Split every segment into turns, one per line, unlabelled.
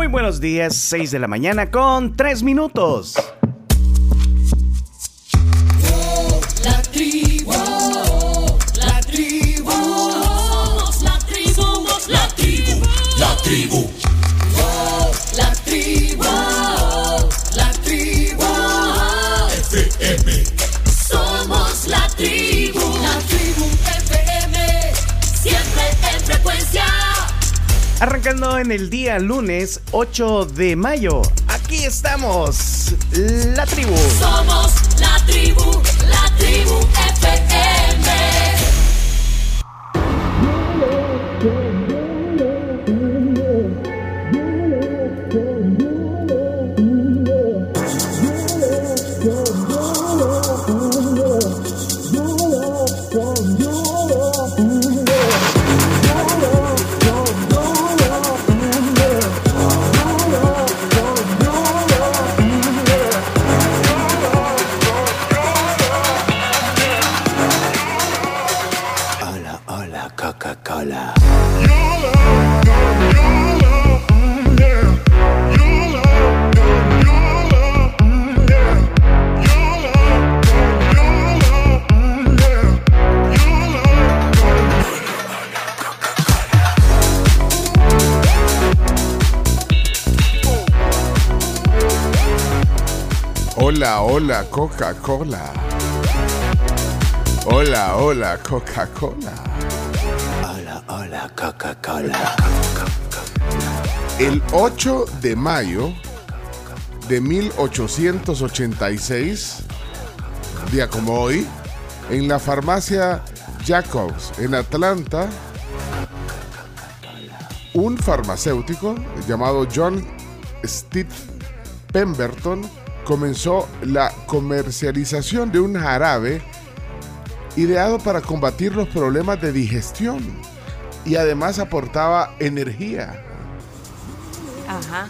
Muy buenos días, 6 de la mañana con 3 minutos. Arrancando en el día lunes 8 de mayo. Aquí estamos, la tribu.
Somos la tribu, la tribu FM.
Hola, Coca-Cola.
Hola, hola, Coca-Cola. Hola, hola, Coca-Cola. El 8 de mayo de 1886, día como hoy, en la farmacia Jacobs en Atlanta, un farmacéutico llamado John Steve Pemberton comenzó la comercialización de un jarabe ideado para combatir los problemas de digestión y además aportaba energía.
Ajá.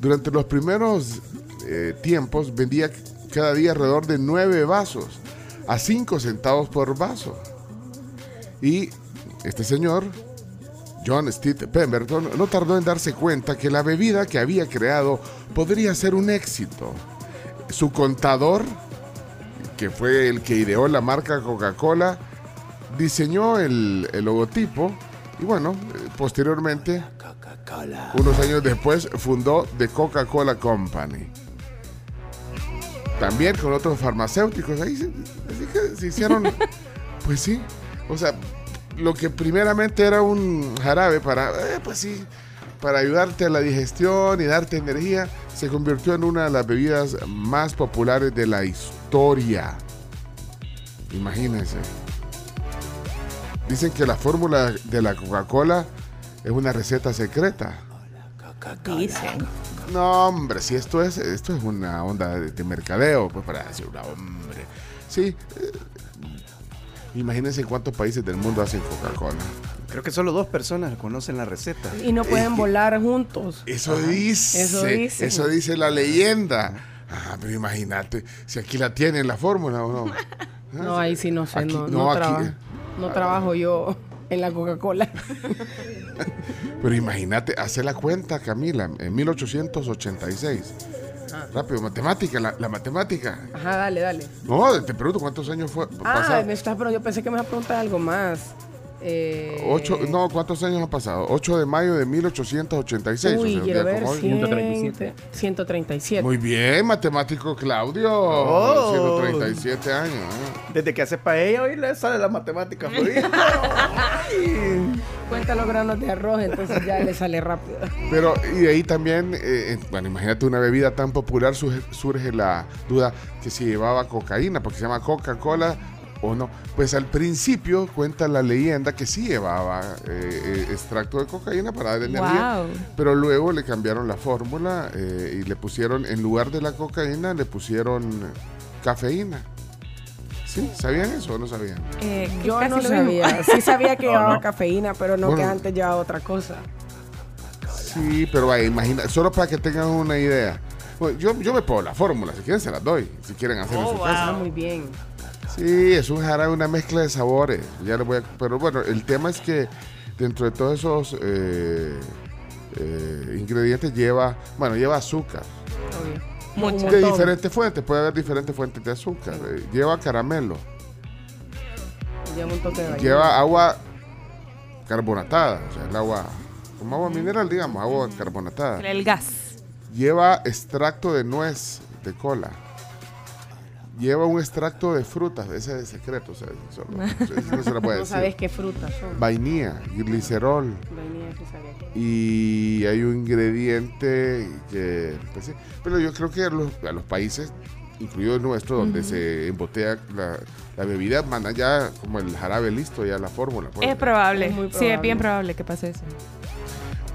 Durante los primeros eh, tiempos vendía cada día alrededor de nueve vasos a 5 centavos por vaso. Y este señor, John Steve Pemberton, no tardó en darse cuenta que la bebida que había creado podría ser un éxito. Su contador, que fue el que ideó la marca Coca-Cola, diseñó el, el logotipo y bueno, posteriormente
Coca-Cola.
unos años después fundó The Coca-Cola Company. También con otros farmacéuticos. Ahí se, así que se hicieron, pues sí. O sea, lo que primeramente era un jarabe para, eh, pues sí, para ayudarte a la digestión y darte energía, se convirtió en una de las bebidas más populares de la historia. Imagínense. Dicen que la fórmula de la Coca-Cola es una receta secreta.
Dicen.
No, hombre, si esto es, esto es una onda de, de mercadeo, pues para decir hombre. Sí. Eh, imagínense en cuántos países del mundo hacen Coca-Cola.
Creo que solo dos personas conocen la receta.
Y no pueden volar juntos.
Eso dice.
Eso dice.
Eso dice la leyenda. Ah, pero imagínate, si aquí la tienen la fórmula o no.
No, ahí sí no sé,
Aquí-
no,
no,
no,
aquí-
traba- no trabajo yo en la Coca-Cola.
Pero imagínate, hace la cuenta, Camila, en 1886. Rápido, matemática, la, la matemática.
Ajá, dale, dale.
No, te pregunto cuántos años fue
Ah, me estás, pero yo pensé que me ibas a preguntar algo más. Eh,
Ocho, no, ¿cuántos años han pasado? 8 de mayo de 1886. o
Uy,
sea, un
quiero
día
ver.
como hoy.
137. 137.
Muy bien, matemático Claudio.
Oh.
137 años. ¿eh?
Desde que hace paella hoy le sale la matemática.
Cuenta los granos de arroz, entonces ya le sale rápido.
Pero, y de ahí también, eh, bueno, imagínate una bebida tan popular, surge, surge la duda que si llevaba cocaína, porque se llama Coca-Cola o no. Pues al principio cuenta la leyenda que sí llevaba eh, eh, extracto de cocaína para dar energía.
Wow.
Pero luego le cambiaron la fórmula eh, y le pusieron, en lugar de la cocaína, le pusieron cafeína. ¿Sí? ¿Sabían eso o no sabían?
Eh, yo
casi
no sabía. Sí sabía que
No,
llevaba
no.
cafeína, pero no
Bueno.
que antes llevaba otra cosa.
Sí, pero vaya, imagina, solo para que tengan una idea. Bueno, yo, yo me pongo la fórmula, si quieren se las doy, si quieren hacer en su casa.
Ah, muy bien.
Sí, es un jarabe, una mezcla de sabores. Ya les voy a- pero bueno, el tema es que dentro de todos esos eh, eh, ingredientes lleva, bueno, lleva azúcar.
Obvio.
Mucho.
De diferentes fuentes, puede haber diferentes fuentes de azúcar. Eh, lleva caramelo,
Lleva un toque de vainilla.
lleva agua carbonatada, o sea, el agua, como agua mineral, digamos, agua carbonatada.
El gas.
Lleva extracto de nuez de cola. Lleva un extracto de frutas, ese es de secreto, o sea, solo- eso no se lo puede
No
decir.
sabes qué frutas son.
Vainilla, glicerol,
Vainilla sí sabía
y hay un ingrediente que pues sí, pero yo creo que a los, a los países incluido el nuestro donde se embotea la, la bebida mandan ya como el jarabe listo ya la fórmula pues.
Es probable.
Es muy
Sí, es bien
probable.
probable que pase eso.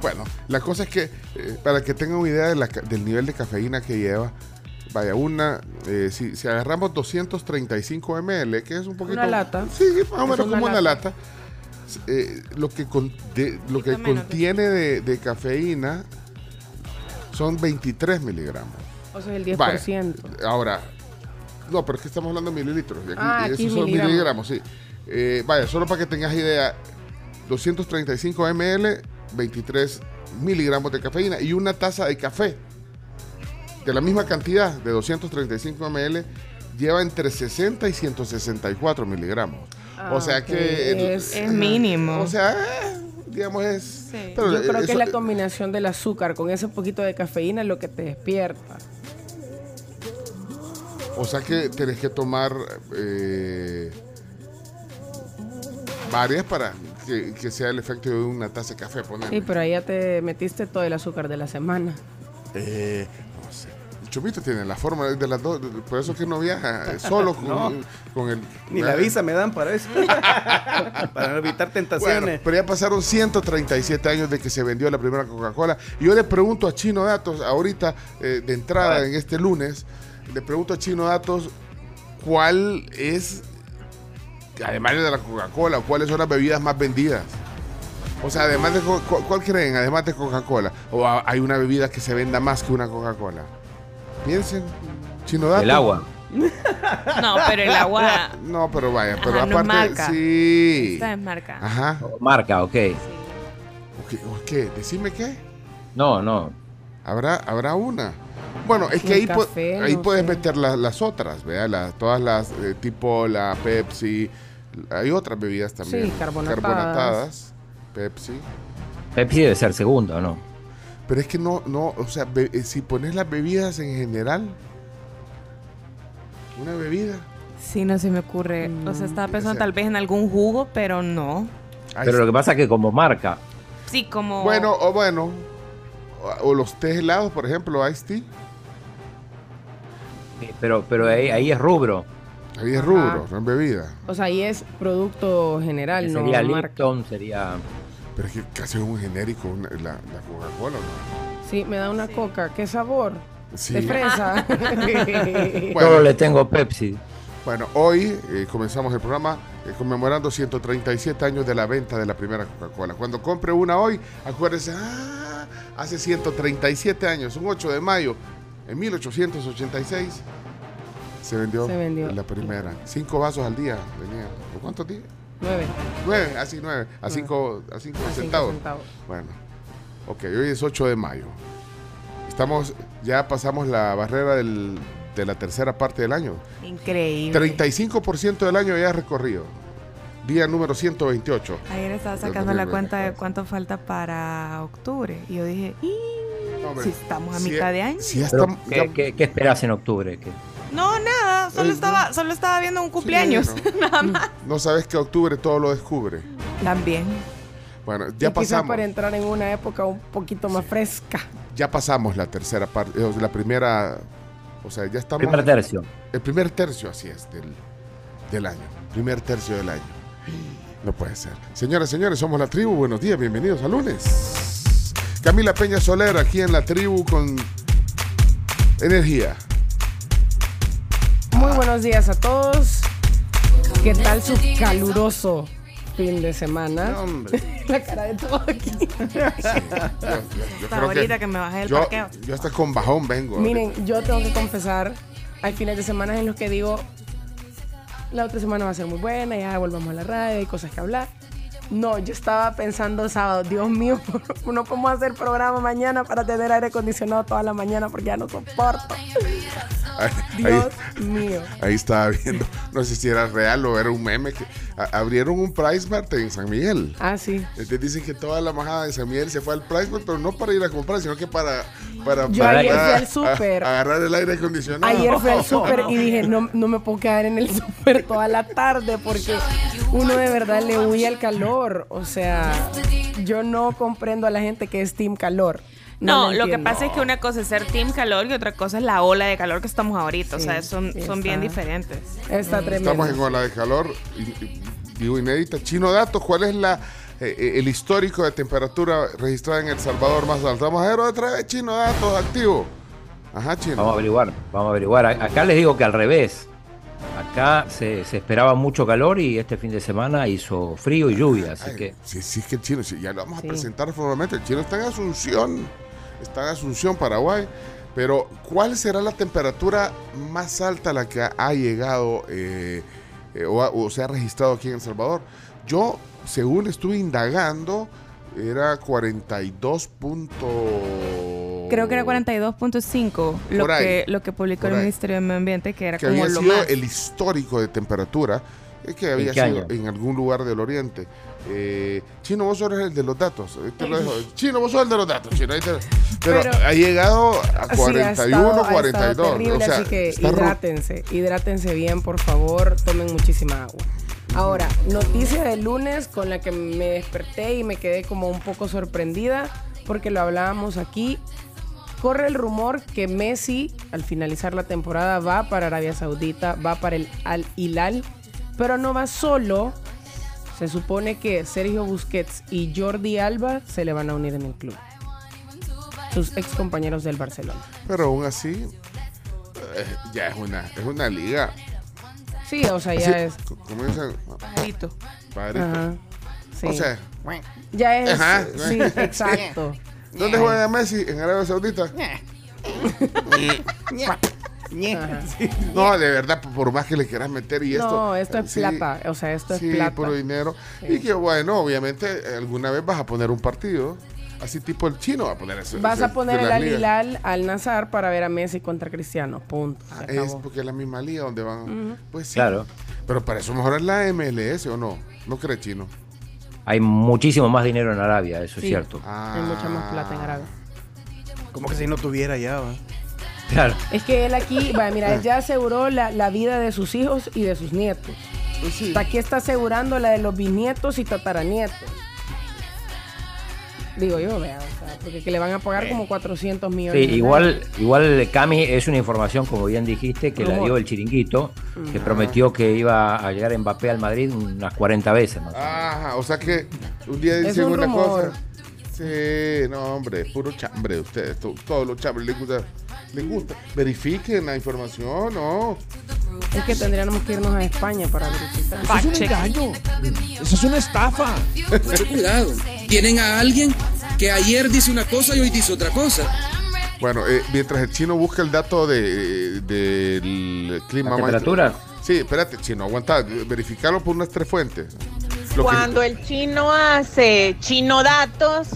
bueno la cosa es que eh, para que tengan una idea de la ca- del nivel de cafeína que lleva vaya una eh, si, si agarramos 235 ml que es un poquito
Una lata.
sí más o menos como una
lata.
eh, lo que con- de- lo que contiene de, de cafeína son 23 miligramos
O sea, el 10%.
Vaya, ahora, no, pero es que estamos hablando de mililitros. Y aquí,
Ah,
esos son
miligramos.
miligramos, sí. Eh, vaya, solo para que tengas idea, 235 ml, 23 miligramos de cafeína y una taza de café de la misma cantidad de 235 ml lleva entre 60 y 164 miligramos.
Ah,
o sea
ok.
que...
Es-
Es mínimo.
O sea, digamos es...
Sí.
pero
Yo creo que es la combinación del azúcar con ese poquito de cafeína lo que te despierta.
O sea que tenés que tomar eh, varias para que, que sea el efecto de una taza de café. Ponerle.
Sí, pero ahí ya te metiste todo el azúcar de la semana.
Eh, Chomito tiene la forma de las dos, por eso que no viaja solo con,
No.
con el...
Ni la visa me dan para eso. para evitar
Bueno,
tentaciones.
pero ya pasaron 137 años de que se vendió la primera Coca-Cola. Y yo le pregunto a Chino Datos, ahorita eh, de entrada en este lunes, le pregunto a Chino Datos cuál es, además de la Coca-Cola, cuáles son las bebidas más vendidas. O sea, además de ¿cuál creen? Además de Coca-Cola. ¿O hay una bebida que se venda más que una Coca-Cola? Piensen. Chino Datos.
El agua.
No, pero el agua.
No, pero vaya, pero
Ajá, no es
aparte,
marca.
sí.
Esta es marca.
Ajá.
Marca, ok.
¿O qué? Decime qué.
No, no.
Habrá, habrá una. Bueno, es que ahí, po-
café,
ahí
no
puedes
sé.
meter la- las otras, ¿verdad? Las- todas las, eh, tipo la Pepsi. Hay otras bebidas también.
Sí, carbonatadas.
Carbonatadas, Pepsi.
Pepsi debe ser segundo, ¿no?
Pero es que no, no, o sea, be- eh, si pones las bebidas en general, una bebida.
Sí, no se me ocurre. O sea, estaba pensando tal vez en algún jugo, pero no.
Pero lo que pasa es que como marca,
Sí, como.
Bueno, o bueno, o, o los té helados, por ejemplo, Ice Tea.
eh, pero, pero ahí, ahí es rubro.
Ahí es
Ajá.
rubro, no es bebida.
O sea, ahí es producto general, no
sería
marca.
Lipton, sería...
Pero es que casi es un genérico una- la, la Coca-Cola, ¿no?
Sí, me da una coca. ¿Qué sabor?
Sí.
De fresa.
Bueno.
Solo le tengo Pepsi.
Bueno, hoy eh, comenzamos el programa eh, conmemorando 137 años de la venta de la primera Coca-Cola. Cuando compre una hoy, acuérdese, ah, hace 137 años, un 8 de mayo, en 1886, se vendió,
Se vendió.
la primera. Cinco vasos al día venían. ¿Por cuántos días?
Nueve.
Nueve, así nueve, a
Nueve.
cinco, a cinco
A cinco
centavos.
centavos.
Bueno, ok, hoy es 8 de mayo. Estamos, ya pasamos la barrera del- de la tercera parte del año.
Increíble.
35% del año ya recorrido. Día número 128.
Ayer estaba sacando la
2024.
cuenta de cuánto falta para octubre. Y yo dije, "Ih,
Hombre,
si estamos a
si-
mitad de año.
Si ya estamos-
¿qué,
ya-
qué- qué esperas en octubre? ¿Qué?
No, nada. Solo
Eh,
estaba, solo estaba viendo un cumpleaños.
Sí, no. No sabes que octubre todo lo descubre.
También.
Bueno,
Y
ya
quizás
pasamos.
para entrar en una época un poquito más fresca.
Ya pasamos la tercera parte, eh, la primera, o sea, ya estamos.
Primer tercio.
El primer tercio, así es, del, del año. Primer tercio del año. No puede ser. Señoras, señores, somos la tribu. Buenos días, bienvenidos a lunes. Camila Peña Soler aquí en la tribu con energía.
Muy buenos días a todos. ¿Qué tal su caluroso fin de semana?
Hombre.
La cara de todo aquí.
Yo- yo- yo
Hasta
creo
ahorita que me bajé del
yo,
parqueo.
yo hasta con bajón vengo.
Miren, yo tengo que confesar, hay fines de semana en los que digo, la otra semana va a ser muy buena, ya volvamos a la radio, hay cosas que hablar. No, yo estaba pensando sábado, Dios mío, no podemos hacer programa mañana para tener aire acondicionado toda la mañana porque ya no soporto.
Ahí,
Dios
ahí-
mío.
ahí estaba viendo, no sé si era real o era un meme, que abrieron un Price Mart en San Miguel.
Ah, sí.
Entonces dicen que toda la majada de San Miguel se fue al Price Mart, pero no para ir a comprar, sino que para, para,
Yo
para-
ayer fui al súper.
a- agarrar el aire acondicionado.
Ayer fui al súper y dije, no, no me puedo quedar en el súper toda la tarde porque uno de verdad le huye al calor. O sea, yo no comprendo a la gente que es team calor.
No,
lo
lo que pasa es que una cosa es ser team calor y otra cosa es la ola de calor que estamos ahorita.
Sí,
o sea, son,
sí,
son bien diferentes.
Está tremendo.
Estamos en ola de calor, y- y- digo inédita. Chino Datos, ¿cuál es la eh, eh, el histórico de temperatura registrada en El Salvador más alto? Vamos a ver otra vez, Chino Datos, activo. Ajá, Chino.
Vamos a averiguar, vamos a averiguar. Acá les digo que al revés. Acá se, se esperaba mucho calor y este fin de semana hizo frío y lluvia, así
Ay,
que
Sí, sí, es que el chino, sí, ya lo vamos a presentar formalmente. El chino está en Asunción, está en Asunción, Paraguay. Pero, ¿cuál será la temperatura más alta a la que ha, ha llegado eh, eh, o, se ha registrado aquí en El Salvador? Yo, según estuve indagando, era 42 punto...
Creo que era 42.5 lo
ahí,
que, lo que publicó el. Ministerio de Medio Ambiente, que era
que
como
había
lo
sido
más.
el histórico de temperatura eh, que había sido
año?
en algún lugar del oriente. Eh, Chino, vos sos el de los datos. ahí te lo dejo. Chino, vos sos el de los datos. Chino, ahí te- pero,
Pero-
ha llegado a
Sí, ha
41,
estado- ha estado
42.
terrible,
o sea,
así que hidrátense, hidrátense bien, por favor, tomen muchísima agua. Ahora, noticia del lunes con la que me desperté y me quedé como un poco sorprendida, porque lo hablábamos aquí. Corre el rumor que Messi, al finalizar la temporada, va para Arabia Saudita, va para el Al Hilal, pero no va solo. Se supone que Sergio Busquets y Jordi Alba se le van a unir en el club. Sus ex compañeros del Barcelona.
Pero aún así, eh, ya es una, es una liga.
Sí, o sea, ya
Así,
es.
co- Como dicen,
Pajarito.
padre.
Ajá. Sí.
O sea,
ya es.
Ajá.
Sí, exacto.
¿dónde juega Messi? ¿En Arabia Saudita? No, de verdad, por más que le quieras meter y esto.
No, esto es
sí,
plata. O sea, esto es
sí,
plata.
puro dinero. Y que bueno, obviamente alguna vez vas a poner un partido, así tipo el chino va a poner eso.
Vas a poner el
las
Al
ligas.
Hilal al Nazar para ver a Messi contra Cristiano. Punto.
Ah, Es porque es la misma liga donde van. Pues sí.
claro,
Pero para eso mejor es la MLS o no. ¿No cree chino?
hay muchísimo más dinero en Arabia, eso
Sí.
es cierto.
Ah.
Hay mucha más plata en Arabia.
Como que si no tuviera ya, ¿va?
Claro.
Es que él aquí, vaya, mira, él ya aseguró la, la vida de sus hijos y de sus nietos.
Pues sí.
Aquí está asegurando la de los bisnietos y tataranietos. Digo yo, vea, o sea, porque que le van a pagar como 400 millones.
Sí,
de
igual, igual Cami es una información, como bien dijiste, que la dio el chiringuito, que prometió que iba a llegar Mbappé al Madrid unas 40 veces más.
Ajá, o sea que un día dicen
un
una
rumor.
cosa. Sí, no, hombre, puro chambre de ustedes. to- Todos los chambres les gusta. Les gusta. Verifiquen la información, ¿no?
Es que tendríamos que irnos a España para verificar.
Fact
Es un engaño. Eso es una estafa.
Mucho cuidado. Tienen a alguien que ayer dice una cosa y hoy dice otra cosa.
Bueno, eh, mientras el chino busca el dato de, del clima.
¿La
maestro.
temperatura?
Sí, espérate, chino, aguanta. Verificarlo por unas tres fuentes. Lo que-
Cuando el chino hace chino datos,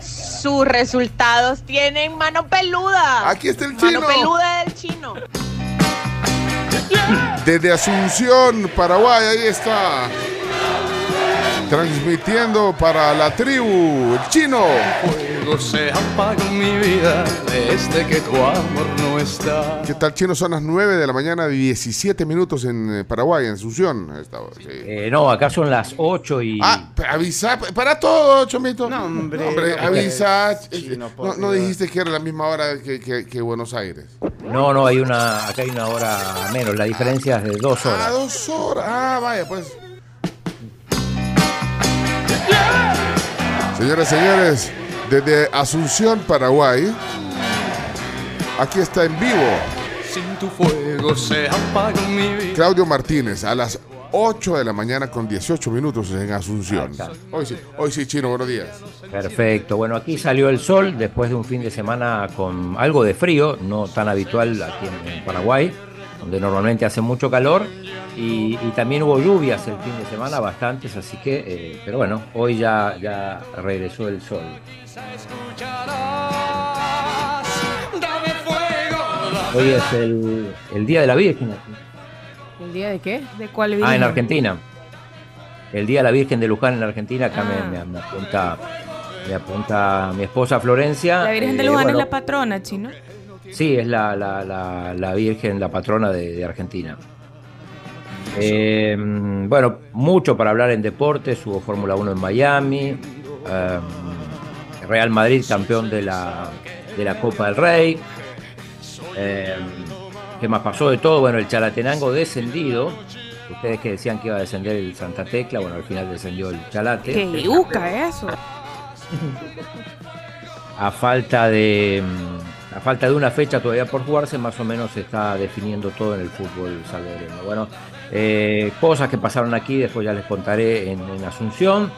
sus resultados tienen mano peluda.
Aquí está el chino.
Mano peluda del chino.
Desde Asunción, Paraguay, ahí está. Transmitiendo para la tribu, el chino.
fuego se apaga en mi vida desde que tu amor está.
¿Qué tal, chino? Son las 9 de la mañana, 17 minutos en eh, Paraguay, en Asunción. Sí.
Eh, no, acá son las 8 y...
Ah, avisa, para todo, Chomito.
No, hombre,
hombre
no,
avisa.
sí,
Eh,
no,
dijiste que era la misma hora que, que- que Buenos Aires.
No, no, hay una, acá hay una hora menos, la diferencia es de dos
Ah,
horas.
dos horas. Ah, vaya, pues. Señoras y señores, desde Asunción, Paraguay, aquí está en vivo
Sin tu fuego se apaga en mi vida.
Claudio Martínez a las 8 de la mañana con 18 minutos en Asunción. Hoy sí, hoy sí, chino, buenos días.
Perfecto. Bueno, aquí salió el sol después de un fin de semana con algo de frío, no tan habitual aquí en, Paraguay. donde normalmente hace mucho calor. Y, y también hubo lluvias el fin de semana, bastantes, así que, eh, pero bueno, hoy ya, ya regresó el sol. Hoy es el, el Día de la Virgen.
¿El día de qué?
¿De cuál
Ah, en Argentina. El Día de la Virgen de Luján en Argentina, acá me-
Ah.
me, me apunta, me apunta mi esposa Florencia.
La Virgen de
Eh,
Luján
bueno,
es la patrona, chino.
Sí, es la, la- la- la Virgen, la patrona de, de Argentina. Eh, bueno, mucho para hablar en deportes, hubo Fórmula 1 en Miami, eh, Real Madrid campeón de la, de la Copa del Rey. Eh, ¿Qué más pasó de todo? Bueno, el Chalatenango descendido. Ustedes que decían que iba a descender el Santa Tecla, bueno, al final descendió el Chalate.
Qué yuca eso.
a falta de mm, a falta de una fecha todavía por jugarse, más o menos se está definiendo todo en el fútbol salvadoreño. Bueno, eh, cosas que pasaron aquí, después ya les contaré en, en Asunción.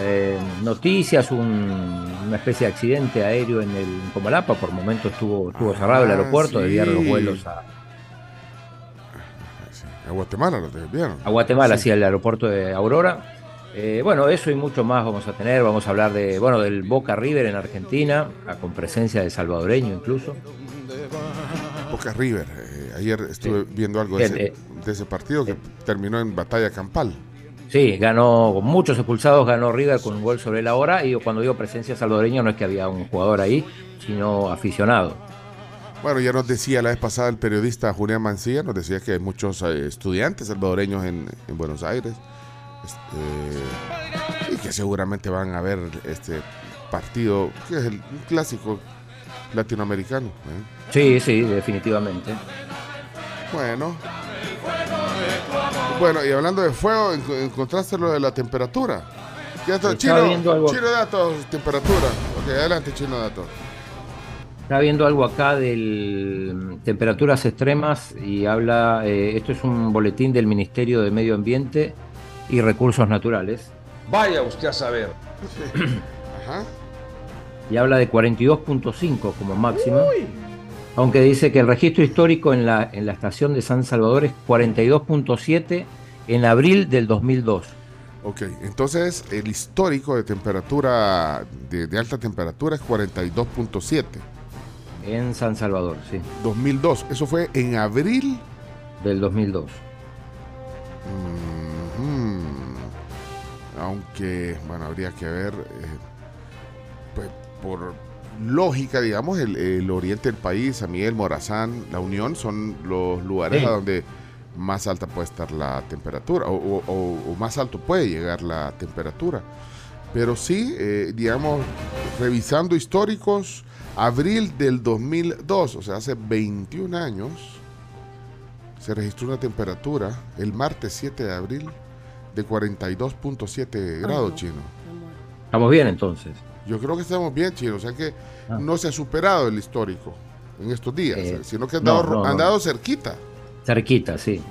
Eh, noticias, un- una especie de accidente aéreo en el en Comalapa, por momentos estuvo, estuvo cerrado el
Ah,
aeropuerto,
sí.
desviaron los vuelos a,
A Guatemala lo
a Guatemala,
Sí.
el aeropuerto de Aurora. Eh, bueno, eso y mucho más vamos a tener. Vamos a hablar de, bueno, del Boca River en Argentina, con presencia de salvadoreño incluso.
Boca River. eh, ayer estuve viendo algo de ese, de ese partido que terminó en batalla campal.
Sí, ganó con muchos expulsados, ganó River con un gol sobre la hora. Y cuando digo presencia salvadoreña, no es que había un jugador ahí, sino aficionado.
Bueno, ya nos decía la vez pasada el periodista Julián Mancilla, nos decía que hay muchos eh, estudiantes salvadoreños en, en Buenos Aires este, y que seguramente van a ver este partido, que es el clásico latinoamericano. ¿eh?
Sí, sí, definitivamente.
Bueno. Bueno, y hablando de fuego, enco- encontraste lo de la temperatura. Ya está, Chino,
viendo algo.
Chino Datos, temperatura. Ok, adelante, Chino Datos.
Está viendo algo acá de temperaturas extremas y habla, eh, esto es un boletín del Ministerio de Medio Ambiente y Recursos Naturales.
Vaya usted a saber.
Ajá.
y habla de 42.5 como máximo. Aunque dice que el registro histórico en la, en la estación de San Salvador es 42.7 en abril del 2002.
Ok, entonces el histórico de temperatura, de, de alta temperatura es 42.7.
En San Salvador, sí.
2002, eso fue en abril.
Del 2002.
Mhm. Aunque, bueno, habría que ver, eh, pues por lógica, digamos, el, el oriente del país, San Miguel, Morazán, La Unión son los lugares
Sí.
a donde más alta puede estar la temperatura o, o- o- o más alto puede llegar la temperatura. Pero sí, eh, digamos, revisando históricos, abril del 2002, o sea, hace 21 años, se registró una temperatura el martes 7 de abril de 42.7 grados, chino.
Estamos bien entonces.
Yo creo que estamos bien, chino, o sea que
Ah.
no se ha superado el histórico en estos días,
Eh,
sino que han
no,
dado,
no,
han
no.
dado cerquita.
Cerquita, sí.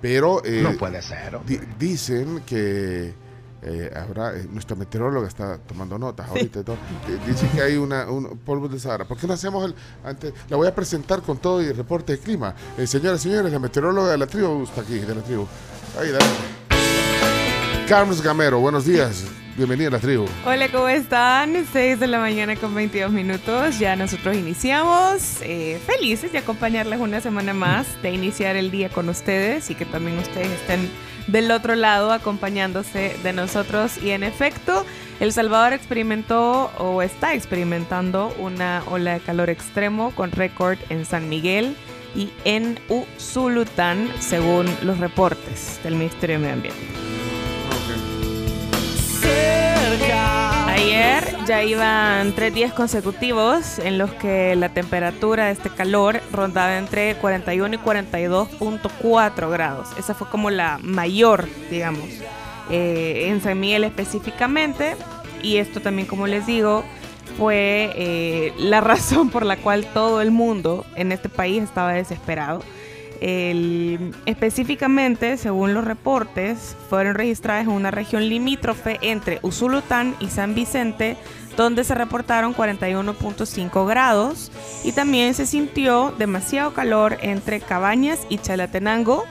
Pero eh,
No puede ser.
di- dicen que eh, habrá, eh, nuestra meteoróloga está tomando notas ahorita todo. Eh, dice que hay una, un polvo de Sahara. ¿Por qué no hacemos el antes? La voy a presentar con todo y el reporte de clima. Eh, señoras y señores, la meteoróloga de la tribu está aquí, de la tribu. Ahí, dale. Carlos Gamero, buenos días. Bienvenida a la tribu.
Hola, ¿cómo están? 6 de la mañana con 22 minutos. Ya nosotros iniciamos. eh, felices de acompañarles una semana más, de iniciar el día con ustedes y que también ustedes estén del otro lado acompañándose de nosotros. Y en efecto, El Salvador experimentó o está experimentando una ola de calor extremo con récord en San Miguel y en Usulután, según los reportes del Ministerio de Medio Ambiente. Ayer ya iban tres días consecutivos en los que la temperatura de este calor rondaba entre 41 y 42.4 grados. Esa fue como la mayor, digamos, eh, en San Miguel específicamente. Y esto también, como les digo, fue eh, la razón por la cual todo el mundo en este país estaba desesperado. Específicamente, según los reportes, fueron registradas en una región limítrofe entre Usulután y San Vicente, donde se reportaron 41.5 grados y también se sintió demasiado calor entre Cabañas y Chalatenango,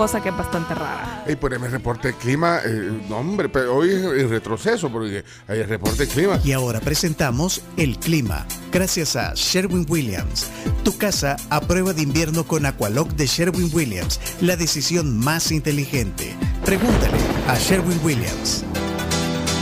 cosa que es bastante rara.
Ey, poneme el reporte de clima. eh, no, hombre, pero hoy es el retroceso porque hay el reporte de clima.
Y ahora presentamos el clima, gracias a Sherwin Williams. Tu casa a prueba de invierno con Aqualock de Sherwin Williams, la decisión más inteligente. Pregúntale a Sherwin Williams.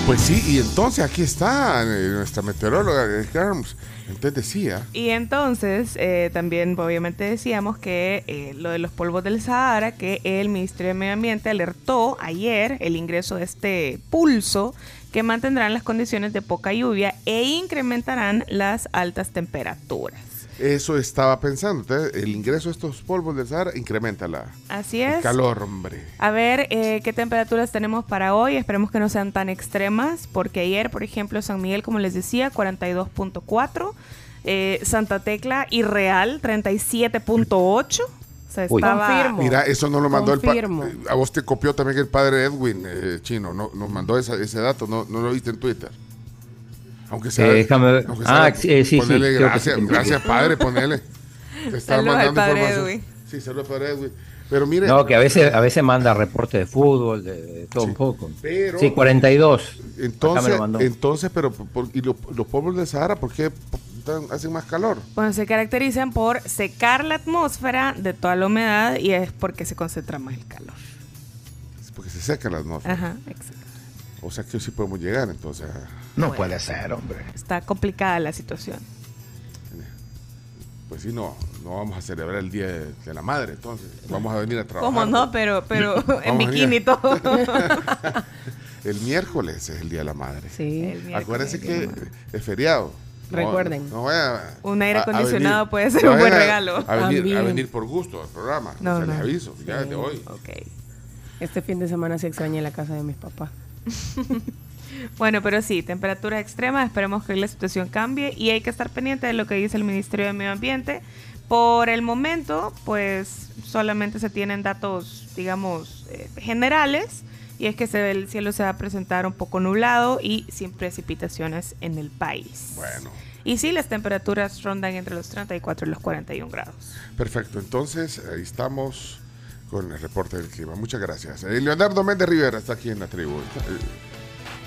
Pues sí, y entonces aquí está eh, nuestra meteoróloga eh, Carms. Entonces decía,
Y entonces eh, también obviamente decíamos que eh, lo de los polvos del Sahara, que el Ministerio de Medio Ambiente alertó ayer el ingreso de este pulso que mantendrán las condiciones de poca lluvia e incrementarán las altas temperaturas.
Eso estaba pensando. Entonces, el ingreso de estos polvos del Sahara incrementa la,
Así
el
es.
calor, hombre.
A ver eh, qué temperaturas tenemos para hoy. Esperemos que no sean tan extremas, porque ayer, por ejemplo, San Miguel, como les decía, 42.4. eh, Santa Tecla y Real, 37.8. O sea,
Uy.
estaba...
Confirmo.
Mira, eso no lo mandó
Confirmo.
el pa- A vos te copió también el padre Edwin eh, Chino. No, nos mandó esa- ese dato, no, no lo viste en Twitter. Aunque sea.
Eh, déjame ver.
aunque
Ah,
sea,
sí, eh, sí, sí,
ponele gracias,
sí.
gracias, padre, ponele. Te estaba
Saludos al
mandando
padre
información.
Edwin.
Sí, saludos al padre Edwin. Pero mire,
No, que a veces, a veces manda reporte de fútbol, de, de todo un poco.
pero-
Sí, 42. Acá me
entonces,
lo mandó.
entonces, pero por- ¿y los, los polvos del Sahara por qué dan- hacen más calor?
Bueno, se caracterizan por secar la atmósfera de toda la humedad y es porque se concentra más el calor.
Es porque se secan las notas.
Ajá, exacto.
O sea que sí podemos llegar, entonces.
No puede ser, hombre.
Está complicada la situación.
Pues sí, no, no vamos a celebrar el Día de, de la Madre, entonces. Vamos a venir a trabajar.
¿Cómo no? Pero, pero en bikini y todo.
El miércoles es el Día de la Madre.
Sí.
El miércoles,
Acuérdense que es feriado. No-
Recuerden.
No, vaya
Un aire
a- a
acondicionado
venir-
puede ser
no
un buen
a-
regalo.
A venir, a
También.
venir por gusto al programa.
No,
o sea,
no.
les aviso, ya desde hoy.
Ok.
Este fin de semana se extraña la casa de mis papás.
Bueno, pero sí, temperaturas extremas, esperemos que la situación cambie y hay que estar pendiente de lo que dice el Ministerio de Medio Ambiente. Por el momento, pues solamente se tienen datos, digamos, eh, generales y es que se el cielo se va a presentar un poco nublado y sin precipitaciones en el país.
Bueno,
Y sí, las temperaturas rondan entre los 34 y los 41 grados.
perfecto. Entonces, ahí estamos con el reporte del clima. Muchas gracias. Eh, Leonardo Méndez Rivera está aquí en la tribu. ¿Está, eh,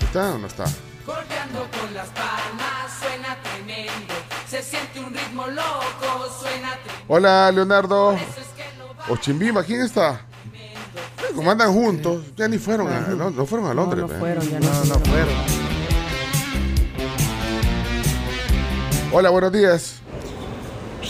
¿está o no está?
Golpeando con las palmas suena tremendo. Se siente un ritmo loco, suena tremendo.
Hola, Leonardo. O Chimbima, ¿quién está? Como andan juntos, ya ni fueron a, no, no fueron a Londres.
no, no
¿eh?
fueron, ya no,
No, no fueron.
Hola, buenos días.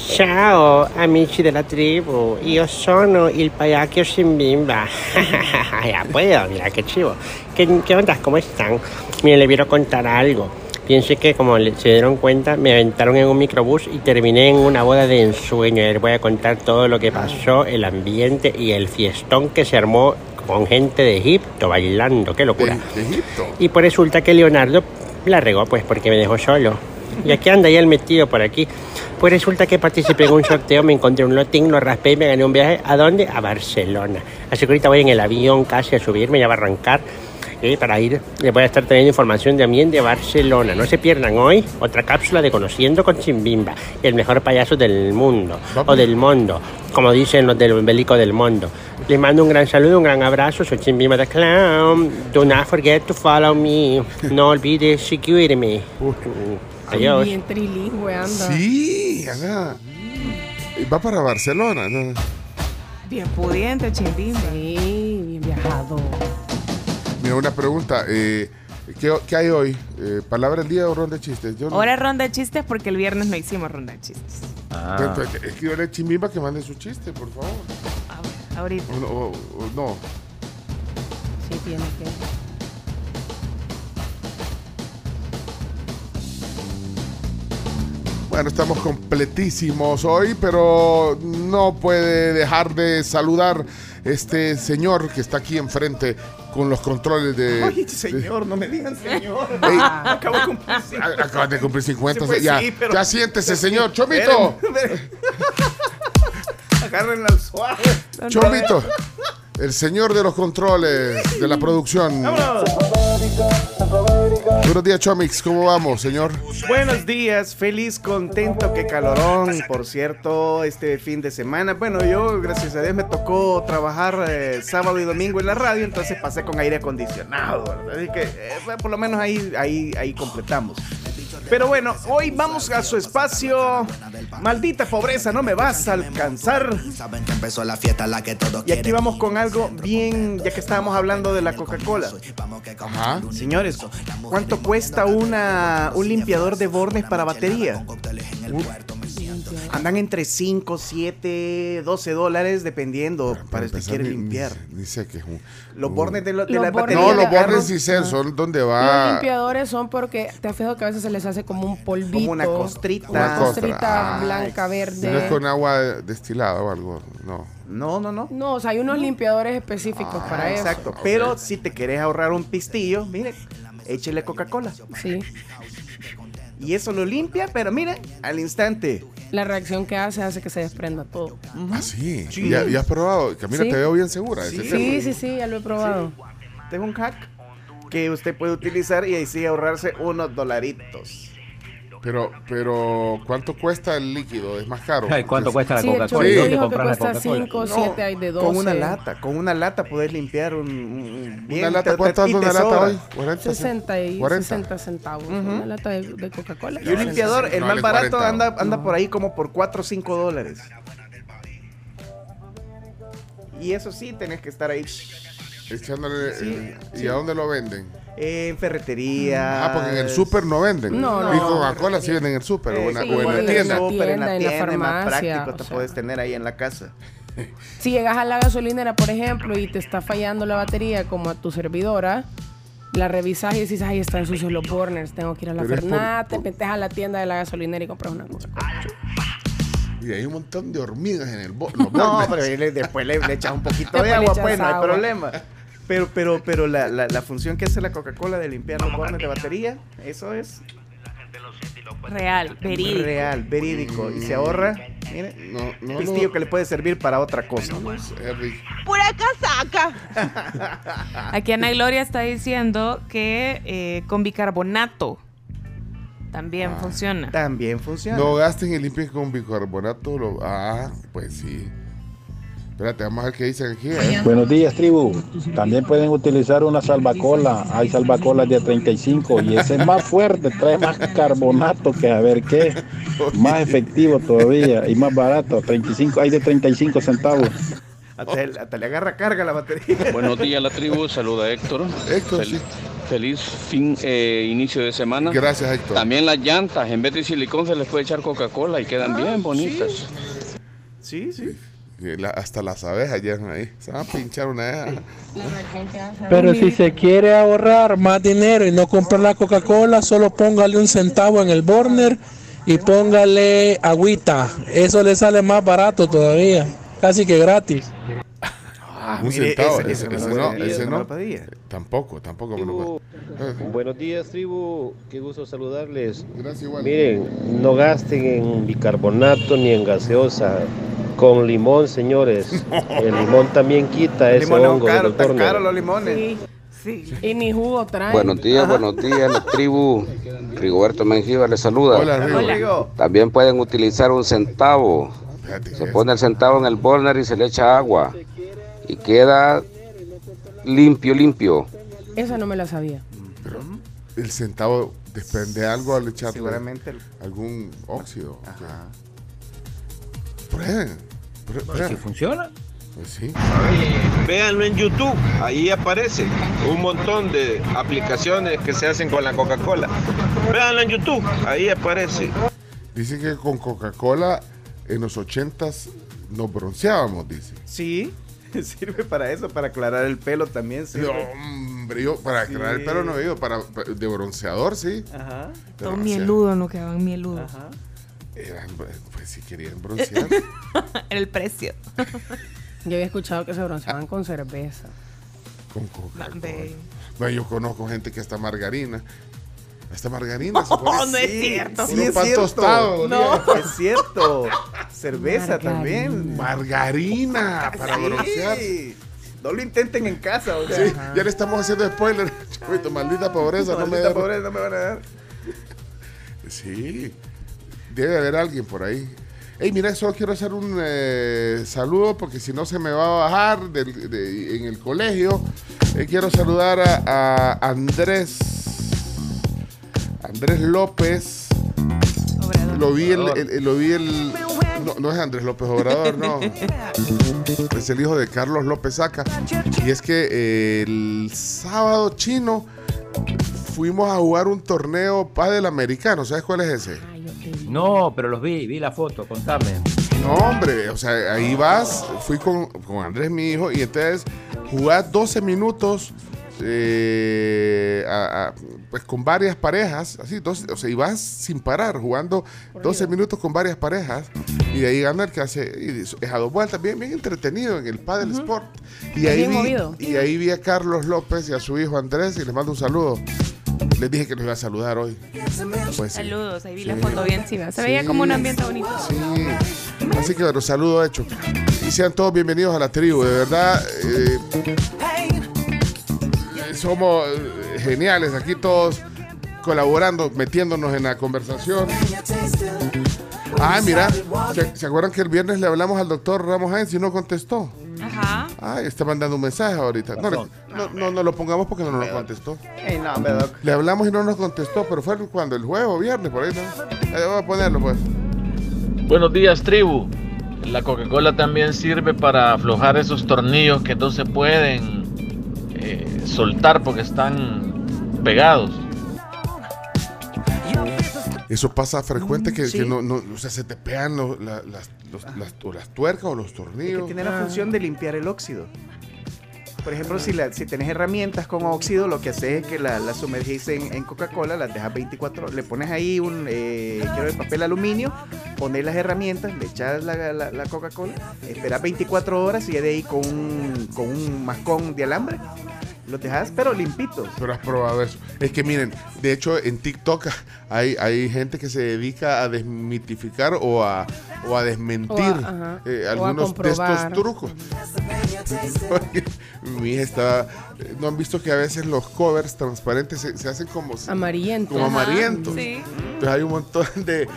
Ciao amici della tribù, io sono il pagliacchio Simbimba. ya puedo, mira qué chivo. ¿Qué, qué onda? ¿Cómo están? Miren, le quiero contar algo. Piense que como se dieron cuenta, me aventaron en un microbús y terminé en una boda de ensueño. Les voy a contar todo lo que pasó, el ambiente y el fiestón que se armó con gente de Egipto bailando. ¡Qué locura!
De Egipto.
Y pues resulta que Leonardo la regó, pues porque me dejó solo. Y aquí anda ya el metido por aquí. Pues resulta que participé en un sorteo, me encontré un lotín, lo raspé y me gané un viaje. ¿A dónde? A Barcelona. Así que ahorita voy en el avión casi a subirme, ya va a arrancar. Y para ir, les voy a estar trayendo información también de Barcelona. No se pierdan hoy otra cápsula de Conociendo con Chimbimba, el mejor payaso del mundo, o del mundo, como dicen los del Bélico del Mundo. Les mando un gran saludo, un gran abrazo. Soy Chimbimba the Clown. Do not forget to follow me. No olvides seguirme. Adiós.
Bien trilingüe anda.
Sí, anda. Va para Barcelona. ¿no?
Bien pudiente, chimbimba.
Sí, bien viajado.
Mira, una pregunta. eh, ¿qué, qué hay hoy? Eh, ¿Palabra del día o ronda de chistes? Yo no-
Ahora es ronda de chistes porque el viernes no hicimos ronda de chistes.
Ah,
Entonces, Escríbele a Chimbimba que mande su chiste, por favor.
A ver, ahorita.
O no, o- o no.
Sí, tiene que.
Bueno, estamos completísimos hoy, pero no puede dejar de saludar este señor que está aquí enfrente con los controles de...
Ay,
de-
señor, no me digan señor.
Ey.
Acabo de cumplir
A- Acabas de cumplir 50.
Sí, pues
ya,
sí, pero-
ya siéntese, señor. Chomito.
Agárrenla al suave.
Chombito, el señor de los controles de la producción. Buenos días, Chomix. ¿Cómo vamos, señor?
Buenos días, feliz, contento, que calorón, por cierto, este fin de semana. Bueno, yo, gracias a Dios, me tocó trabajar eh, sábado y domingo en la radio, entonces pasé con aire acondicionado, ¿verdad? Así que eh, por lo menos ahí, ahí, ahí completamos. Pero bueno, hoy vamos a su espacio. Maldita pobreza, no me vas a alcanzar. Y aquí vamos con algo bien, ya que estábamos hablando de la Coca-Cola. Señores, ¿cuánto cuesta una, un limpiador de bornes para batería? Andan entre 5, 7, 12 dólares, dependiendo para el que quiere limpiar.
Ni, ni sé qué es un.
Los
un-
bornes de, lo- de
Los
la
bornes
batería.
No, los bordes sí sé, son donde
Los
va.
limpiadores son porque te has fijado que a veces se les hace como un polvito.
Como una costrita.
Una costrita.
Ah,
blanca,
No es
verde.
con agua destilada o algo. No.
No, no, no.
No, o sea, hay unos limpiadores específicos para eso.
Exacto. Pero si te querés ahorrar un pistillo, mire, échele Coca-Cola.
Sí.
Y eso lo limpia, pero mire, al instante.
La reacción que hace hace que se desprenda todo.
Ah, sí.
Sí.
¿Ya, ya has probado? Camila,
Sí.
te veo bien segura.
Sí.
ese.
Sí, sí, sí, ya lo he probado.
Tengo un hack que usted puede utilizar y ahí sí ahorrarse unos dolaritos.
Pero, pero, ¿cuánto cuesta el líquido? ¿Es más caro?
Ay, ¿Cuánto
Porque-
cuesta la
Sí,
Coca-Cola?
chorizo
¿Dónde
dijo que
comprar la
cuesta
Coca-Cola?
5 o
No,
7 hay de 12.
Con una lata, con una lata puedes limpiar un, un- bien,
¿Una lata? ¿Cuánto
y
anda
te
una lata hoy? 40,
60 y
40.
60 centavos. Una lata de, de Coca-Cola.
Y un limpiador, el
No,
más barato
40.
anda, anda por ahí como por 4 o 5 dólares. Y eso sí, tenés que estar ahí
Echándole.
Sí,
eh, ¿Y
sí.
a dónde lo venden?
En ferretería.
Ah, porque en el súper no venden.
No,
Y
no.
Coca-Cola sí venden en el súper o en la-
sí,
o en la tienda.
súper, en la
tienda, en la
tienda, es más
farmacia,
práctico, te
o sea.
puedes tener ahí en la casa.
Si llegas a la gasolinera, por ejemplo, y te está fallando la batería como a tu servidora, la revisas y dices, ay, están sucios los burners, tengo que ir a la Fernata, te metes a la tienda de la gasolinera y compras una Coca-Cola.
Y hay un montón de hormigas en el bo- los
No, pero después le, le echas un poquito de agua, pues no hay problema. Pero, pero, pero la, la, la función que hace la Coca-Cola de limpiar los bornes de batería, eso es
Real, verídico.
real, verídico. Y se ahorra, mire,
No, no,
pistillo
no.
que le puede servir para otra cosa.
Pura casaca.
Aquí Ana Gloria está diciendo que eh, con bicarbonato también
Ah.
funciona.
También funciona.
No gasten y limpien con bicarbonato. Lo... Ah, pues sí. Espérate, vamos a ver qué dicen aquí. ¿eh?
Buenos días, tribu. También pueden utilizar una salvacola. Hay salvacolas de 35 y ese es más fuerte, trae más carbonato que a ver qué. Más efectivo todavía y más barato. 35, hay de 35 centavos.
Hasta, el- hasta le agarra carga la batería.
Buenos días, la tribu. Saluda Héctor.
Héctor,
Fel- Feliz fin, eh, inicio de semana.
Gracias, Héctor.
También las llantas, en vez de silicón, se les puede echar Coca-Cola y quedan bien bonitas.
Sí, sí.
La- hasta las abejas llegan ahí. Se van a pinchar una abeja.
Pero si se quiere ahorrar más dinero y no comprar la Coca-Cola, solo póngale un centavo en el burner y póngale agüita. Eso le sale más barato todavía, casi que gratis.
Ah,
un
mire,
centavo.
ese-
no, ese no. Tampoco, tampoco me lo
Buenos días, tribu. Qué gusto saludarles.
Gracias, igual.
Miren, no gasten en bicarbonato ni en gaseosa. Con limón, señores. El limón también quita ese
Limón
hongo
caro, tan caro los limones.
Sí. Y ni jugo traen.
Buenos días, buenos días, la tribu. Rigoberto Mengíbar les saluda.
Hola, Rigo.
También pueden utilizar un centavo. Se pone el centavo en el burner y se le echa agua. Y queda limpio, limpio.
Esa no me la sabía.
Pero el centavo desprende algo al echarle
Seguramente el-
algún óxido.
Ajá.
Prueben. Prue- prueben.
¿Si funciona?
Pues sí.
Véanlo en YouTube, ahí aparece un montón de aplicaciones que se hacen con la Coca-Cola. Véanlo en YouTube, ahí aparece.
Dicen que con Coca-Cola en los ochentas nos bronceábamos, dice.
Sí, sirve para eso, para aclarar el pelo también.
No,
sirve.
hombre, yo para aclarar el pelo no he ido, para, para- de bronceador sí.
Ajá.
Pero
Todo
no
mieludo, no quedaban mieludos.
Ajá.
eran, pues si querían broncear.
El precio.
Yo había escuchado que se bronceaban con cerveza.
con Coca-Cola.
Ve.
No, yo conozco gente que hasta margarina. Hasta margarina se pone.
no es cierto.
Sí, es
pan
cierto.
tostado,
No, es cierto. Cerveza también.
Margarina para
Sí.
broncear.
No lo intenten en casa, o sea.
Sí, ya le estamos haciendo spoiler. Maldita pobreza, no me
Maldita
da-
pobreza, no me van a dar.
Sí, debe haber alguien por ahí. Hey, mira, solo quiero hacer un eh, saludo porque si no se me va a bajar del- de- en el colegio. Eh, quiero saludar a, a Andrés. Andrés López. Lo vi el, el- el- lo vi el. No, no es Andrés López Obrador, no. Es el hijo de Carlos López Saca. Y es que eh, el sábado chino fuimos a jugar un torneo pádel americano. ¿Sabes cuál es ese?
No, pero los vi, vi la foto, contame.
No, hombre, o sea, ahí vas, fui con, con Andrés, mi hijo, y entonces jugás 12 minutos eh, a- a- pues con varias parejas, así, 12, o sea, y vas sin parar, jugando 12 minutos con varias parejas, y de ahí gana el que hace, y es a dos vueltas, bien, bien entretenido en el Padel Sport. Y ahí, vi, y ahí vi a Carlos López y a su hijo Andrés, y les mando un saludo. Les dije que los iba a saludar hoy. Pues.
Saludos, ahí vi la
Sí.
foto bien encima. Se
Sí.
veía como un ambiente bonito.
Sí. Así que bueno, saludo hecho. Y sean todos bienvenidos a la tribu. De verdad, eh, somos eh, geniales aquí todos colaborando, metiéndonos en la conversación. Ah, mira, ¿se, se acuerdan que el viernes le hablamos al doctor Ramos Hines y no contestó?
Ajá.
Ah, está mandando un mensaje ahorita. No, le- no, no, no lo pongamos porque no nos contestó. Le hablamos y no nos contestó, pero fue cuando el jueves o viernes, por ahí, ¿no? Eh, voy a ponerlo, pues.
Buenos días, tribu. La Coca-Cola también sirve para aflojar esos tornillos que no se pueden eh, soltar porque están pegados.
Eso pasa frecuente que,
sí.
que no, no, o sea, se te pegan lo- la- las, los- las, o las tuercas o los
que
tornillos.
tiene la función de limpiar el óxido. Por ejemplo, si, la, tenés herramientas con óxido, lo que haces es que la, la sumergís en, Coca-Cola, las dejas 24 le pones ahí un eh, quiero el papel aluminio, pones las herramientas, le echas la, la- la Coca-Cola, esperas 24 horas y ya de ahí con un, con un mascón de alambre, los dejas pero limpitos.
Pero has probado eso. Es que miren, de hecho en TikTok hay, hay gente que se dedica a desmitificar o a, o a desmentir
O a- ajá.
eh,
O a
algunos de estos trucos. Porque Mi hija está... eh, ¿No han visto que a veces los covers transparentes se, se hacen como...
Amarillento.
Como
Ajá,
amarillentos.
sí.
Entonces hay un montón de,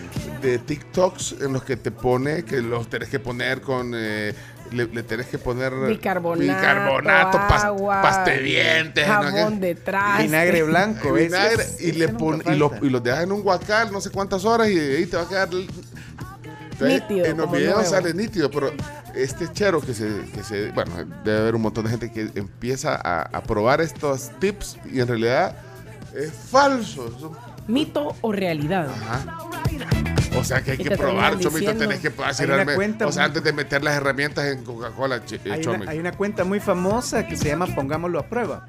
de TikToks en los que te pone que los tenés que poner con... eh, le, le tenés que poner
Bicarbonato,
bicarbonato, pas-
agua,
pasta de dientes, ¿no?
jabón de traste.
Vinagre blanco,
Y
ese
vinagre,
es-
y, le pon- y, lo-
falta.
y los dejas en un guacal no sé cuántas horas y ahí te va a quedar Entonces,
Nítido,
en los videos
nuevo.
sale nítido pero este chero que se, que se bueno debe haber un montón de gente que empieza a, a probar estos tips y en realidad es falso
Mito o realidad.
O sea que hay que probar chomito
diciendo-
tenés que
una
realmente-
cuenta
o sea
muy-
antes de meter las herramientas en Coca-Cola ch-
Hay
chomito.
una, hay una cuenta muy famosa que se llama Pongámoslo a prueba.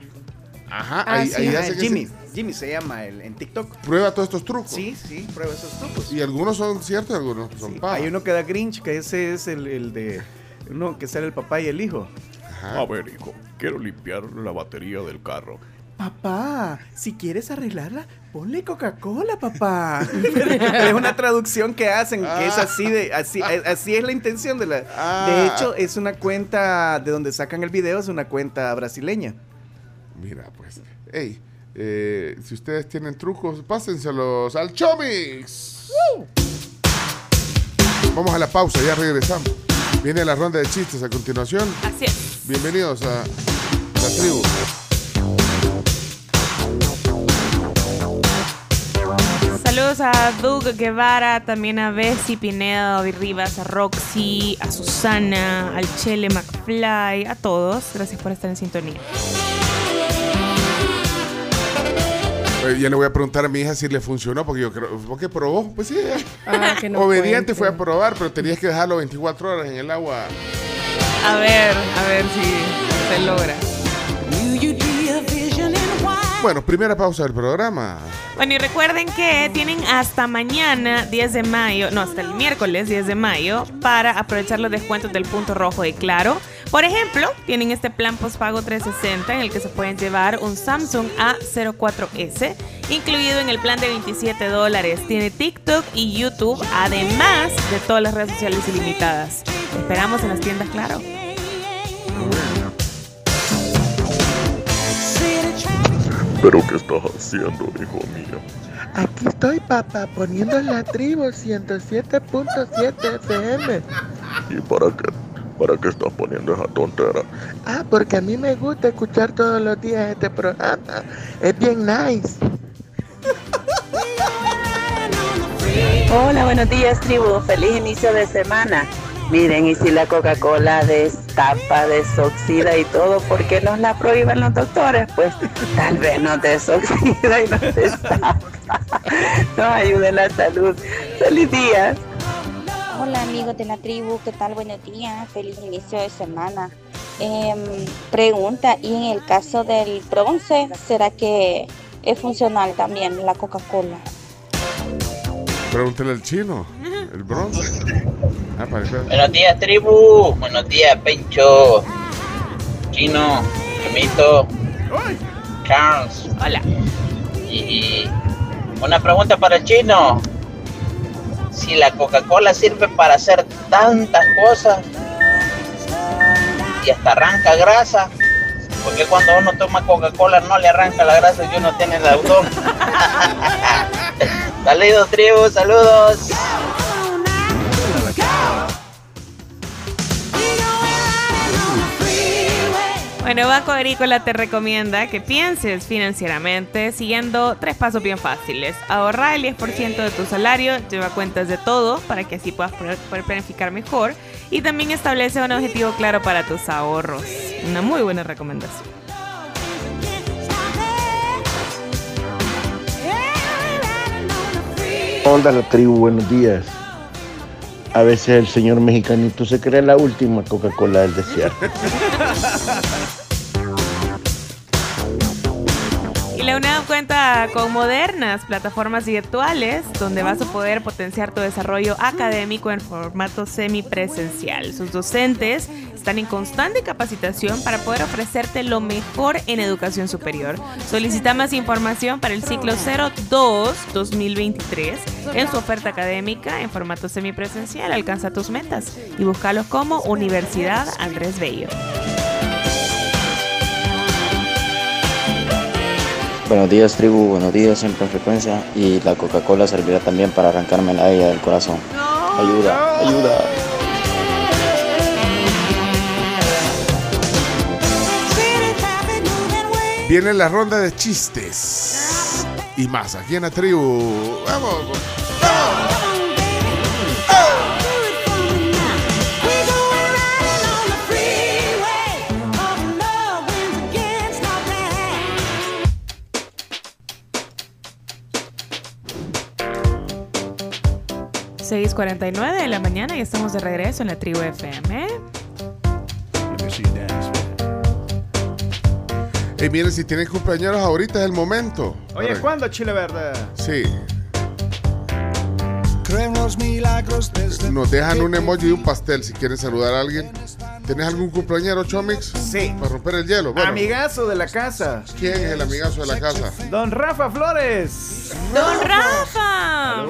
Ajá,
Ah,
ahí,
sí,
ahí
ah,
hacen
Jimmy.
ese-
Jimmy se llama el, en TikTok.
prueba todos estos trucos
Sí, sí, prueba esos trucos.
y algunos son ciertos y algunos son pajas.
Hay uno que da Grinch, que ese es el, el de uno que sale el papá y el hijo.
Ajá.
A ver, hijo, quiero limpiar la batería del carro.
Papá, si quieres arreglarla, ponle Coca-Cola, papá. es una traducción que hacen, que es así de, así, así es la intención de la.
Ah.
De hecho, es una cuenta de donde sacan el video, es una cuenta brasileña.
Mira, pues, hey, eh, si ustedes tienen trucos, pásenselos al Chomix. Vamos a la pausa, ya regresamos. Viene la ronda de chistes a continuación.
Así es.
Bienvenidos a la tribu.
Saludos a Doug Guevara, también a Bessie Pinedo, a Rivas, a Roxy, a Susana, al Chele McFly, a todos. Gracias por estar en sintonía.
Ya le voy a preguntar a mi hija si le funcionó, porque yo creo, ¿por qué probó? Pues sí.
Ah, que no
obediente
cuente.
fue a probar, pero tenías que dejarlo 24 horas en el agua.
A ver, a ver si se logra.
Bueno, primera pausa del programa.
Bueno, y recuerden que tienen hasta mañana, 10 de mayo, no, hasta el miércoles 10 de mayo, para aprovechar los descuentos del punto rojo de Claro. Por ejemplo, tienen este plan postpago 360 en el que se pueden llevar un Samsung A04S, incluido en el plan de 27 dólares. Tiene TikTok y YouTube, además de todas las redes sociales ilimitadas. Esperamos en las tiendas, claro.
¿Pero qué estás haciendo, hijo mío?
Aquí estoy, papá, poniendo la tribu 107.7 FM.
¿Y para qué, para qué estás poniendo esa tontera?
Ah, porque a mí me gusta escuchar todos los días este programa. Es bien nice.
Hola, buenos días, tribu. Feliz inicio de semana. Miren, y si la Coca-Cola destapa, desoxida y todo, ¿por qué nos la prohíben los doctores? Pues tal vez nos desoxida y nos destapa. Nos ayude la salud. Feliz día.
Hola amigos de la tribu, ¿qué tal? Buenos días, feliz inicio de semana. Em, pregunta, ¿y en el caso del bronce, será que es funcional también la Coca-Cola?
Pregúntale al chino, el bronce. Ah, parece.
Buenos días, tribu. Buenos días, Pencho. Chino, Chomito, Charles.
Hola.
Y una pregunta para el chino. Si la Coca-Cola sirve para hacer tantas cosas y hasta arranca grasa, porque cuando uno toma Coca-Cola no le arranca la grasa y uno tiene el abdomen. saludos, tribu, saludos.
Bueno, Banco Agrícola te recomienda que pienses financieramente siguiendo tres pasos bien fáciles. Ahorrar el 10% de tu salario, lleva cuentas de todo para que así puedas poder poder planificar mejor y también establece un objetivo claro para tus ahorros. Una muy buena recomendación.
Hola la tribu, buenos días. A veces el señor mexicanito se cree la última Coca-Cola del desierto.
UNAM cuenta con modernas plataformas virtuales donde vas a poder potenciar tu desarrollo académico en formato semipresencial. Sus docentes están en constante capacitación para poder ofrecerte lo mejor en educación superior. Solicita más información para el ciclo 02-2023 en su oferta académica en formato semipresencial. Alcanza tus metas y búscalos como Universidad Andrés Bello.
Buenos días tribu, buenos días siempre en frecuencia y la Coca-Cola servirá también para arrancarme la vida del corazón. Ayuda, ayuda.
Viene la ronda de chistes. Y más, aquí en la tribu. ¡Vamos!
Vamos. 6:49 de la mañana y estamos de regreso en la tribu FM.
Y miren, si tienen cumpleaños ahorita es el momento.
Oye,
Para-
¿cuándo, Chile Verde?
Sí. Nos dejan un emoji y un pastel si quieren saludar a alguien. ¿Tienes algún cumpleañero, Chomix?
Sí.
Para romper el hielo. Bueno,
Amigazo de la casa.
¿Quién es el amigazo de la casa?
Don Rafa Flores.
¡Don Rafa!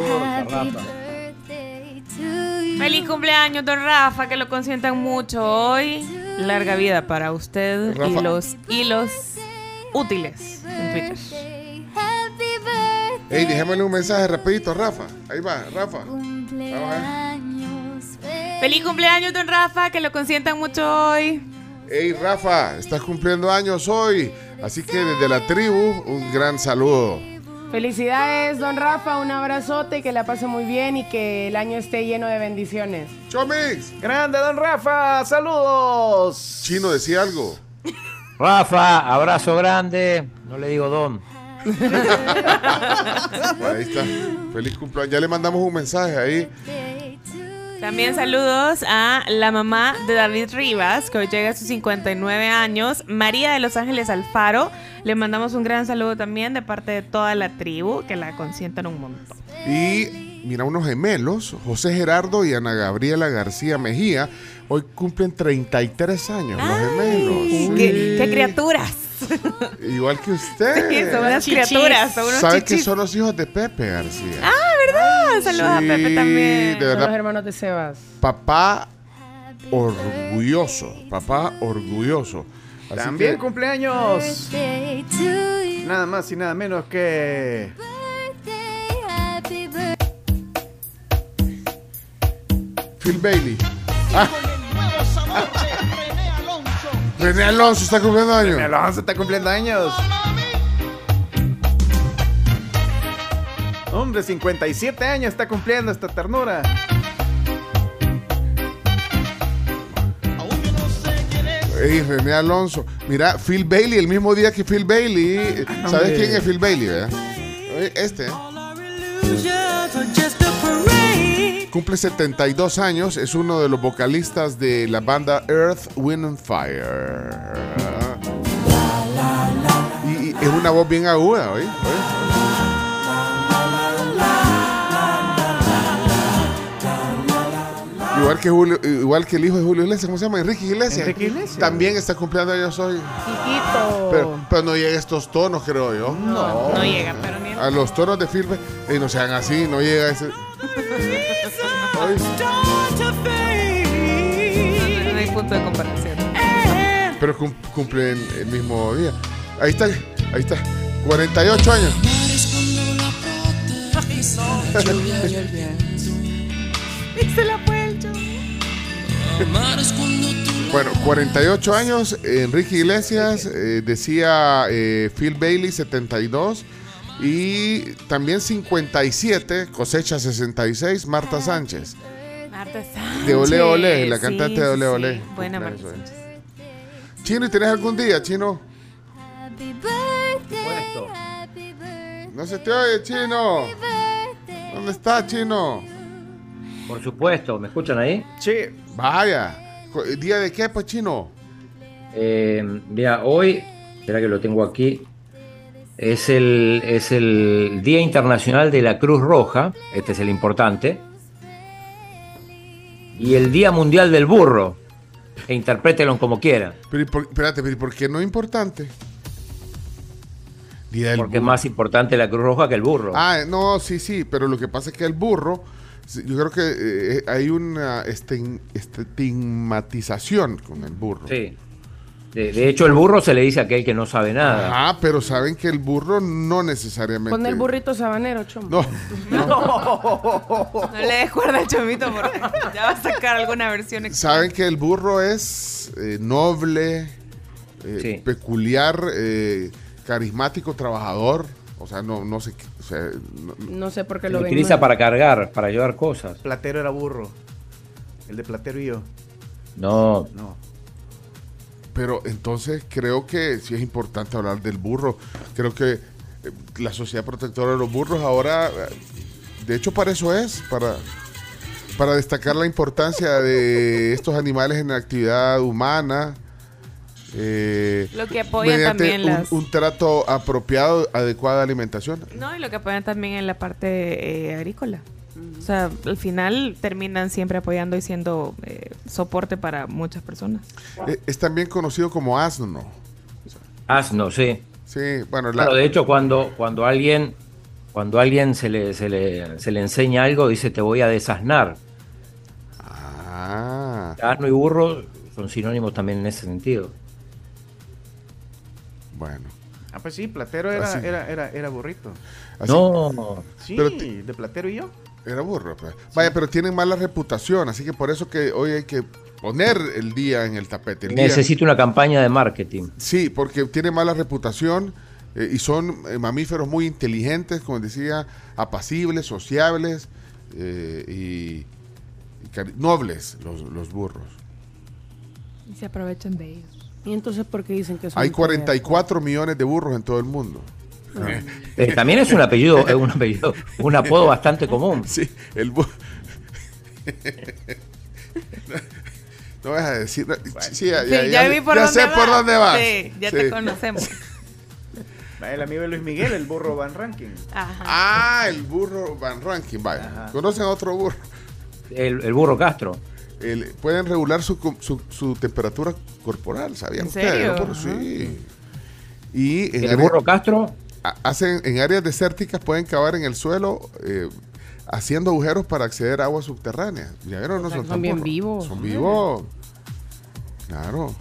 Feliz cumpleaños, don Rafa, que lo consientan mucho hoy. Larga vida para usted y
Rafa.
los hilos útiles en Twitter.
Ey, déjamele un mensaje rapidito, Rafa. Ahí va, Rafa.
Feliz cumpleaños, don Rafa, que lo consientan mucho hoy.
Ey, Rafa, estás cumpliendo años hoy. Así que desde la tribu, un gran saludo.
Felicidades, don Rafa, un abrazote, que la pase muy bien y que el año esté lleno de bendiciones.
¡Chomix!
Grande, don Rafa, saludos.
Chino, decía algo.
Rafa, abrazo grande. No le digo don.
Ahí está. Feliz cumpleaños. Ya le mandamos un mensaje ahí.
También saludos a la mamá de David Rivas, que hoy llega a sus 59 años, María de Los Ángeles Alfaro. Le mandamos un gran saludo también de parte de toda la tribu, que la consientan un montón.
Y mira, unos gemelos, José Gerardo y Ana Gabriela García Mejía, hoy cumplen 33 años, los gemelos.
¿Qué, qué criaturas.
Igual que usted.
son unas criaturas, son unos
¿Sabe que son los hijos de Pepe García?
Ah, ¿verdad? Saludos a Pepe también.
de
Son
verdad.
los hermanos de Sebas.
Papá orgulloso, papá orgulloso. Así
También
que-
cumpleaños. Nada más y nada menos que.
Phil Bailey. Ah. René Alonso está cumpliendo años.
René Alonso está cumpliendo años. Hombre, 57 años está cumpliendo esta ternura.
Ey, René Alonso. Mira, Phil Bailey, el mismo día que Phil Bailey. ¿Sabes
hombre.
quién es Phil Bailey, verdad? Este. Cumple 72 años, es uno de los vocalistas de la banda Earth, Wind and Fire. Y, y es una voz bien aguda, ¿oí? ¿Oí? Igual que, Julio, igual que el hijo de Julio Iglesias, ¿cómo se llama? Enrique Iglesias.
Enrique Iglesias.
También está cumpliendo años hoy.
Chiquito.
Pero, pero no llega a estos tonos, creo yo.
No, no llega, pero ni
A los tonos de Phil Bailey, no sean así, no llega a ese.
No, no hay punto de comparación.
Pero cum- cumplen el mismo día. Ahí está, ahí está. 48 años. Bueno, 48 años, Enrique Iglesias, eh, decía eh, Phil Bailey, 72. Y también 57, cosecha 66, Marta Sánchez.
Marta Sánchez.
De Ole Ole, la
Sí,
cantante de Ole Ole.
sí. Buena Marta Sánchez.
Chino, ¿y tenés algún día, Chino? No se te oye, Chino. ¿Dónde está, Chino?
Por supuesto, ¿me escuchan ahí?
Sí.
Vaya. Co- ¿Día de qué, pues, Chino?
Eh, mira, hoy, espera que lo tengo aquí, es el, es el Día Internacional de la Cruz Roja, este es el importante, y el Día Mundial del Burro, e interprételo como quieran,
Pero, ¿y por- espérate, pero ¿y por qué no es importante? Día del
porque es más importante la Cruz Roja que el burro.
Ah, no, sí, sí, pero lo que pasa es que el burro, yo creo que eh, hay una estigm- estigmatización con el burro.
Sí. De, de hecho, el burro se le dice a aquel que no sabe nada.
Ah, pero saben que el burro no necesariamente.
Pon el burrito sabanero, chom.
No,
No le des cuerda al chomito porque ya va a sacar alguna versión. ex-
saben que el burro es eh, noble, eh,
Sí.
peculiar, eh, carismático, trabajador. O sea, no, no sé. qué- O sea, no-
No sé por qué lo
utiliza para cargar, para llevar cosas.
Platero era burro. El de Platero y yo.
No,
No.
Pero entonces creo que sí es importante hablar del burro. Creo que eh, la Sociedad Protectora de los Burros ahora, eh, de hecho para eso es, para, para destacar la importancia de estos animales en la actividad humana. Eh,
Lo que apoya
mediante
también
un,
las-
un trato apropiado, adecuada alimentación.
No, y lo que apoyan también en la parte eh, agrícola. O sea, al final terminan siempre apoyando y siendo eh, soporte para muchas personas.
Eh, es también conocido como asno.
asno, sí.
Sí, bueno, la-
Claro, de hecho, cuando, cuando alguien, cuando alguien se le, se, le, se le enseña algo, dice te voy a desasnar.
Ah,
Asno y burro son sinónimos también en ese sentido.
Bueno.
Ah, pues sí, Platero era,
Así.
era, era, era burrito.
Así-
No,
Sí,
Pero
de Platero y yo.
Era burro. pues. Vaya, pero tienen mala reputación, así que por eso que hoy hay que poner el día en el tapete. el día-
necesito una campaña de marketing.
Sí, porque tiene mala reputación eh, y son eh, mamíferos muy inteligentes, como decía, apacibles, sociables eh, y, y cari- nobles los, los burros.
Y se aprovechan de ellos.
¿Y entonces por qué dicen que son
Hay 44 millones de burros en todo el mundo.
Eh, también es un apellido, es un apellido, un apodo bastante común.
Sí, el burro. no vas a decir. Sí, ya,
Sí,
ya-
vi por
ya
dónde
sé
vas.
por dónde vas.
Sí, ya
Sí.
te conocemos.
El amigo de Luis Miguel, el burro Van Ranking.
Ah, el burro Van Ranking, vaya. ¿Conocen a otro burro?
El, el burro Castro.
El- pueden regular su, com- su, su temperatura corporal, ¿sabían
¿En
ustedes? sí. Y en
¿El
área-
burro Castro?
ha- hacen en áreas desérticas pueden cavar en el suelo eh, haciendo agujeros para acceder a aguas subterráneas. Ya vieron, no
sea,
son,
son bien vivos.
Son vivos. Claro.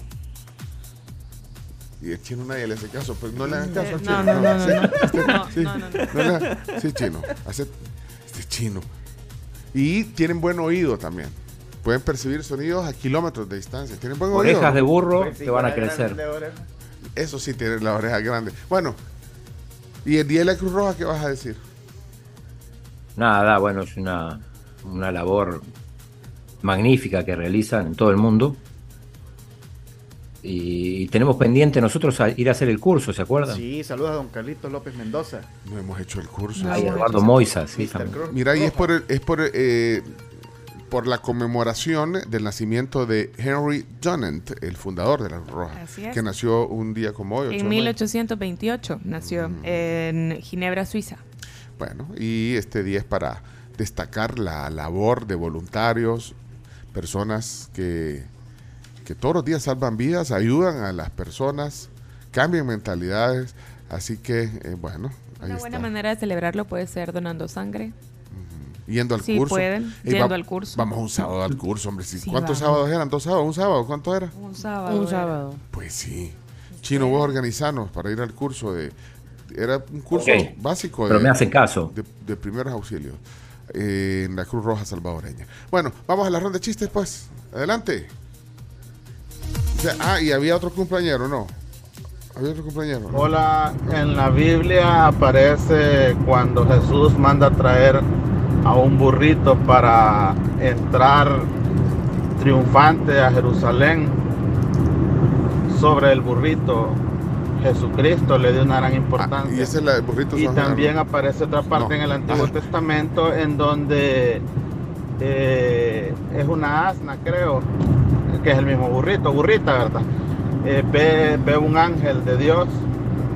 Y el chino nadie le hace caso, pues no le hagan caso al
No,
chino.
no, no, no,
sí,
no.
este-
No,
sí,
no, no, no.
no le hagan- sí, chino. Hace, este chino. Y tienen buen oído también. Pueden percibir sonidos a kilómetros de distancia. Tienen buen oído.
Orejas de burro
Pues sí,
te van a crecer.
Eso sí tiene la oreja grande. Bueno, y el día de la Cruz Roja, ¿qué vas a decir?
Nada, bueno, es una, una labor magnífica que realizan en todo el mundo. Y, y tenemos pendiente nosotros a ir a hacer el curso, ¿se acuerdan?
Sí, saludos a don Carlitos López Mendoza.
No hemos hecho el curso.
Ay, Eduardo Moisa, sí,
Mr.
también.
Cruz
Mira, y es por, el- es por, eh, por la conmemoración del nacimiento de Henry Dunant, el fundador de la Cruz Roja,
Así es.
que nació un día como hoy. 8 de
En
mayo.
1828 nació
Mm.
en Ginebra, Suiza.
Bueno, y este día es para destacar la labor de voluntarios, personas que, que todos los días salvan vidas, ayudan a las personas, cambian mentalidades. Así que, eh, bueno, ahí
Una
está.
buena manera de celebrarlo puede ser donando sangre.
Yendo al
Sí,
curso.
pueden,
Ey,
yendo
va-
al curso.
Vamos un sábado al curso, hombre. sí.
Sí,
¿Cuántos
vamos.
sábados eran? ¿Dos sábados? ¿Un sábado? ¿Cuánto era?
Un sábado.
Un
era.
sábado.
Pues sí. Chino, vos organizanos para ir al curso de... Era un curso básico
Pero
de,
me hacen caso.
de, de primeros auxilios eh, en la Cruz Roja Salvadoreña. Bueno, vamos a la ronda de chistes, pues. Adelante. O sea, ah, y había otro compañero, ¿no? Había otro compañero. ¿no?
Hola, en la Biblia aparece cuando Jesús manda a traer a un burrito para entrar triunfante a Jerusalén. Sobre el burrito, Jesucristo le dio una gran importancia.
Ah, Y ese es la- el burrito
Y también aparece otra parte
No.
en el Antiguo. Testamento en donde eh, es una asna, creo, que es el mismo burrito, burrita, ¿verdad? Eh, ve, ve un ángel de Dios.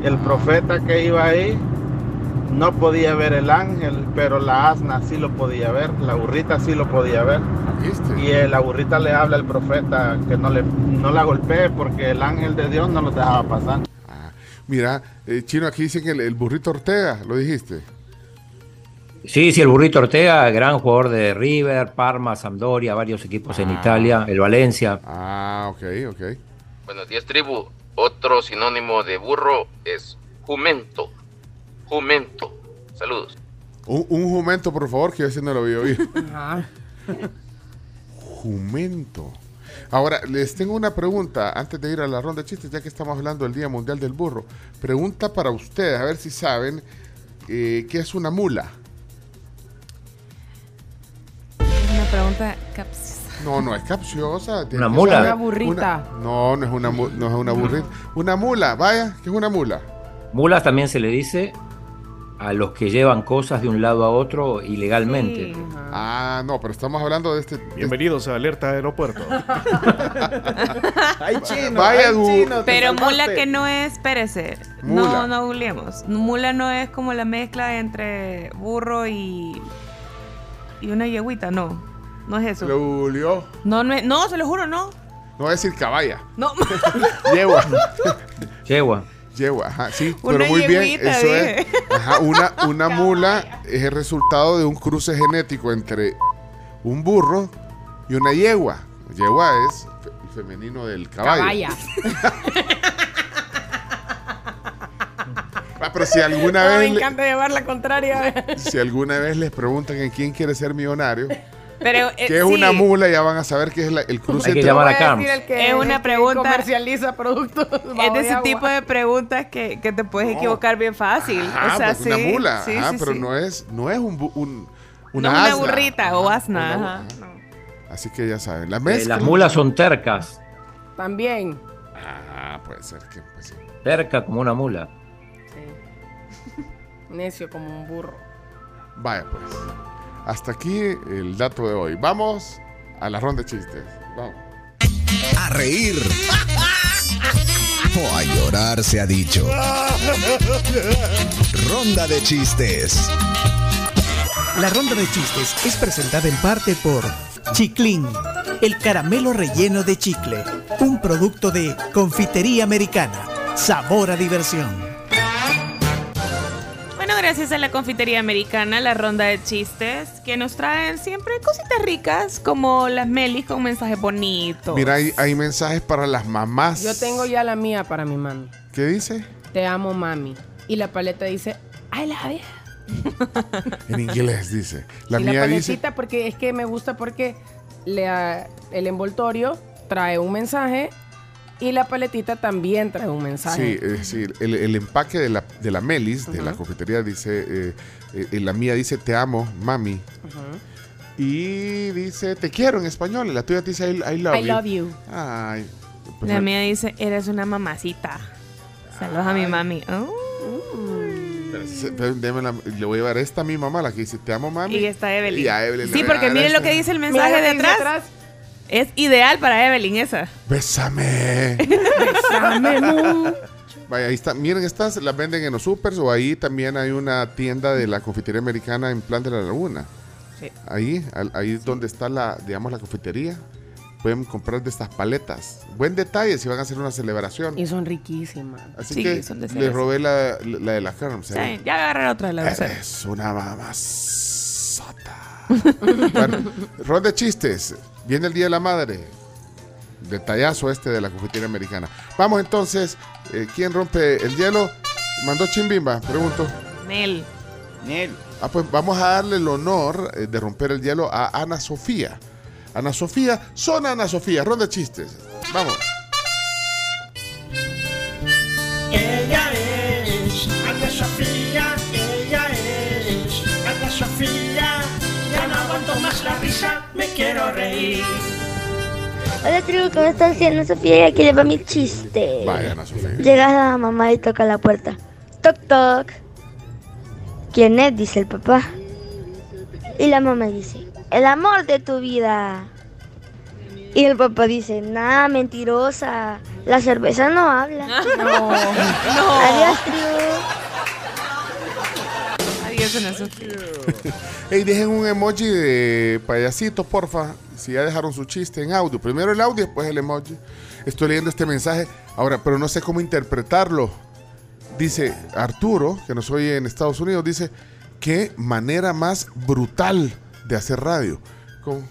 El profeta que iba ahí no podía ver el ángel, pero la asna sí lo podía ver, la burrita sí lo podía ver.
¿Viste?
Y eh, la burrita le habla al profeta que no, le, no la golpee porque el ángel de Dios no lo dejaba pasar.
Mira, eh, Chino, aquí dicen que el, el burrito Ortega, ¿lo dijiste?
Sí, sí, el burrito Ortega, gran jugador de River, Parma, Sampdoria, varios equipos en
Ah.
Italia, el Valencia.
Ah, ok, ok.
Buenos días, tribu. Otro sinónimo de burro es jumento. Jumento. Saludos.
Un, un jumento, por favor, que yo ese no lo vi oír. Jumento. Ahora, les tengo una pregunta antes de ir a la ronda de chistes, ya que estamos hablando del Día Mundial del Burro. Pregunta para ustedes, a ver si saben eh, qué es una mula.
Es una pregunta capciosa.
No, no es capciosa. tiene
¿Una mula?
saber-
Una burrita.
una- no, no es una, no es una burrita. Una mula, vaya, ¿qué es una mula?
Mulas también se le dice a los que llevan cosas de un lado a otro ilegalmente.
Sí.
Ah, no, pero estamos hablando de este... de-
Bienvenidos a Alerta Aeropuerto. Ay, chino.
Vaya
ay, chino, te
Pero
salvaste.
mula que no es, espérese,
Mula.
no, no googleemos. Mula no es como la mezcla entre burro y, y una yeguita, no. No es eso.
Lo googleó.
No, no, es- no, se lo juro, no.
No voy a decir caballa.
No.
Yegua.
Yegua.
Yegua, ajá, sí,
Una
pero muy bien. Eso
dije.
es. Ajá, una, una mula es el resultado de un cruce genético entre un burro y una yegua. Yegua es fe- el femenino del caballo.
Caballa.
Ah, pero si alguna
No, me
vez le-
encanta llevar la contraria.
si alguna vez les preguntan en quién quiere ser millonario,
Pero eh,
que es
sí,
una mula, ya van a saber que es la- el cruce
Hay que llamar a
que-
Es una
que
pregunta-
comercializa productos.
Es de ese
agua.
tipo de preguntas que, que te puedes
No.
equivocar bien fácil.
Ah,
o sea,
pues una
sí,
mula,
sí,
ajá,
sí,
pero
sí.
no es no es un, bu- un-
No
una
es una
asna.
burrita o
Ajá,
asna,
una-
ajá.
ajá. Así que ya saben, la
Eh, las mulas son tercas,
También.
Ah, puede ser que pues, sí.
terca como una mula.
Necio como un burro.
Vaya pues. Hasta aquí el dato de hoy. Vamos a la ronda de chistes. Vamos.
A reír. o a llorar se ha dicho. Ronda de chistes.
La ronda de chistes es presentada en parte por Chiclin, el caramelo relleno de chicle, un producto de confitería americana. Sabor a diversión.
Gracias a la confitería americana, la ronda de chistes, que nos traen siempre cositas ricas, como las melis con mensajes bonitos.
Mira, hay, hay mensajes para las mamás.
Yo tengo ya la mía para mi mami.
¿Qué dice?
Te amo, mami. Y la paleta dice, I love you.
En inglés dice. La
y
mía
la
dice.
paletita, porque es que me gusta porque le, el envoltorio trae un mensaje y la paletita también trae un mensaje.
Sí, eh, sí, el, el empaque de la, de la Melis, de la confitería, dice, eh, eh, la mía dice te amo, mami.
Ujú.
Y dice te quiero en español. La tuya dice I, I love
I
you.
love you.
Ay. pues
La mía dice, eres una mamacita. Saludos a mi mami. Oh.
pero se- pero déme la- le voy a llevar esta a mi mamá, la que dice te amo, mami.
Y está Evelyn.
Y a Evelyn
sí, porque miren lo que dice el mensaje de atrás. Es ideal para Evelyn esa.
Bésame.
Bésame mucho.
Vaya, ahí está. Miren, estas las venden en los supers o ahí también hay una tienda de la confitería americana en Plan de la Laguna.
Sí.
Ahí, al- ahí es donde está la, digamos, la confitería. Pueden comprar de estas paletas. Buen detalle si van a hacer una celebración.
Y son riquísimas.
Así
Sí,
que
son de
les robé la, la de la Kerms.
Sí, ya agarré otra de la.
Es una mamazota. bueno, ron de chistes. Viene el Día de la Madre. Detallazo este de la confitería americana. Vamos entonces. eh, ¿Quién rompe el hielo? Mandó Chimbimba, pregunto.
Nel.
Ah, pues vamos a darle el honor eh, de romper el hielo a Ana Sofía. Ana Sofía, son Ana Sofía, ronda de chistes. Vamos.
Ella es Ana Sofía, risa, me quiero reír.
Hola tribu, ¿cómo están haciendo Sofía? Y aquí le va mi chiste.
Vaya, Sofía.
Llega la mamá y toca la puerta. Toc toc. ¿Quién es? dice el papá. Y la mamá dice, el amor de tu vida. Y el papá dice, nada, mentirosa. La cerveza no habla.
No, no.
Adiós, tribu.
Sofía.
Hey, dejen un emoji de payasito, porfa. Si ya dejaron su chiste en audio. Primero el audio, después el emoji. Estoy leyendo este mensaje ahora, pero no sé cómo interpretarlo. Dice Arturo, que nos oye en Estados Unidos, dice, qué manera más brutal de hacer radio. ¿Cómo,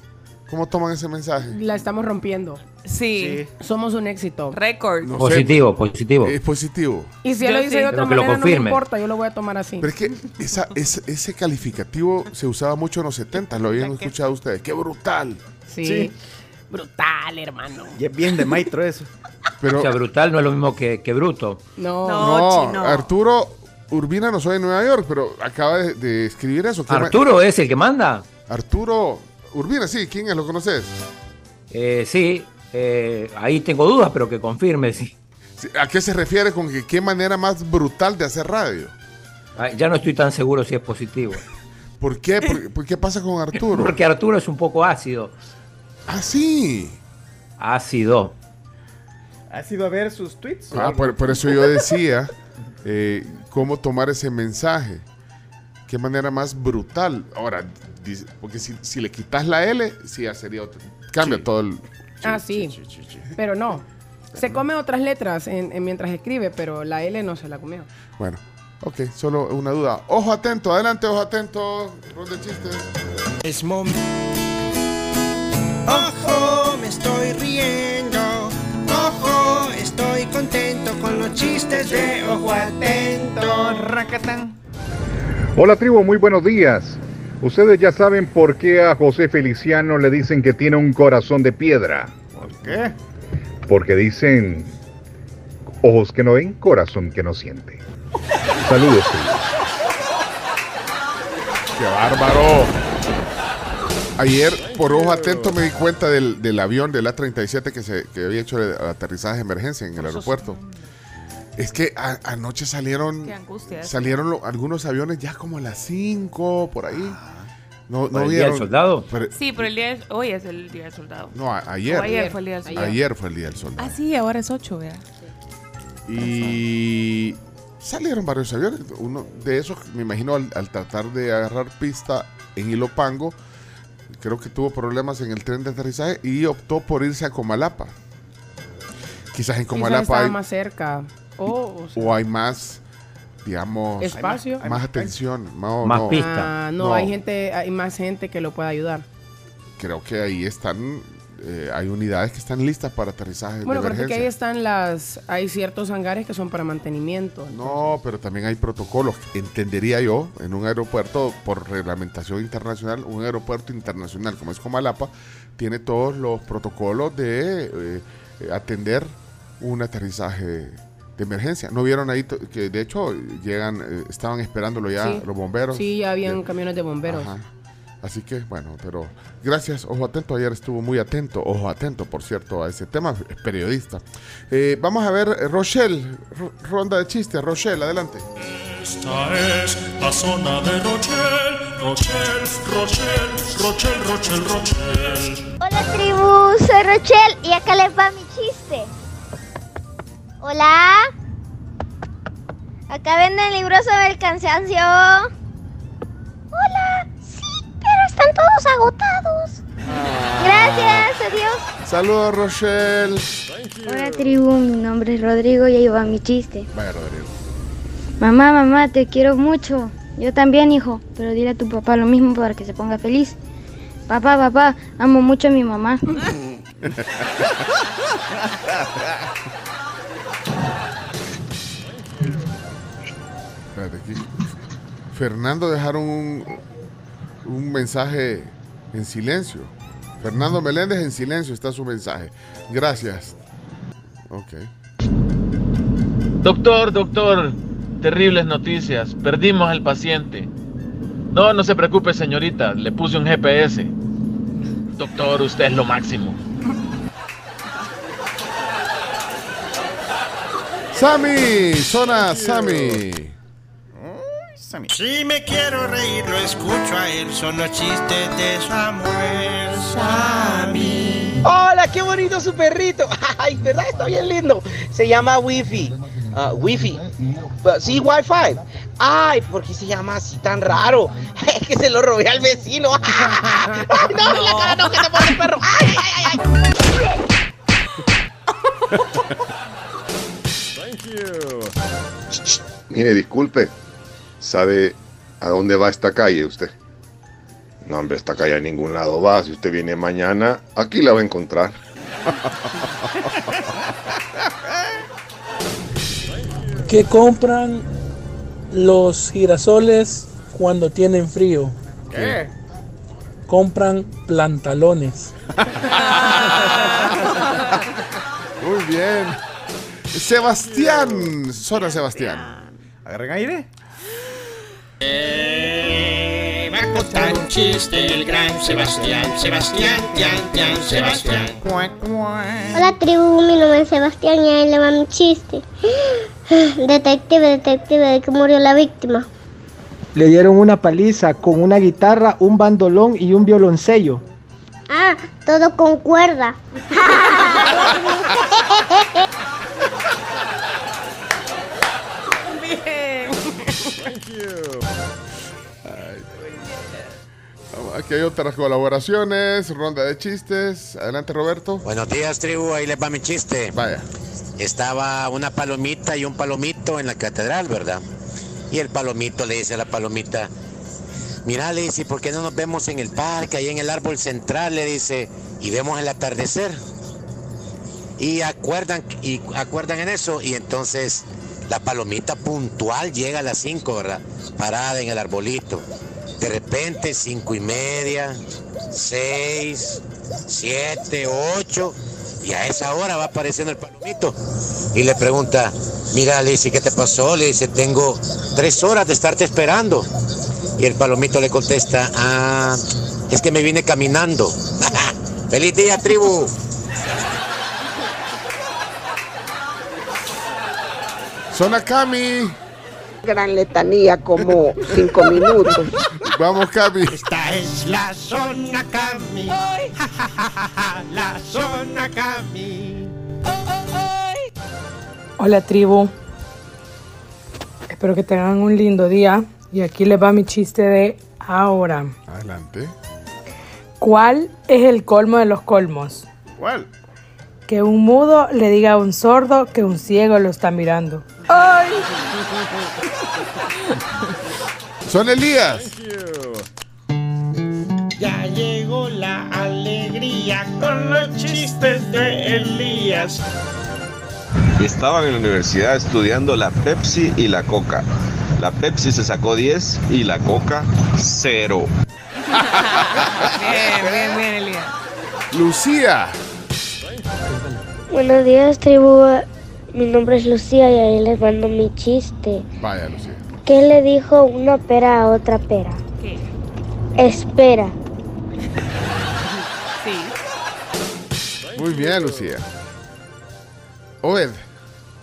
cómo toman ese mensaje?
La estamos rompiendo.
Sí.
Somos un éxito.
Récord.
No sé.
Positivo, positivo.
Es positivo.
Y si él lo dice
sí.
de otra
Pero
manera, no me importa, yo lo voy a tomar así.
Pero es que esa, ese, ese calificativo se usaba mucho en los 70, lo habían escuchado ustedes. ¡Qué brutal!
Sí.
Sí.
Brutal, hermano.
Y es bien de maestro eso.
Pero
O sea, brutal no es lo mismo que, que bruto.
No.
No,
no,
chino.
Arturo Urbina no soy en Nueva York, pero acaba de, de escribir eso. ¿Qué ma-
Arturo es el que manda.
Arturo Urbina, sí, ¿quién es? ¿Lo conoces?
Eh, sí, eh, ahí tengo dudas, pero que confirme, sí.
¿A qué se refiere con que qué manera más brutal de hacer radio?
Ah, Ya no estoy tan seguro si es positivo.
¿Por qué? ¿Por, por qué pasa con Arturo?
Porque Arturo es un poco ácido.
Ah, sí.
Ácido.
¿Has ido a ver sus tweets?
Ah, por, por eso yo decía eh, cómo tomar ese mensaje. Qué manera más brutal. Ahora, dice- porque si, si le quitas la L, sí ya sería otro. Cambia todo el.
Ah, sí. Pero no. Se come otras letras en- en mientras escribe, pero la L no se la comió.
Bueno, ok, solo una duda. Ojo atento, adelante, ojo atento. Ronda de chistes.
Es momento. Ojo, me estoy riendo. Ojo, estoy contento con los chistes de ojo atento. Racatán.
Hola tribu, muy buenos días. Ustedes ya saben por qué a José Feliciano le dicen que tiene un corazón de piedra.
¿Por qué?
Porque dicen ojos que no ven, corazón que no siente. Saludos.
¡Qué bárbaro! Ayer, por ojo atento, me di cuenta del, del avión del A-37 que, se, que había hecho el aterrizaje de emergencia en el aeropuerto. Es que a- anoche salieron
Qué angustia. eso.
salieron lo- algunos aviones ya como a las 5, por ahí. No,
¿Por
no
el Día
vieron.
del Soldado?
Pero-
Sí, pero el día es- hoy es el día del soldado.
no, a- ayer.
Ayer fue el día del soldado.
Ayer fue el día del soldado.
Ah, sí, ahora es 8, vea.
Y salieron varios aviones. Uno de esos, me imagino, al, al tratar de agarrar pista en Ilopango, creo que tuvo problemas en el tren de aterrizaje y optó por irse a Comalapa. Quizás en
Quizás
Comalapa
estaba
hay,
más cerca. O, o sea,
o hay más, digamos,
Espacio.
más atención. No,
Más
no.
pista.
Ah, no, hay gente, hay más gente que lo pueda ayudar.
Creo que ahí están, eh, hay unidades que están listas para aterrizaje
Bueno,
de
porque
emergencia.
ahí están las, hay ciertos hangares que son para mantenimiento.
No, pero también hay protocolos. Entendería yo, en un aeropuerto, por reglamentación internacional, un aeropuerto internacional como es Comalapa, tiene todos los protocolos de eh, eh, atender un aterrizaje de emergencia. ¿No vieron ahí que de hecho llegan, eh, estaban esperándolo ya
Sí.
los bomberos?
Sí, ya habían camiones de bomberos.
Ajá. Así que, bueno, pero gracias, Ojo Atento. Ayer estuvo muy atento, Ojo Atento, por cierto, a ese tema, es periodista. Eh, vamos a ver, eh, Rochelle, ro- ronda de chistes. Rochelle, adelante.
Esta es la zona de Rochelle, Rochelle, Rochelle, Rochelle, Rochelle, Rochelle.
Hola tribu, soy Rochelle y acá les va mi chiste. Hola. Acá venden libros sobre el cansancio. Hola. Sí, pero están todos agotados. Gracias, adiós.
Saludos, Rochelle.
Hola tribu, mi nombre es Rodrigo y ahí va mi chiste.
Vaya, Rodrigo.
Mamá, mamá, te quiero mucho. Yo también, hijo, pero dile a tu papá lo mismo para que se ponga feliz. Papá, papá, amo mucho a mi mamá.
Fernando dejaron un, un mensaje en silencio. Fernando Meléndez en silencio está su mensaje. Gracias. Ok.
Doctor, doctor, terribles noticias. Perdimos al paciente. No, no se preocupe, señorita. Le puse un GPS. Doctor, usted es lo máximo.
Sammy, zona Sammy.
Si me quiero reír, lo escucho a él. Son los chistes de Samuel Sammy.
Hola, qué bonito su perrito. Ay, ¿verdad? Está bien lindo. Se llama Wifi. Ah, wifi. Ah, Sí, Wi-Fi. Ay, ¿por qué se llama así tan raro? Es que se lo robé al vecino. Ay, no, en la cara no, que te pone el perro. Ay, ay, ay, ay.
Mire, disculpe, ¿sabe a dónde va esta calle usted? No, hombre, esta calle a ningún lado va. Si usted viene mañana, aquí la va a encontrar.
¿Qué compran los girasoles cuando tienen frío?
¿Qué?
Compran plantalones.
Muy bien. Sebastián, zona Sebastián.
Agarren aire.
Eh, va a contar un chiste el gran Sebastián, Sebastián, Tian, Tian, Sebastián.
Hola tribu, mi nombre es Sebastián y ahí le va mi chiste. Detective, detective, ¿de qué murió la víctima?
Le dieron una paliza con una guitarra, un bandolón y un violoncello.
Ah, todo con cuerda.
Aquí hay otras colaboraciones, ronda de chistes. Adelante, Roberto.
Buenos días, tribu. Ahí les va mi chiste.
Vaya.
Estaba una palomita y un palomito en la catedral, ¿verdad? Y el palomito le dice a la palomita, mira, le dice, ¿por qué no nos vemos en el parque, ahí en el árbol central? Le dice, y vemos el atardecer. Y acuerdan, y acuerdan en eso, y entonces la palomita puntual llega a las 5, ¿verdad? Parada en el arbolito. De repente, cinco y media, seis, siete, ocho, y a esa hora va apareciendo el palomito. Y le pregunta, mira, le dice, ¿qué te pasó? Le dice, tengo tres horas de estarte esperando. Y el palomito le contesta, ah, es que me vine caminando. ¡Feliz día, tribu!
Zona Cami.
Gran letanía, como cinco minutos.
Vamos, Cami.
Esta es la zona Cami. Ja, ja, ja, ja, ja, La zona Cami.
Hola tribu. Espero que tengan un lindo día. Y aquí les va mi chiste de ahora.
Adelante.
¿Cuál es el colmo de los colmos?
¿Cuál?
Que un mudo le diga a un sordo que un ciego lo está mirando. ¡Ay!
Son Elías.
Ya llegó la alegría con los chistes de Elías.
Estaban en la universidad estudiando la Pepsi y la Coca. La Pepsi se sacó 10 y la Coca 0.
Bien, bien, bien, Elías.
Lucía.
Buenos días, tribu. Mi nombre es Lucía y ahí les mando mi chiste.
Vaya, Lucía.
¿Qué le dijo una pera a otra pera?
¿Qué?
Espera.
Sí.
Muy bien, Lucía. Obed.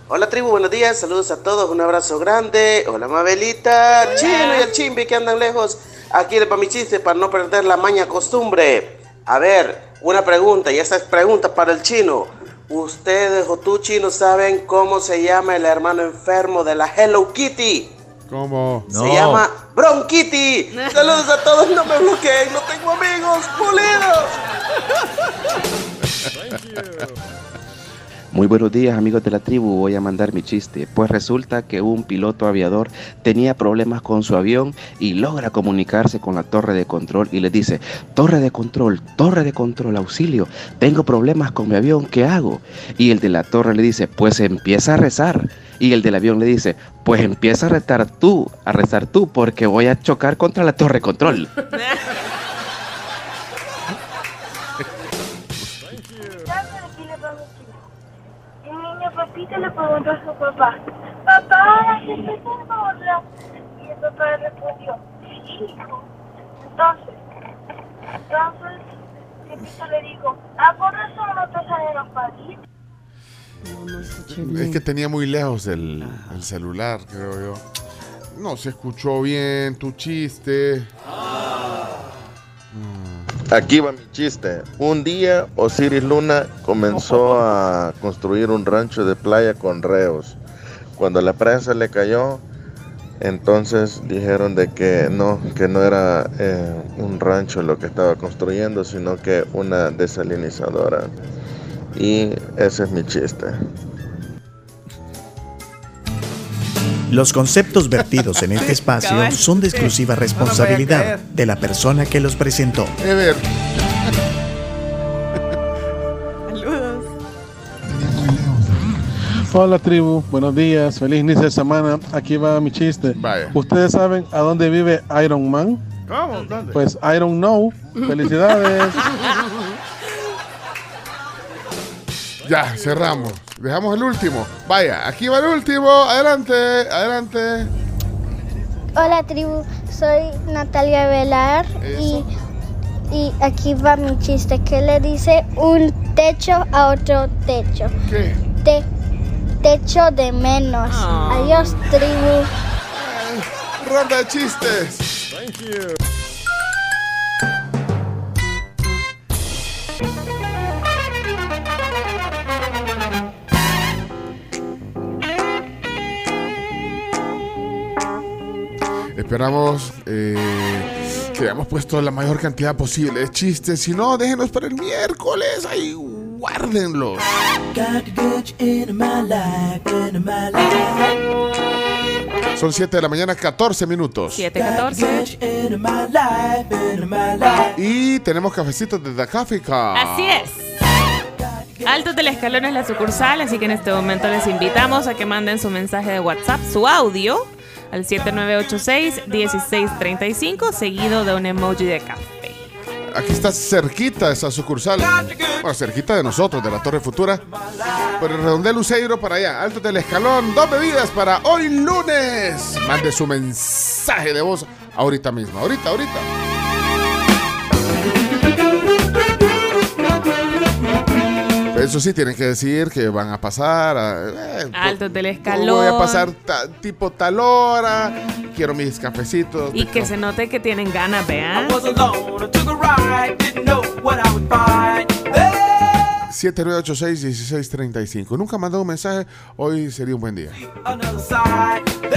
Hola tribu, buenos días, saludos a todos, un abrazo grande. Hola Mabelita, Chino y el Chimbi que andan lejos. Aquí le para mi chiste para no perder la maña costumbre. A ver, una pregunta, y esta es pregunta para el chino. ¿Ustedes o tú chino saben cómo se llama el hermano enfermo de la Hello Kitty?
¿Cómo?
Se llama Bronquitty. Saludos a todos, no me bloqueen, no tengo amigos, pulidos.
Muy buenos días amigos de la tribu, voy a mandar mi chiste. Pues resulta que un piloto aviador tenía problemas con su avión y logra comunicarse con la torre de control y le dice, torre de control, torre de control, auxilio, tengo problemas con mi avión, ¿qué hago? Y el de la torre le dice, pues empieza a rezar. Y el del avión le dice, pues empieza a rezar tú, a rezar tú, porque voy a chocar contra la torre de control.
le preguntó a su papá, papá, ¿la gente se borra? Y el papá le respondió, hijo. Entonces, entonces, Pepito le dijo, ¿a por eso no te salen los palitos?
Es que tenía muy lejos el, el celular, creo yo. No se escuchó bien tu chiste.
Aquí va mi chiste. Un día Osiris Luna comenzó a construir un rancho de playa con reos. Cuando la prensa le cayó, entonces dijeron de que no, que no era eh, un rancho lo que estaba construyendo, sino que una desalinizadora. Y ese es mi chiste.
Los conceptos vertidos en este espacio son de exclusiva responsabilidad de la persona que los presentó.
Ever.
Saludos.
Hola tribu, buenos días, feliz inicio de semana. Aquí va mi chiste. ¿Ustedes saben a dónde vive Iron Man?
¿Cómo? ¿Dónde?
Pues I don't know. Felicidades.
Ya, cerramos. Dejamos el último. Vaya, aquí va el último. Adelante, adelante.
Hola tribu, soy Natalia Velar y, y aquí va mi chiste. ¿Qué le dice un techo a otro techo?
¿Qué?
Te, techo de menos. Adiós tribu.
Ronda de chistes.
Thank you.
Esperamos eh, que hayamos puesto la mayor cantidad posible de chistes. Si no, déjenos para el miércoles. Ahí guárdenlos. Son 7 de la mañana, 14 minutos.
714.
Y tenemos cafecitos de The Coffee Cup.
Así es. Altos del Escalón es la sucursal, así que en este momento les invitamos a que manden su mensaje de WhatsApp, su audio, al 7986-1635, seguido de un emoji de café.
Aquí está cerquita esa sucursal. Bueno, cerquita de nosotros, de la Torre Futura. Por el redondel Luceiro para allá. Alto del escalón. Dos bebidas para hoy lunes. Mande su mensaje de voz ahorita mismo. Ahorita, ahorita. Eso sí, tienen que decir que van a pasar. a- eh,
Altos del Escalón.
voy a pasar ta- tipo tal hora. Quiero mis cafecitos.
Y que se note que tienen ganas, vean.
7986-1635. Nunca mandó un mensaje, hoy sería un buen día.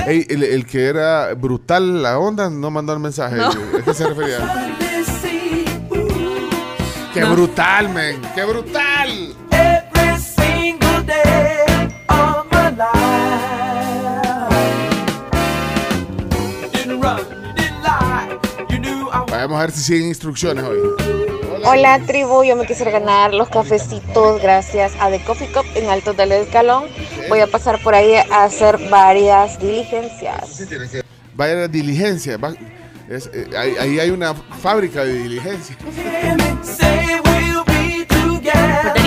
Ey, el, el que era brutal la onda no mandó el mensaje.
No.
¿A qué se refería? ¡Qué
No.
brutal, men! ¡Qué brutal! Vamos a ver si siguen instrucciones hoy.
Hola tribu, yo me quisiera ganar los cafecitos gracias a The Coffee Cup en Alto del Escalón. Voy a pasar por ahí a hacer varias diligencias.
Vaya a la diligencia. va- es- eh, ahí, ahí hay una fábrica de diligencia.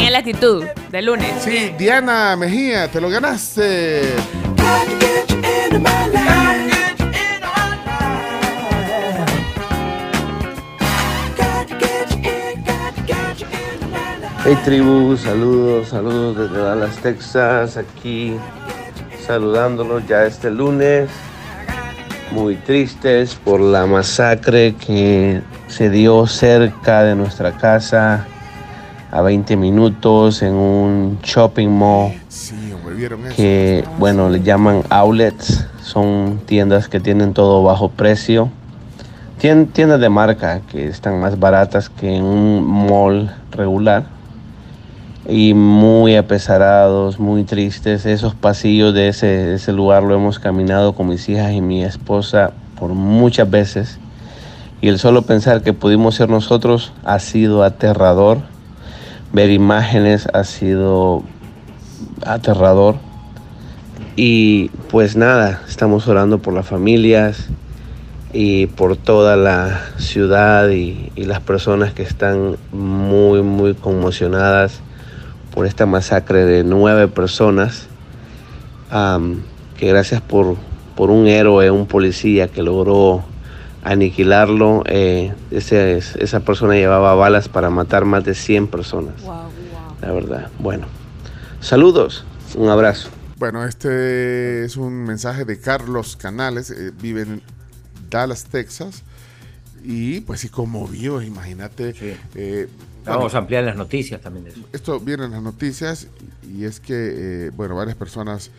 Tenía la actitud de lunes.
Sí, Diana Mejía, te lo ganaste.
Hey tribu, saludos, saludos desde Dallas, Texas, aquí saludándolos ya este lunes. Muy tristes por la masacre que se dio cerca de nuestra casa a 20 minutos en un shopping mall
Sí,
que, bueno, le llaman outlets. Son tiendas que tienen todo bajo precio. Tien- tiendas de marca que están más baratas que en un mall regular. Y muy apesarados, muy tristes. Esos pasillos de ese, de ese lugar lo hemos caminado con mis hijas y mi esposa por muchas veces. Y el solo pensar que pudimos ser nosotros ha sido aterrador. Ver imágenes ha sido aterrador. Y pues nada, estamos orando por las familias y por toda la ciudad y, y las personas que están muy, muy conmocionadas por esta masacre de nueve personas. Que gracias por, por un héroe, un policía que logró aniquilarlo. eh, ese- esa persona llevaba balas para matar más de 100 personas. La verdad. Bueno, saludos, un abrazo.
Bueno, este es un mensaje de Carlos Canales, eh, vive en Dallas, Texas, y pues sí conmovió, imagínate. eh,
Vamos
bueno,
a ampliar las noticias también de eso.
Esto viene en las noticias y es que, eh, bueno, varias personas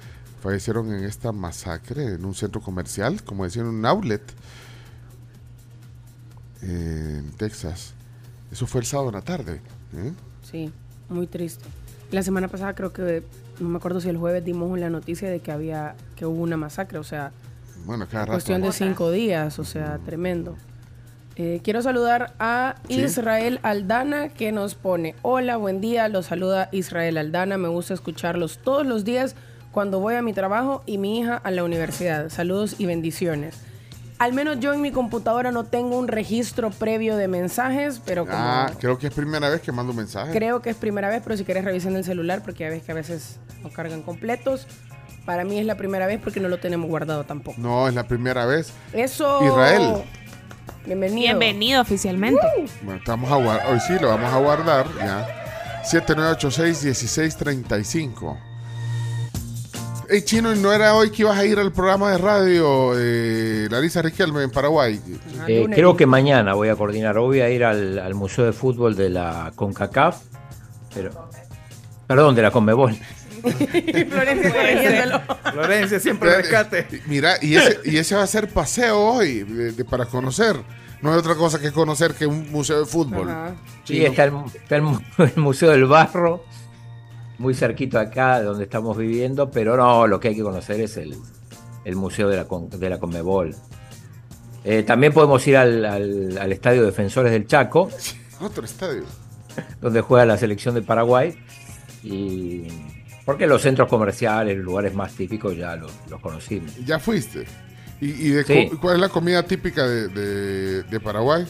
fallecieron en esta masacre en un centro comercial, como decían, un outlet eh, en Texas. Eso fue el sábado en la tarde. ¿eh?
Sí, muy triste. La semana pasada creo que, no me acuerdo si el jueves dimos la noticia de que había, que hubo una masacre, o sea,
Bueno, cada rato.
cuestión de cinco días, o sea, tremendo. Eh, quiero saludar a
Sí.
Israel Aldana que nos pone, hola, buen día, los saluda Israel Aldana, me gusta escucharlos todos los días cuando voy a mi trabajo y mi hija a la universidad. Saludos y bendiciones. Al menos yo en mi computadora no tengo un registro previo de mensajes, pero como
Ah, creo que es primera vez que mando un mensaje.
creo que es primera vez, pero si quieres revisen el celular porque ya ves que a veces no cargan completos. Para mí es la primera vez porque no lo tenemos guardado tampoco.
No, es la primera vez.
Eso.
Israel.
Bienvenido.
Bienvenido oficialmente.
Bueno, estamos a guardar. Hoy sí lo vamos a guardar ya. 7986-1635. Hey, Chino, ¿no era hoy que ibas a ir al programa de radio eh, Larisa Riquelme en Paraguay?
Eh, creo que mañana voy a coordinar. Hoy voy a ir al, al Museo de Fútbol de la CONCACAF. Pero, perdón, de la CONMEBOL.
Florencia corrigiéndolo.
Florencia, siempre rescate.
Mira, y ese, y ese va a ser paseo hoy de- de- para conocer. No hay otra cosa que conocer que un museo de fútbol.
Sí,
Chino.
está el, está el mu- el Museo del Barro, muy cerquito acá de donde estamos viviendo, pero no, lo que hay que conocer es el, el Museo de la, de la Conmebol. Eh, también podemos ir al, al- al Estadio Defensores del Chaco,
Otro estadio.
donde juega la selección de Paraguay. Y porque los centros comerciales, los lugares más típicos ya los, los conocimos.
Ya fuiste. ¿Y, y de
Sí.
cuál es la comida típica de, de- de Paraguay?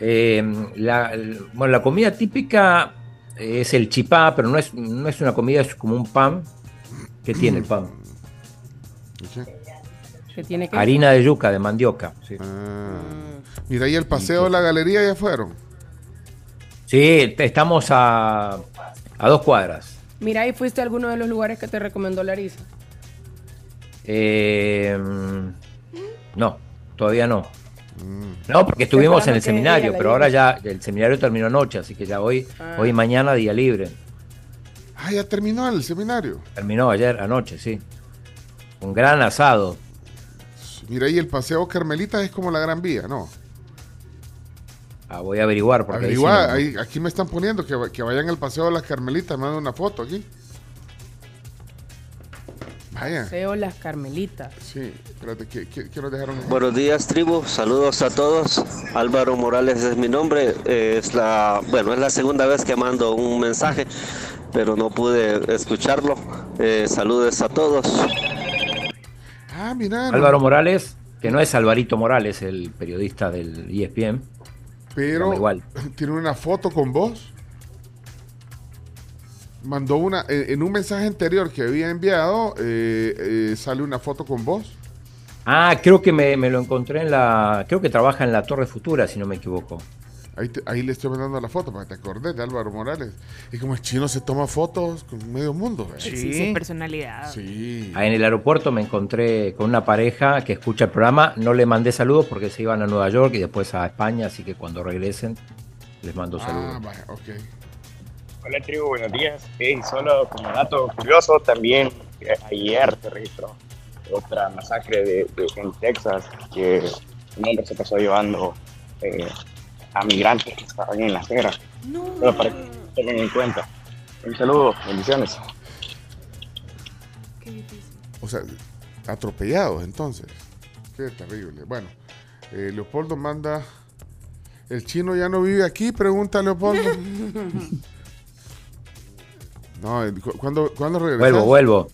Eh, la, bueno, la comida típica es el chipá, pero no es, no es una comida, es como un pan. que tiene el pan?
Que tiene que
Harina de yuca, de mandioca. Sí,
Mira, ¿y el paseo de la galería ya fueron?
Sí, estamos a, a dos cuadras.
Mira, ¿y fuiste a alguno de los lugares que te recomendó Larisa?
Eh, no, todavía no. No, porque estuvimos en el seminario, pero ahora ya el seminario terminó anoche, así que ya hoy,
Ah.
hoy y mañana día libre.
Ah, ya terminó el seminario.
Terminó ayer, anoche, sí. Un gran asado.
Mira, ahí el paseo Carmelita es como la Gran Vía, ¿no?
Ah, voy a averiguar porque ahí sí
Averigua,
no-
ahí- aquí me están poniendo que, que vayan al paseo de las Carmelitas, me mandan una foto aquí. Vaya.
Paseo Las Carmelitas.
Sí, espérate, que, que, que nos dejaron.
Buenos días, tribu. Saludos a todos. Álvaro Morales es mi nombre. Es la, bueno, es la segunda vez que mando un mensaje, pero no pude escucharlo. Eh, saludos a todos.
Ah, mira. no-
Álvaro Morales, que no es Alvarito Morales, el periodista del ESPN.
Pero
igual.
tiene una foto con vos. Mandó una, en, en un mensaje anterior que había enviado, eh, eh, sale una foto con vos.
Ah, creo que me, me lo encontré en la. Creo que trabaja en la Torre Futura, si no me equivoco.
Ahí, te- ahí le estoy mandando la foto para que te acordes de Álvaro Morales. Y como el chino se toma fotos con medio mundo. ¿eh?
Sí, su personalidad.
Sí.
Ahí en el aeropuerto me encontré con una pareja que escucha el programa. No le mandé saludos porque se iban a Nueva York y después a España, así que cuando regresen les mando saludos.
Ah, vaya, ok.
Hola tribu, buenos días. Hey, solo como dato curioso, también eh, ayer se registró otra masacre de, de- en Texas que un hombre se pasó llevando eh, a migrantes que estaban en la acera. Solo para que tengan en cuenta. Un saludo, bendiciones.
O sea, atropellados entonces. Qué terrible. Bueno, eh, Leopoldo manda. ¿El chino ya no vive aquí? Pregunta Leopoldo. no, el- cu- ¿cuándo, ¿cuándo regresas?
Vuelvo, vuelvo.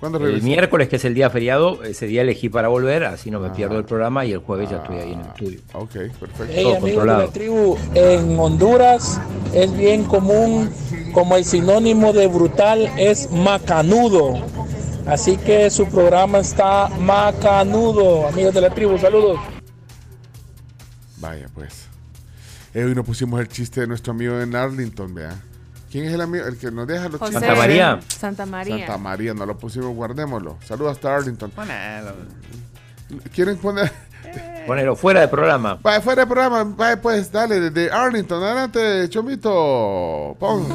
¿Cuándo
El
regresas?
miércoles, que es el día feriado, ese día elegí para volver, así no me pierdo el programa y el jueves ya estoy ahí en el estudio.
Ok, perfecto.
Hey,
Todo
amigos de la tribu, en Honduras es bien común, como el sinónimo de brutal es macanudo. Así que su programa está macanudo. Amigos de la tribu, saludos.
Vaya, pues. Eh, hoy nos pusimos el chiste de nuestro amigo en Arlington, vea. ¿Quién es el amigo? El que nos deja los
José.
chistes.
Santa María.
Santa María.
Santa María, no lo pusimos, guardémoslo. Saludos hasta Arlington. ¿Quieren poner?
Ponelo fuera de programa.
Vaya, fuera de programa. Vaya, pues, dale, desde Arlington. Adelante, Chomito. Pon.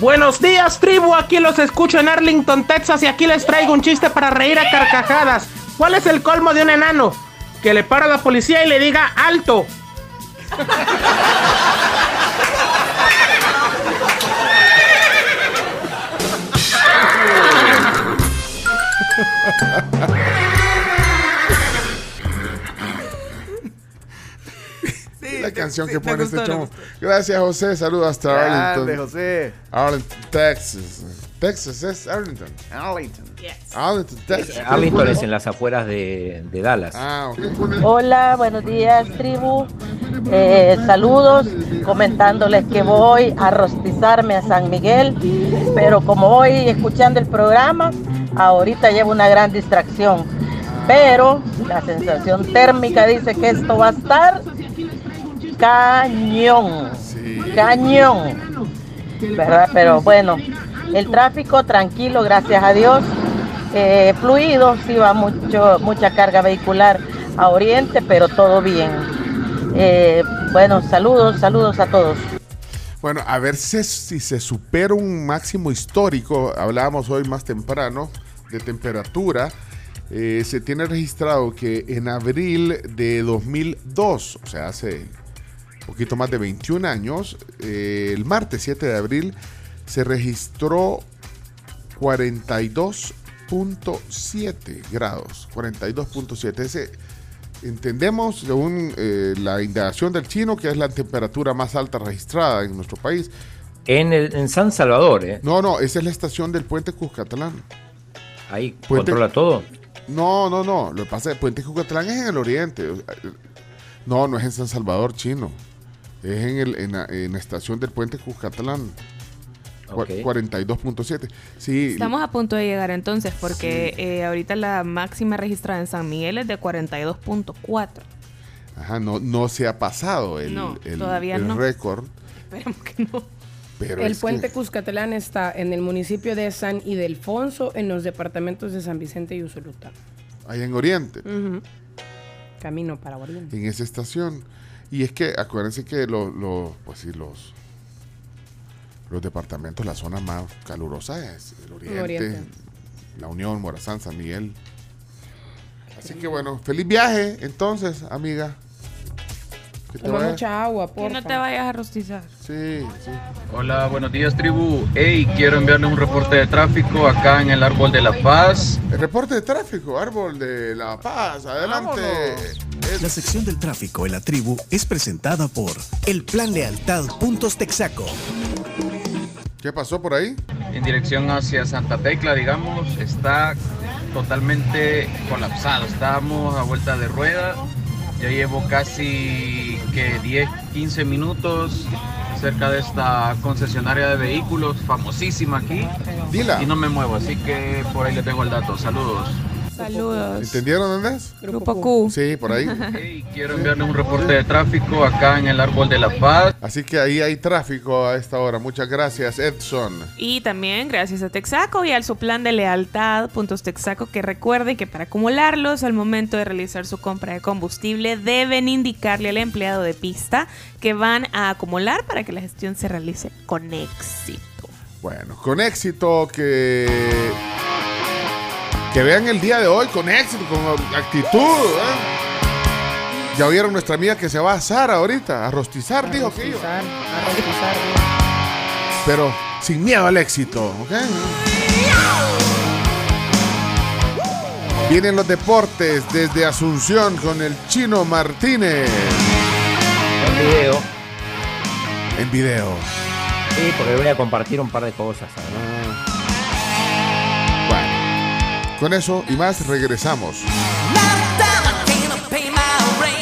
Buenos días, tribu. Aquí los escucho en Arlington, Texas, y aquí les traigo un chiste para reír a carcajadas. ¿Cuál es el colmo de un enano? Que le para a la policía y le diga alto.
la canción que pone este
me
chomo. Gracias, José. Saludos hasta
Grande,
Arlington.
José.
Arlington, Texas. Texas es Arlington.
Arlington.
Arlington, Texas.
Arlington es en las afueras de, de Dallas.
Ah,
Hola, buenos días, tribu. Eh, saludos, comentándoles que voy a rostizarme a San Miguel, pero como voy escuchando el programa, ahorita llevo una gran distracción. Pero la sensación térmica dice que esto va a estar cañón, cañón, ¿verdad? Pero bueno, el tráfico tranquilo, gracias a Dios, eh, fluido, sí va mucho, mucha carga vehicular a Oriente, pero todo bien. Eh, bueno, saludos, saludos a todos.
Bueno, a ver si, si se supera un máximo histórico. Hablábamos hoy más temprano de temperatura. Eh, se tiene registrado que en abril de 2002, o sea, hace poquito más de 21 años, el martes 7 de abril, se registró 42.7 grados. 42.7. Ese, entendemos, según eh, la indagación del chino, que es la temperatura más alta registrada en nuestro país.
En, el- en San Salvador, ¿eh?
No, no, esa es la estación del puente Cuscatlán.
Ahí
Puente-
controla todo.
No, no, no. Lo que pasa es que Puente Cucatlán es en el oriente. No, no es en San Salvador, chino. Es en, el, en, la, en la estación del Puente Cuscatlán. Cua-
Ok.
42.7. Sí.
Estamos a punto de llegar entonces, porque eh, ahorita la máxima registrada en San Miguel es de 42.4.
Ajá, no, no se ha pasado el,
No,
el-
no.
récord.
Esperemos que no.
Pero
el puente
que-
Cuscatlán está en el municipio de San Ildefonso, en los departamentos de San Vicente y Usulután.
ahí en Oriente.
Camino para Oriente.
en esa estación. Y es que acuérdense que los, los- pues sí, los, los departamentos, la zona más calurosa es el Oriente,
Oriente.
La Unión, Morazán, San Miguel. Así que bueno, feliz viaje entonces, amiga. Que te vaya-
mucha agua,
Que
por
no te vayas a rostizar.
Sí, sí.
Hola, buenos días tribu. Hey, quiero enviarle un reporte de tráfico acá en el Árbol de la Paz.
El reporte de tráfico, Árbol de la Paz, adelante.
La sección del tráfico en la tribu es presentada por el Plan Lealtad Puntos Texaco.
¿Qué pasó por ahí?
En dirección hacia Santa Tecla, digamos, está totalmente colapsado. Estamos a vuelta de rueda. Ya llevo casi que 10, 15 minutos cerca de esta concesionaria de vehículos famosísima aquí.
Dila.
Y no me muevo, así que por ahí les dejo el dato. Saludos.
Saludos.
¿Entendieron dónde es?
Grupo Q.
Sí, por ahí.
Quiero enviarle un reporte de tráfico acá en el Árbol de la Paz.
Así que ahí hay tráfico a esta hora. Muchas gracias, Edson.
Y también gracias a Texaco y al su plan de lealtad, puntos Texaco, que recuerde que para acumularlos al momento de realizar su compra de combustible deben indicarle al empleado de pista que van a acumular para que la gestión se realice con éxito.
Bueno, con éxito que. Que vean el día de hoy con éxito, con actitud. ¿eh? Ya oyeron nuestra amiga que se va a asar ahorita, a rostizar, dijo que iba.
Rostizar, a rostizar.
Pero sin miedo al éxito, ¿ok? Vienen los deportes desde Asunción con el chino Martínez.
En video.
En video.
Sí, porque voy a compartir un par de cosas.
Con eso y más regresamos.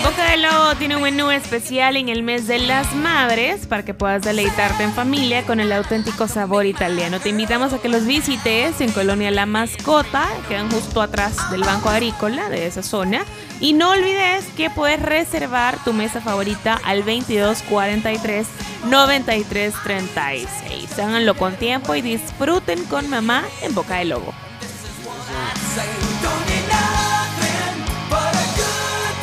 Boca de Lobo tiene un menú especial en el mes de las madres para que puedas deleitarte en familia con el auténtico sabor italiano. Te invitamos a que los visites en Colonia La Mascota, quedan justo atrás del Banco Agrícola de esa zona. Y no olvides que puedes reservar tu mesa favorita al 2243 9336. Háganlo con tiempo y disfruten con mamá en Boca de Lobo.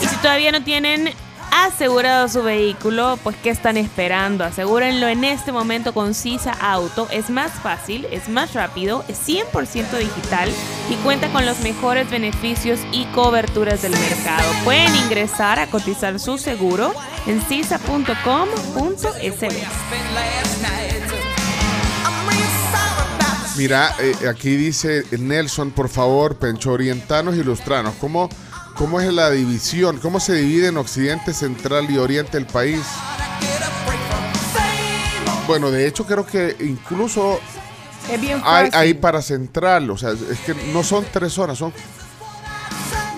Y si todavía no tienen asegurado su vehículo, pues ¿qué están esperando? Asegúrenlo en este momento con Sisa Auto. Es más fácil, es más rápido, es 100% digital y cuenta con los mejores beneficios y coberturas del mercado. Pueden ingresar a cotizar su seguro en sisa.com.sb.
Mira, eh, aquí dice Nelson, por favor, Pencho, orientanos y ilustranos. ¿Cómo, ¿Cómo es la división? ¿Cómo se divide en Occidente, Central y Oriente el país? Bueno, de hecho creo que incluso
Es bien
hay, hay para Central, o sea, es que no son tres zonas, son,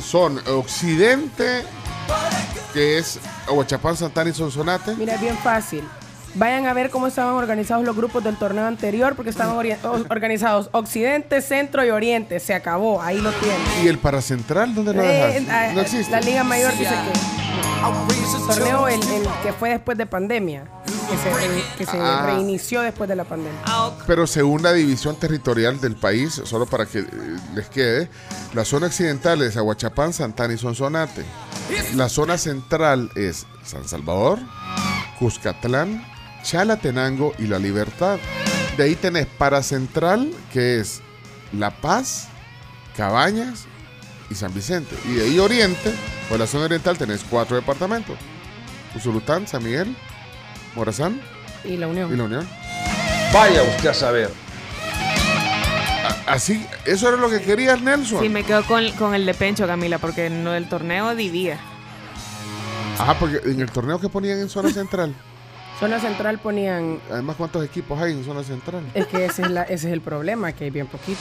son Occidente, que es Aguachapán, Santana y Sonsonate.
Mira, es bien fácil. Vayan a ver cómo estaban organizados los grupos del torneo anterior, porque estaban organizados Occidente, Centro y Oriente. Se acabó, ahí lo tienen.
¿Y el para Central dónde lo
Eh,
dejas?
ah,
No existe.
La Liga Mayor dice que el torneo el, el que fue después de pandemia, que se, re- que se
Ah.
reinició después de la pandemia.
Pero según la división territorial del país, solo para que eh, les quede, la zona occidental es Aguachapán, Santana y Sonsonate. La zona central es San Salvador, Cuscatlán, Chalatenango y La Libertad. De ahí tenés para central, que es La Paz, Cabañas y San Vicente. Y de ahí oriente, o la zona oriental, tenés cuatro departamentos. Usulután, San Miguel, Morazán
Y la Unión.
y La Unión.
Vaya usted a saber.
Así, eso era lo que quería Nelson.
Sí, me quedo con, con el de Pencho, Camila, porque en lo del torneo divía.
Ajá, porque en el torneo que ponían en zona central.
Zona Central ponían.
Además, ¿cuántos equipos hay en zona central?
Es que ese es, la- ese es el problema, que hay bien poquito.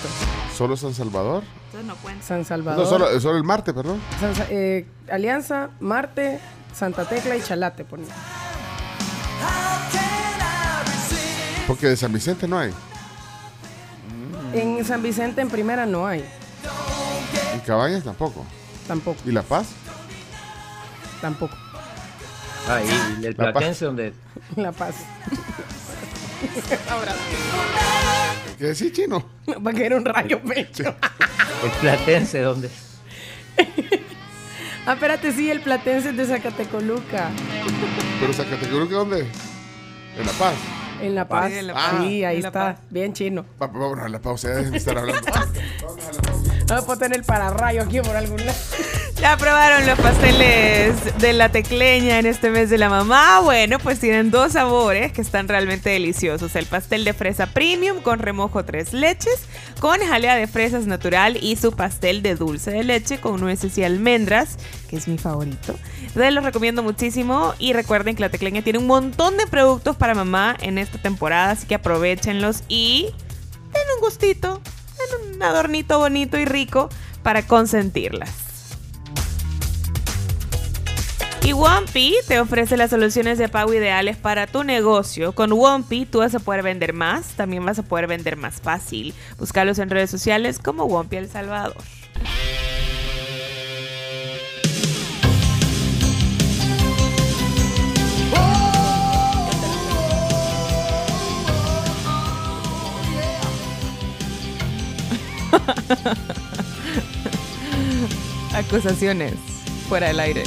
Solo San Salvador.
San Salvador.
No, solo, solo el Marte, perdón.
San eh, Alianza, Marte, Santa Tecla y Chalate ponían.
Porque de San Vicente no hay.
En San Vicente en primera no hay,
En Cabañas tampoco.
tampoco,
¿Y La Paz?
tampoco.
Ah, y el
La Paz.
Platense donde
La Paz.
¿Qué decís, chino?
Va a caer un rayo pecho.
El platense, ¿dónde?
Ah, espérate, sí, el platense es de Zacatecoluca.
Pero Zacatecoluca, ¿dónde? En La Paz.
En La Paz.
Sí, en La Paz.
Sí, ahí
La
está. Bien chino.
Va- Vámonos a la pausa, ya dejen de estar hablando.
Vamos a poner el pararrayo aquí por algún lado.
Ya probaron los pasteles de la tecleña en este mes de la mamá. Bueno, pues tienen dos sabores que están realmente deliciosos. El pastel de fresa premium con remojo tres leches, con jalea de fresas natural y su pastel de dulce de leche con nueces y almendras, que es mi favorito. Les los recomiendo muchísimo y recuerden que la tecleña tiene un montón de productos para mamá en esta temporada, así que aprovechenlos y den un gustito, den un adornito bonito y rico para consentirlas. Y Wompi te ofrece las soluciones de pago ideales para tu negocio. Con Wompi tú vas a poder vender más, también vas a poder vender más fácil. Búscalos en redes sociales como Wompi El Salvador. Acusaciones fuera del aire.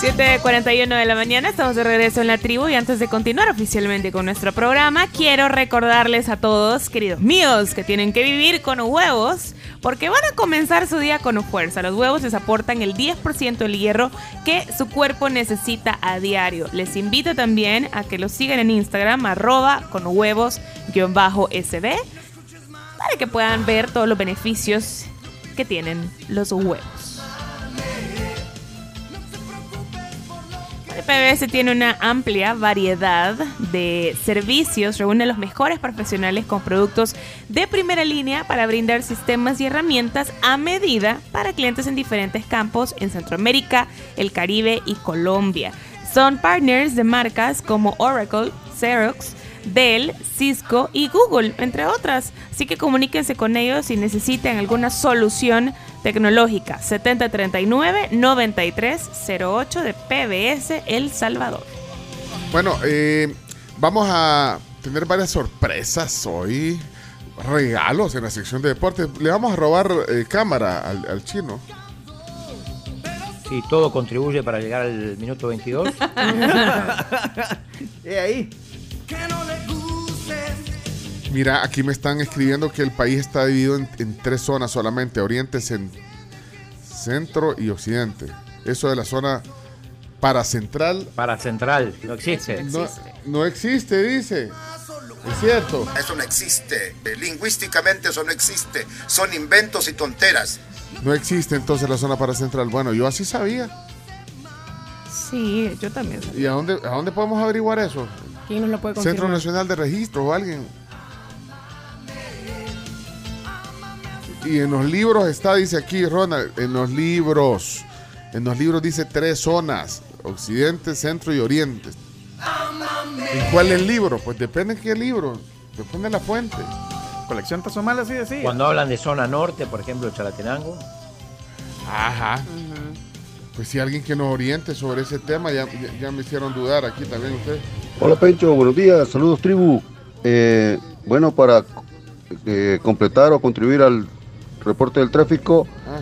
7.41 de la mañana, estamos de regreso en la tribu y antes de continuar oficialmente con nuestro programa, quiero recordarles a todos, queridos míos, que tienen que vivir con huevos porque van a comenzar su día con fuerza. Los huevos les aportan el 10% del hierro que su cuerpo necesita a diario. Les invito también a que los sigan en Instagram, arroba con huevos-sb, para que puedan ver todos los beneficios que tienen los huevos. PBS tiene una amplia variedad de servicios, reúne a los mejores profesionales con productos de primera línea para brindar sistemas y herramientas a medida para clientes en diferentes campos en Centroamérica, el Caribe y Colombia. Son partners de marcas como Oracle, Xerox, Dell, Cisco y Google, entre otras. Así que comuníquense con ellos si necesitan alguna solución tecnológica. 7039-9308 de PBS El Salvador.
Bueno, eh, vamos a tener varias sorpresas hoy. Regalos en la sección de deportes. Le vamos a robar eh, cámara al, al chino.
Sí, todo contribuye para llegar al minuto 22.
Eh, ahí.
Mira, aquí me están escribiendo que el país está dividido en, en tres zonas solamente, oriente, cen- centro y occidente. Eso de la zona paracentral
Para central, no existe.
no, no existe, dice. Es cierto.
Eso no existe. Lingüísticamente eso no existe. Son inventos y tonteras.
No existe entonces la zona paracentral. Bueno, yo así sabía.
Sí, yo también.
¿Y a dónde, a dónde podemos averiguar eso?
¿Quién nos lo puede
Centro
confirmar?
Nacional de Registro o alguien. Y en los libros está, dice aquí Ronald, en los libros. En los libros dice tres zonas, occidente, centro y oriente. ¿Y cuál es el libro? Pues depende de qué libro, depende de la fuente.
Colección Tazomal así decía.
Cuando hablan de zona norte, por ejemplo, Chalatenango.
Ajá. Pues si alguien que nos oriente sobre ese tema, ya, ya- ya me hicieron dudar aquí también ustedes.
Hola Pencho, buenos días, saludos tribu. Eh, bueno, para eh, completar o contribuir al reporte del tráfico,
Ah.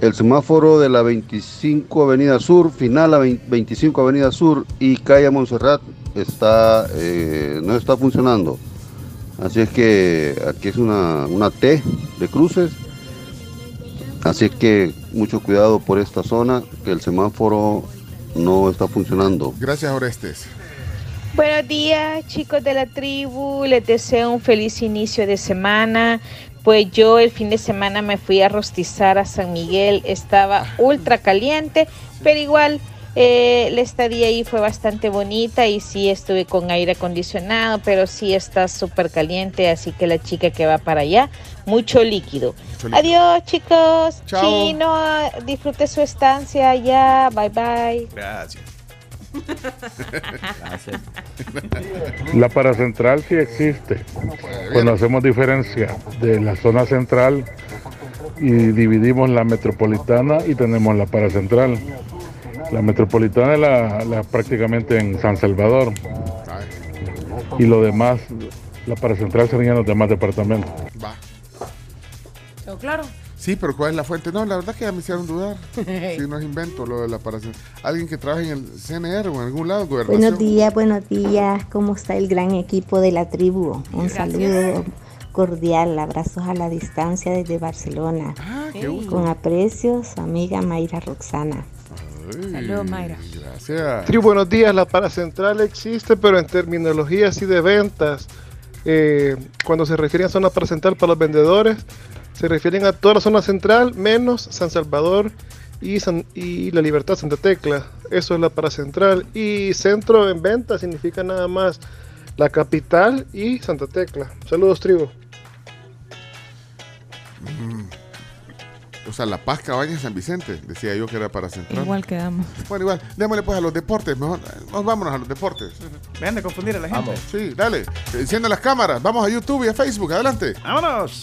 el semáforo de la 25 Avenida Sur, final a 20 25 Avenida Sur y calle Montserrat está, eh, no está funcionando. Así es que aquí es una, una T de cruces. Así es que mucho cuidado por esta zona, que el semáforo no está funcionando.
Gracias, Orestes.
Buenos días, chicos de la tribu. Les deseo un feliz inicio de semana. Pues yo el fin de semana me fui a rostizar a San Miguel. Estaba ultra caliente, pero igual eh, la estadía ahí fue bastante bonita y sí estuve con aire acondicionado, pero sí está súper caliente. Así que la chica que va para allá, mucho líquido.
Mucho líquido.
Adiós, chicos.
Chao.
Chino, disfrute su estancia allá. Bye bye.
Gracias.
La paracentral sí existe. Cuando hacemos diferencia de la zona central y dividimos la metropolitana y tenemos la paracentral. La metropolitana es la, la prácticamente en San Salvador. Y lo demás, la paracentral serían los demás departamentos.
Va.
¿Quedó claro?
Sí, pero ¿cuál es la fuente? No, la verdad que ya me hicieron dudar. Sí, no es invento lo de la paracentral. Alguien que trabaje en el CNR o en algún lado, gobernación.
Buenos días, buenos días. ¿Cómo está el gran equipo de la tribu? Un saludo cordial, abrazos a la distancia desde Barcelona.
qué gusto.
Con aprecio, su amiga Mayra Roxana.
Saludos, Mayra.
Gracias.
Tribu, buenos días. La paracentral existe, pero en terminología así de ventas, eh, cuando se refieren a zona paracentral para los vendedores, se refieren a toda la zona central menos San Salvador y, San- y la Libertad Santa Tecla. Eso es la paracentral. Y centro en venta significa nada más la capital y Santa Tecla. Saludos, tribu.
Mm. O sea, La Paz, Cabañas, San Vicente. Decía yo que era paracentral.
Igual quedamos.
Bueno, igual, démosle pues a los deportes. Mejor, nos vámonos a los deportes.
Vean de confundir a la gente.
Vamos. Sí, dale. Enciende las cámaras. Vamos a YouTube y a Facebook. Adelante.
¡Vámonos!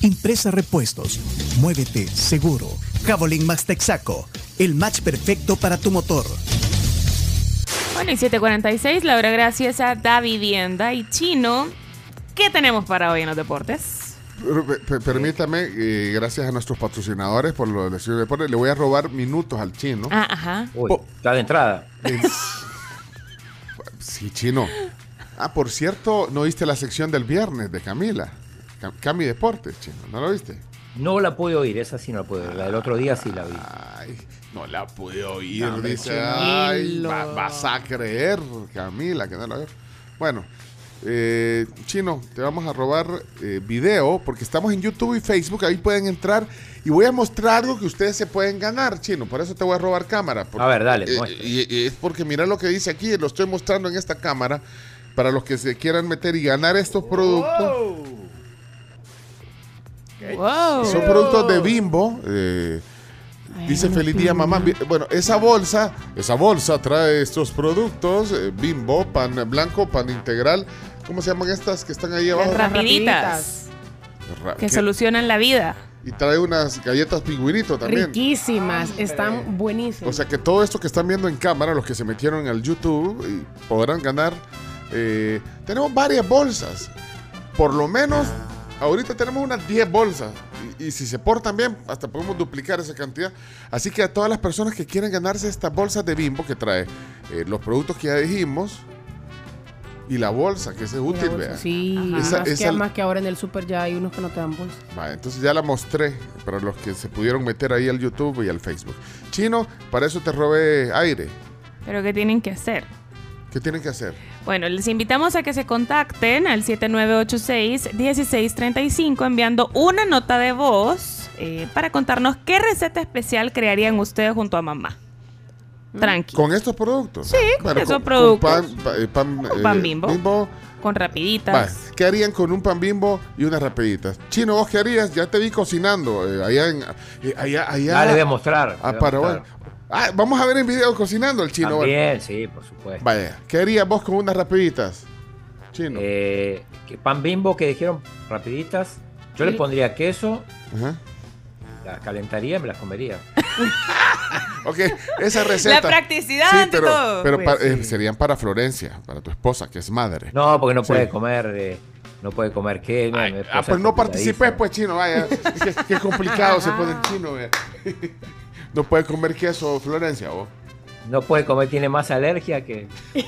Impresa Repuestos. Muévete seguro. Javelin Max Texaco. El match perfecto para tu motor.
Bueno, y 7.46, Laura, gracias a Da Vivienda y Chino. ¿Qué tenemos para hoy en los deportes?
Permítame, eh, gracias a nuestros patrocinadores por lo de Deportes, le voy a robar minutos al chino.
Ah, ajá.
Uy, está de entrada.
Sí, chino. Ah, por cierto, ¿no viste la sección del viernes de Camila? Cam- Cami Deportes, chino. ¿No lo viste?
No la pude oír, esa sí no la pude oír. La del otro día sí la vi.
Ay, no la pude oír.
No,
dice, ay, va- vas a creer, Camila, que no la veo. Bueno, eh, chino, te vamos a robar eh, video porque estamos en YouTube y Facebook. Ahí pueden entrar y voy a mostrar algo que ustedes se pueden ganar, chino. Por eso te voy a robar cámara. porque-
A ver, dale,
eh,
muestra.
y, y es porque mira lo que dice aquí, lo estoy mostrando en esta cámara para los que se quieran meter y ganar estos productos.
Wow.
Son productos de Bimbo. eh, dice feliz día mamá. Bueno, esa bolsa, esa bolsa trae estos productos, eh, Bimbo, pan blanco, pan integral. ¿Cómo se llaman estas que están ahí abajo?
Las rapiditas.
Ra-
Que
¿qué?
solucionan la vida.
Y trae unas galletas pingüinito también.
Riquísimas, están buenísimas.
O sea que todo esto que están viendo en cámara, los que se metieron al YouTube, y podrán ganar. eh, tenemos varias bolsas. Por lo menos, ahorita tenemos unas 10 bolsas. Y, y si se portan bien, hasta podemos duplicar esa cantidad. Así que a todas las personas que quieren ganarse estas bolsas de bimbo que trae eh, los productos que ya dijimos y la bolsa, que ese es útil,
bolsa,
vea.
Sí,
Esa-
más,
esa-
que, más que ahora en el super ya hay unos que no te dan bolsa.
Va, entonces ya la mostré para los que se pudieron meter ahí al YouTube y al Facebook. Chino, para eso te robé aire.
Pero ¿qué tienen que hacer?
¿Qué tienen que hacer?
Bueno, les invitamos a que se contacten al 7986-1635 enviando una nota de voz eh, para contarnos qué receta especial crearían ustedes junto a mamá. Tranqui.
¿Con estos productos?
Sí, con esos productos.
pan, pa- eh, pan,
Con
eh,
pan Bimbo.
bimbo.
Con rapiditas.
¿Qué harían con un pan bimbo y unas rapiditas? Chino, ¿vos qué harías? Ya te vi cocinando eh, allá en... eh, allá, allá,
Ya le voy a mostrar,
A
voy a
Paraguay. Ah, vamos a ver en video cocinando el chino.
También, sí, por supuesto.
Vaya, ¿qué harías vos con unas rapiditas? Chino.
Eh, que pan bimbo que dijeron rapiditas. Yo le
Sí.
pondría queso,
Ajá.
las calentaría y me las comería.
Ok, esa receta.
La practicidad
Sí, pero,
todo.
pero
Pues
eh,
sí.
serían para Florencia, para tu esposa, que es madre.
No, porque no
Sí.
puede comer, eh, no puede comer qué. esposa
Ah,
es
pues no participes, pues, chino, vaya. qué, qué complicado se pone el chino. No puede comer queso, Florencia, vos.
No puede comer, tiene más alergia que.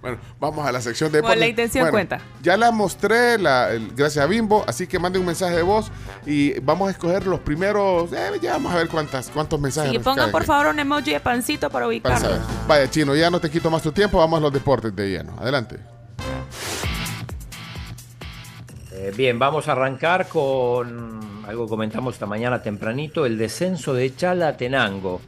Bueno, vamos a la sección de
Bueno, la intención cuenta.
Ya la mostré, la, el- gracias a Bimbo, así que mande un mensaje de voz y vamos a escoger los primeros. eh, ya vamos a ver cuántas, cuántos mensajes.
Sí,
nos
pongan por
aquí.
favor un emoji de pancito para
saber. Vaya, chino, ya no te quito más tu tiempo, vamos a los deportes de lleno. Adelante.
Eh, bien, vamos a arrancar con algo que comentamos esta mañana tempranito, el descenso de Chalatenango,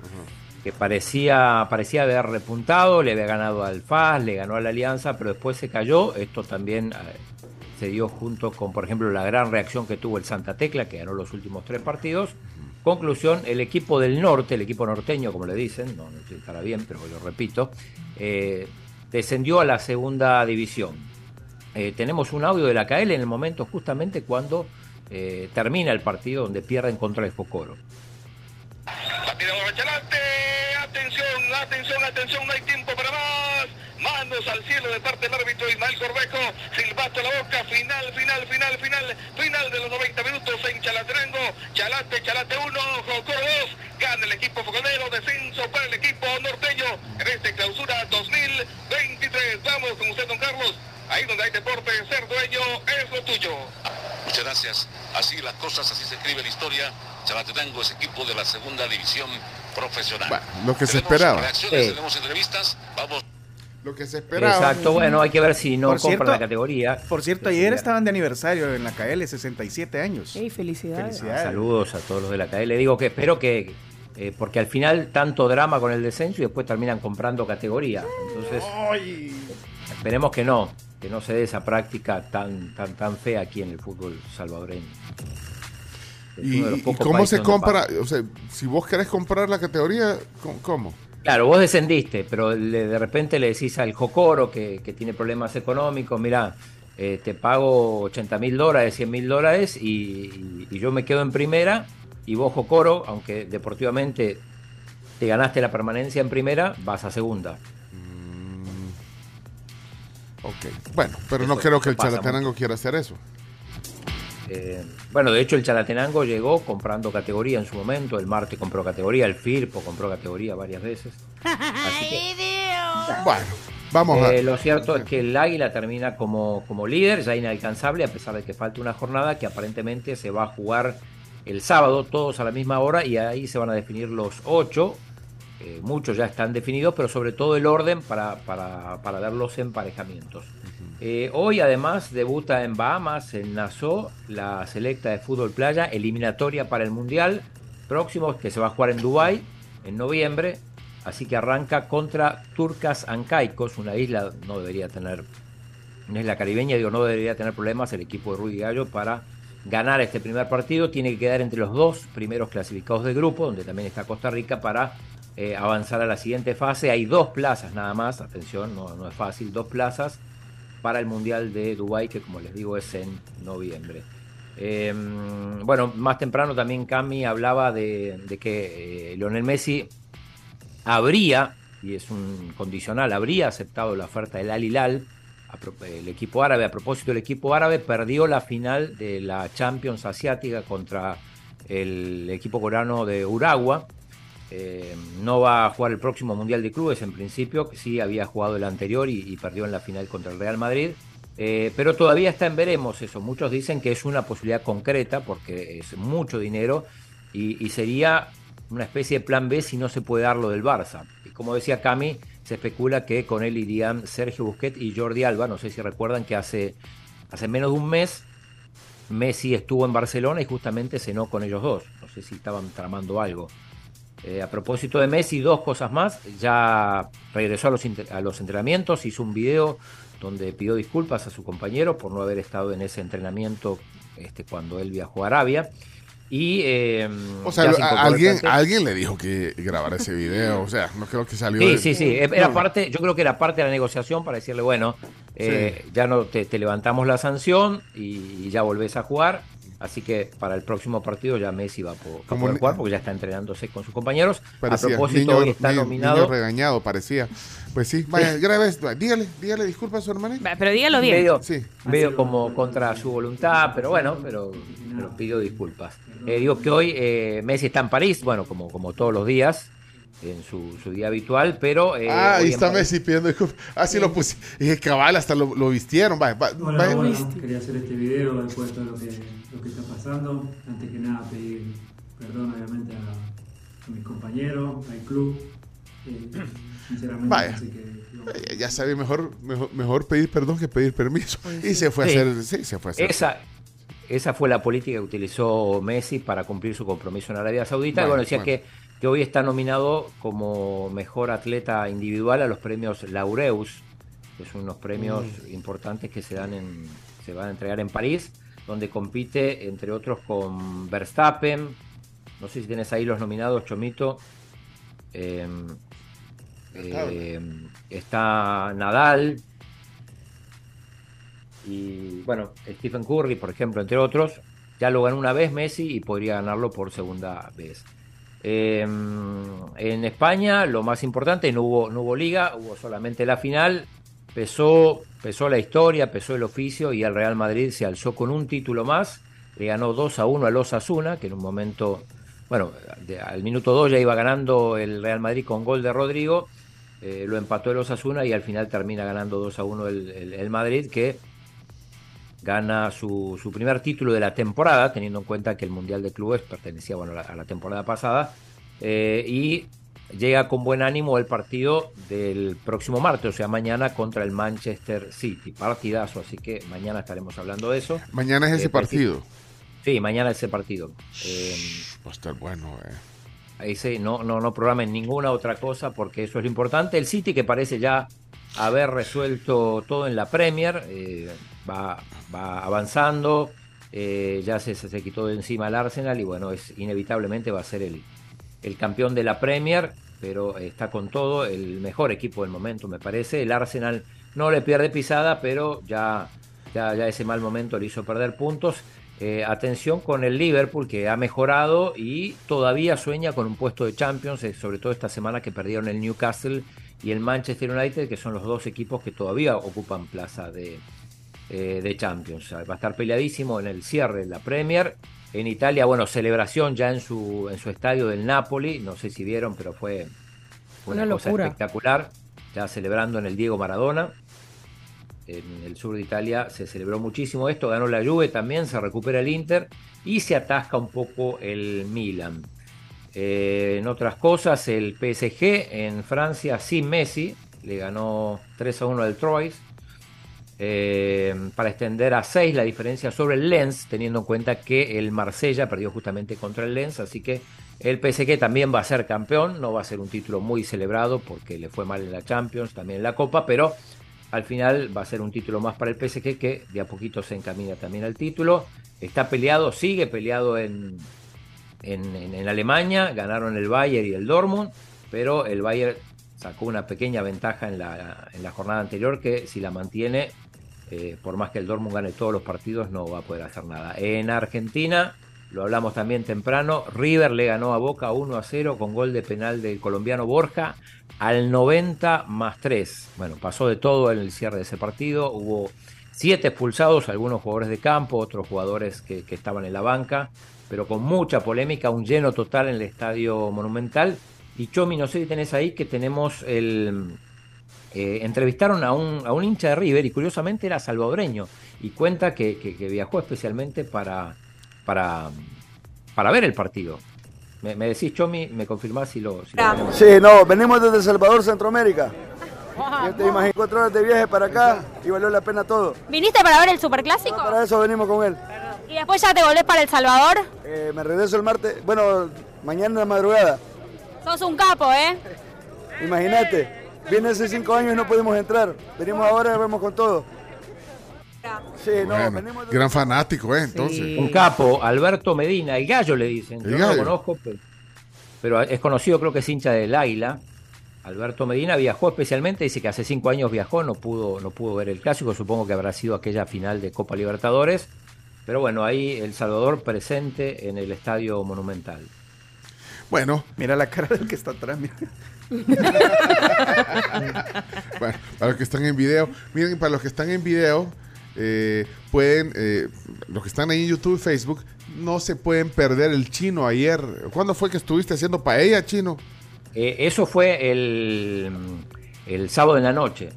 que parecía, parecía haber repuntado, le había ganado al FAS, le ganó a la Alianza, pero después se cayó. Esto también eh, se dio junto con, por ejemplo, la gran reacción que tuvo el Santa Tecla, que ganó los últimos tres partidos. Conclusión, el equipo del norte, el equipo norteño, como le dicen, no, no estará bien, pero lo repito, eh, descendió a la segunda división. Eh, tenemos un audio de la KL en el momento justamente cuando eh, termina el partido donde pierden contra el Focoro.
Atención, atención, atención, no hay tiempo para más. Manos al cielo de parte del árbitro Ismael Corbejo. Silbato a la boca. Final, final, final, final. Final de los 90 minutos en Chalatrango. Chalate, Chalate 1, Jocoro 2. Gana el equipo fogonero. Descenso para el equipo norteño en esta clausura 2023. Vamos con usted, don Carlos. Ahí donde hay deporte, ser dueño es lo tuyo.
Muchas gracias. Así las cosas, así se escribe la historia. Chalatenango es equipo de la segunda división profesional.
Bueno, lo que se esperaba.
reacciones,
Sí.
tenemos entrevistas. Vamos.
Lo que se esperaba.
Exacto, bueno, hay que ver si no
Por
compra
cierto-
la categoría.
Por cierto, ayer estaban de aniversario en la KL, 67 años.
¡Ey, felicidades!
Felicidades.
Saludos a todos los de la KL. Digo que espero que, eh, porque al final tanto drama con el descenso y después terminan comprando categoría. Entonces, esperemos que no, que no se dé esa práctica tan, tan, tan fea aquí en el fútbol salvadoreño.
¿Y, cómo se compra? O sea, si vos querés comprar la categoría, ¿cómo- ¿cómo?
Claro, vos descendiste, pero le- de repente le decís al Jocoro que, que tiene problemas económicos, mira, eh, te pago 80 mil dólares, 100 mil dólares y, y- y yo me quedo en primera y vos Jocoro, aunque deportivamente te ganaste la permanencia en primera, vas a segunda.
Ok. Bueno, pero no creo que el Chalatenango quiera hacer eso.
Eh, bueno, de hecho el Chalatenango llegó comprando categoría en su momento, el Marte compró categoría, el Firpo compró categoría varias veces.
Bueno, vamos a.
Eh, lo cierto es que el Águila termina como, como líder, ya inalcanzable, a pesar de que falta una jornada que aparentemente se va a jugar el sábado, todos a la misma hora, y ahí se van a definir los ocho. Eh, muchos ya están definidos, pero sobre todo el orden para, para, para ver los emparejamientos. Eh, hoy además debuta en Bahamas, en Nassau, la selecta de fútbol playa, eliminatoria para el Mundial próximo, que se va a jugar en Dubái en noviembre. Así que arranca contra Turcas Ancaicos, una isla no debería tener, una isla caribeña, digo, no debería tener problemas el equipo de Rudy Gallo para ganar este primer partido. Tiene que quedar entre los dos primeros clasificados del grupo, donde también está Costa Rica, para eh, avanzar a la siguiente fase. Hay dos plazas nada más, atención, no, no es fácil, dos plazas para el Mundial de Dubái, que como les digo es en noviembre. Eh, bueno, más temprano también Cami hablaba de, que eh, Lionel Messi habría, y es un condicional, habría aceptado la oferta del Al Hilal, el equipo árabe. A propósito, el equipo árabe perdió la final de la Champions Asiática contra el equipo coreano de Uragua. Eh, no va a jugar el próximo Mundial de Clubes en principio, que sí había jugado el anterior y, perdió en la final contra el Real Madrid. Eh, pero todavía está en veremos eso. Muchos dicen que es una posibilidad concreta porque es mucho dinero y, y sería una especie de plan B si no se puede dar lo del Barça. Y como decía Cami, se especula que con él irían Sergio Busquets y Jordi Alba. No sé si recuerdan que hace, hace menos de un mes Messi estuvo en Barcelona y justamente cenó con ellos dos. No sé si estaban tramando algo. Eh, a propósito de Messi, dos cosas más. Ya regresó a los, inter- a los entrenamientos, hizo un video donde pidió disculpas a su compañero por no haber estado en ese entrenamiento este, cuando él viajó a Arabia. Y, eh,
O sea, a- alguien, le dijo que grabara ese video. O sea, no creo que salió.
Sí,
de-
sí, sí. Era
No.
parte, yo creo que era parte de la negociación para decirle, bueno, eh, ya no te, te levantamos la sanción y, y ya volvés a jugar. Así que para el próximo partido ya Messi va a,
Como
poder
ni-
jugar porque ya está entrenándose con sus compañeros.
Parecía,
a propósito,
niño-
hoy está
niño-
nominado.
niño regañado, parecía. Pues sí, vaya, grabe esto. Dígale, dígale disculpa a su hermanito.
Pero dígalo bien.
Medio,
Sí.
medio como contra su voluntad, pero bueno, pero, pero pido disculpas. Eh, digo que hoy eh, Messi está en París, bueno, como, como todos los días, en su, su día habitual, pero... eh,
ah, ahí está Messi pidiendo disculpas. Ah, sí lo puse. Dije, cabal, hasta lo, lo vistieron. Vaya, va-
Hola,
vaya.
bueno, quería hacer este video después de todo lo que, lo que está pasando. Antes que nada, pedir perdón, obviamente, a, a mis compañeros, al club. eh, sinceramente,
Vaya.
así que,
Eh, Ya sabía, mejor, mejor, mejor pedir perdón que pedir permiso. Y se fue
Sí.
a hacer. Sí, se fue a hacer.
Esa, esa fue la política que utilizó Messi para cumplir su compromiso en Arabia Saudita. y
Bueno,
bueno, decía
bueno.
que, que hoy está nominado como mejor atleta individual a los premios Laureus, que son unos premios
Mm.
importantes que se dan en, se van a entregar en París, donde compite entre otros con Verstappen. No sé si tienes ahí los nominados, Chomito. Eh, eh, está Nadal, y bueno, Stephen Curry, por ejemplo, entre otros, ya lo ganó una vez Messi y podría ganarlo por segunda vez. Eh, en España, lo más importante, no hubo, no hubo liga, hubo solamente la final. Pesó, pesó la historia, pesó el oficio y el Real Madrid se alzó con un título más. Le ganó 2 a 1 al Osasuna, que en un momento, bueno, al minuto 2 ya iba ganando el Real Madrid con gol de Rodrigo. eh, lo empató el Osasuna y al final termina ganando 2 a 1 el, el- Madrid, que gana su, su primer título de la temporada, teniendo en cuenta que el Mundial de Clubes pertenecía bueno, a, la, a la temporada pasada, eh, y llega con buen ánimo el partido del próximo martes, o sea, mañana contra el Manchester City. Partidazo, así que mañana estaremos hablando de eso.
Mañana es ese
Eh,
partido.
Sí, mañana ese partido. Eh,
Va a estar bueno, eh.
ese no, no, no programen ninguna otra cosa porque eso es lo importante. El City que parece ya haber resuelto todo en la Premier, eh, va, va avanzando, eh, ya se, se, se quitó de encima el Arsenal y bueno, es inevitablemente va a ser el, el campeón de la Premier, pero está con todo, el mejor equipo del momento me parece. El Arsenal no le pierde pisada, pero ya, ya, ese mal momento le hizo perder puntos. Eh, atención con el Liverpool que ha mejorado y todavía sueña con un puesto de Champions, eh, sobre todo esta semana que perdieron el Newcastle y el Manchester United, que son los dos equipos que todavía ocupan plaza de, eh, de Champions. Va a estar peleadísimo en el cierre de la Premier. En Italia, bueno, celebración ya en su, en su estadio del Napoli, no sé si vieron, pero fue una,
Una
cosa
locura.
espectacular, ya celebrando en el Diego Maradona en el sur de Italia se celebró muchísimo esto, ganó la Juve también, se recupera el Inter y se atasca un poco el Milan. Eh, en otras cosas, el PSG en Francia sin Messi le ganó 3 a 1 al Troyes eh, para extender a 6 la diferencia sobre el Lens, teniendo en cuenta que el Marsella perdió justamente contra el Lens, así que el PSG también va a ser campeón, no va a ser un título muy celebrado porque le fue mal en la Champions, también en la Copa, pero al final va a ser un título más para el PSG que de a poquito se encamina también al título. Está peleado, sigue peleado en, en, en- Alemania, ganaron el Bayern y el Dortmund, pero el Bayern sacó una pequeña ventaja en la, en la jornada anterior que si la mantiene, eh, por más que el Dortmund gane todos los partidos, no va a poder hacer nada. En Argentina, lo hablamos también temprano, River le ganó a Boca 1 a 0 con gol de penal del colombiano Borja al 90 más 3. Bueno, pasó de todo en el cierre de ese partido, hubo siete expulsados, algunos jugadores de campo, otros jugadores que, que estaban en la banca, pero con mucha polémica, un lleno total en el estadio monumental. Y Chomi, no sé si tenés ahí que tenemos el, eh, entrevistaron a un, a un hincha de River y curiosamente era salvadoreño y cuenta que, que- que viajó especialmente para, para, para ver el partido. Me, me decís, Chomi, me confirmás si lo... si lo.
Sí, no, venimos desde El Salvador, Centroamérica. Yo te imagino cuatro horas de viaje para acá y valió la pena todo.
¿Viniste para ver el Superclásico?
Para eso venimos con él.
¿Y después ya te volvés para El Salvador?
Eh, me regreso el martes, bueno, mañana en la madrugada.
Sos un capo, ¿eh?
Imagínate, viene hace cinco años y no pudimos entrar. Venimos ahora y vamos con todo. Sí, no, venimos
gran fanático, ¿eh? Entonces.
Un capo, Alberto Medina, el gallo le dicen. Yo no lo conozco, pero, pero es conocido, creo que es hincha del Águila. Alberto Medina viajó especialmente, dice que hace cinco años viajó, no pudo, no pudo ver el clásico, supongo que habrá sido aquella final de Copa Libertadores. Pero bueno, ahí El Salvador presente en el Estadio Monumental.
Bueno.
Mira la cara del que está atrás. mira.
Bueno, para los que están en video, miren, para los que están en video, eh, pueden, eh, los que están ahí en YouTube, Facebook, no se pueden perder el chino ayer. ¿Cuándo fue que estuviste haciendo paella, chino?
Eh, eso fue el, el sábado en la noche.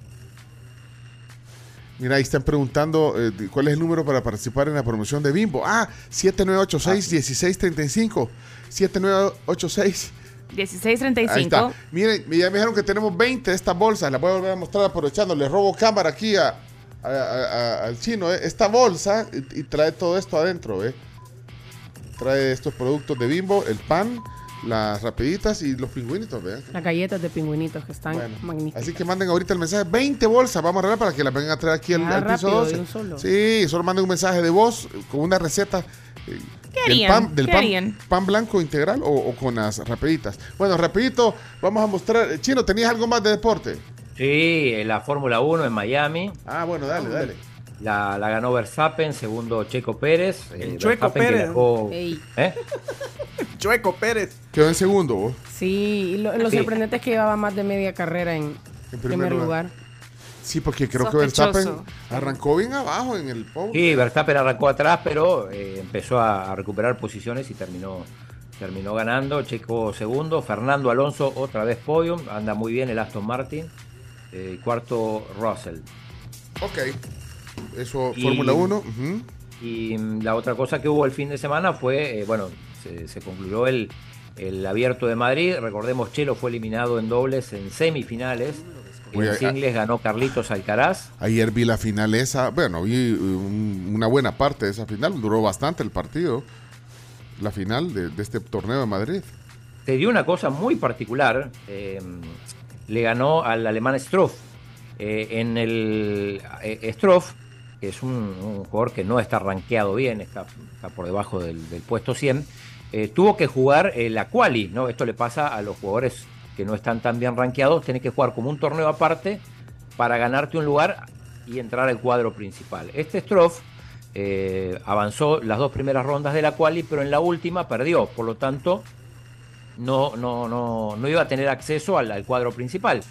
Mira, ahí están preguntando eh, cuál es el número para participar en la promoción de Bimbo. Ah, 7986-1635. 7986.
1635.
Ahí está. Miren, ya me dijeron que tenemos 20 de estas bolsas. Las voy a volver a mostrar aprovechando. Les robo cámara aquí a, a- a- a- al chino eh, esta bolsa y, y trae todo esto adentro, ¿eh? Trae estos productos de Bimbo, el pan, las rapiditas y los pingüinitos, ¿vean?
Las galletas de pingüinitos que están magníficas.
Así que manden ahorita el mensaje, 20 bolsas vamos a arreglar para que las vengan a traer aquí al,
Ah,
al piso
rápido,
12.
de un solo.
Sí, solo manden un mensaje de voz con una receta eh,
¿Qué
del,
harían?
pan, del
¿Qué
pan,
harían?
pan blanco integral o, o con las rapiditas. Bueno, rapidito, vamos a mostrar. eh, Chino, ¿tenías algo más de deporte?
Sí, la Fórmula 1 en Miami.
Ah, bueno, dale, dale.
La, la ganó Verstappen, segundo Checo Pérez. eh,
Chueco
Verstappen que
Pérez.
dejó-. ¿Eh?
Chueco Pérez.
Quedó en segundo, vos.
Sí, lo, lo
Sí.
sorprendente es que llevaba más de media carrera en,
En
primer, lugar.
Sí, porque creo
Sospechoso.
que Verstappen arrancó bien abajo en el podio.
Sí, Verstappen arrancó atrás, pero eh, empezó a, a recuperar posiciones y terminó, terminó ganando. Checo segundo, Fernando Alonso otra vez podium, anda muy bien el Aston Martin. Eh, cuarto Russell.
Ok. Eso, Fórmula 1. ujú.
Y la otra cosa que hubo el fin de semana fue, eh, bueno, se, se concluyó el, el abierto de Madrid. Recordemos, Chelo fue eliminado en dobles en semifinales. En singles ganó Carlitos Alcaraz.
Ayer vi la final esa, bueno, vi um, una buena parte de esa final, duró bastante el partido, la final de, de este torneo de Madrid.
se dio una cosa muy particular. eh, le ganó al alemán Stroff. Eh, en el eh, Stroff, que es un, un jugador que no está rankeado bien, está, está por debajo del, del puesto 100, eh, tuvo que jugar la quali, ¿no? Esto le pasa a los jugadores que no están tan bien rankeados, tenés que jugar como un torneo aparte para ganarte un lugar y entrar al cuadro principal. Este Stroff eh, avanzó las dos primeras rondas de la quali, pero en la última perdió, por lo tanto no, no, no, no iba a tener acceso al, cuadro principal.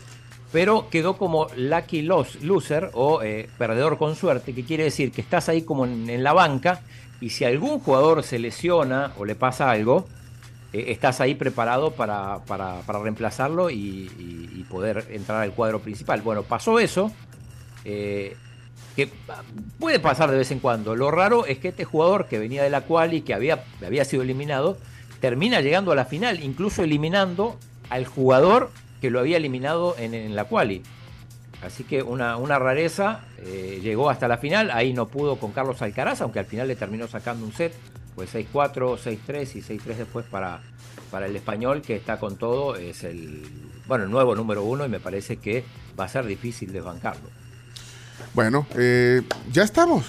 Pero quedó como lucky loss, loser o eh, perdedor con suerte, que quiere decir que estás ahí como en, la banca y si algún jugador se lesiona o le pasa algo, estás ahí preparado para, para- para reemplazarlo y, y- y poder entrar al cuadro principal. Bueno, pasó eso, eh, que puede pasar de vez en cuando. Lo raro es que este jugador que venía de la quali, que había, había sido eliminado, termina llegando a la final, incluso eliminando al jugador que lo había eliminado en, en la quali. Así que una, una rareza, eh, llegó hasta la final, ahí no pudo con Carlos Alcaraz, aunque al final le terminó sacando un set, pues 6-4, 6-3 y 6-3 después para, para el español, que está con todo, es el, bueno, el nuevo número uno y me parece que va a ser difícil desbancarlo.
Bueno, eh, ya estamos.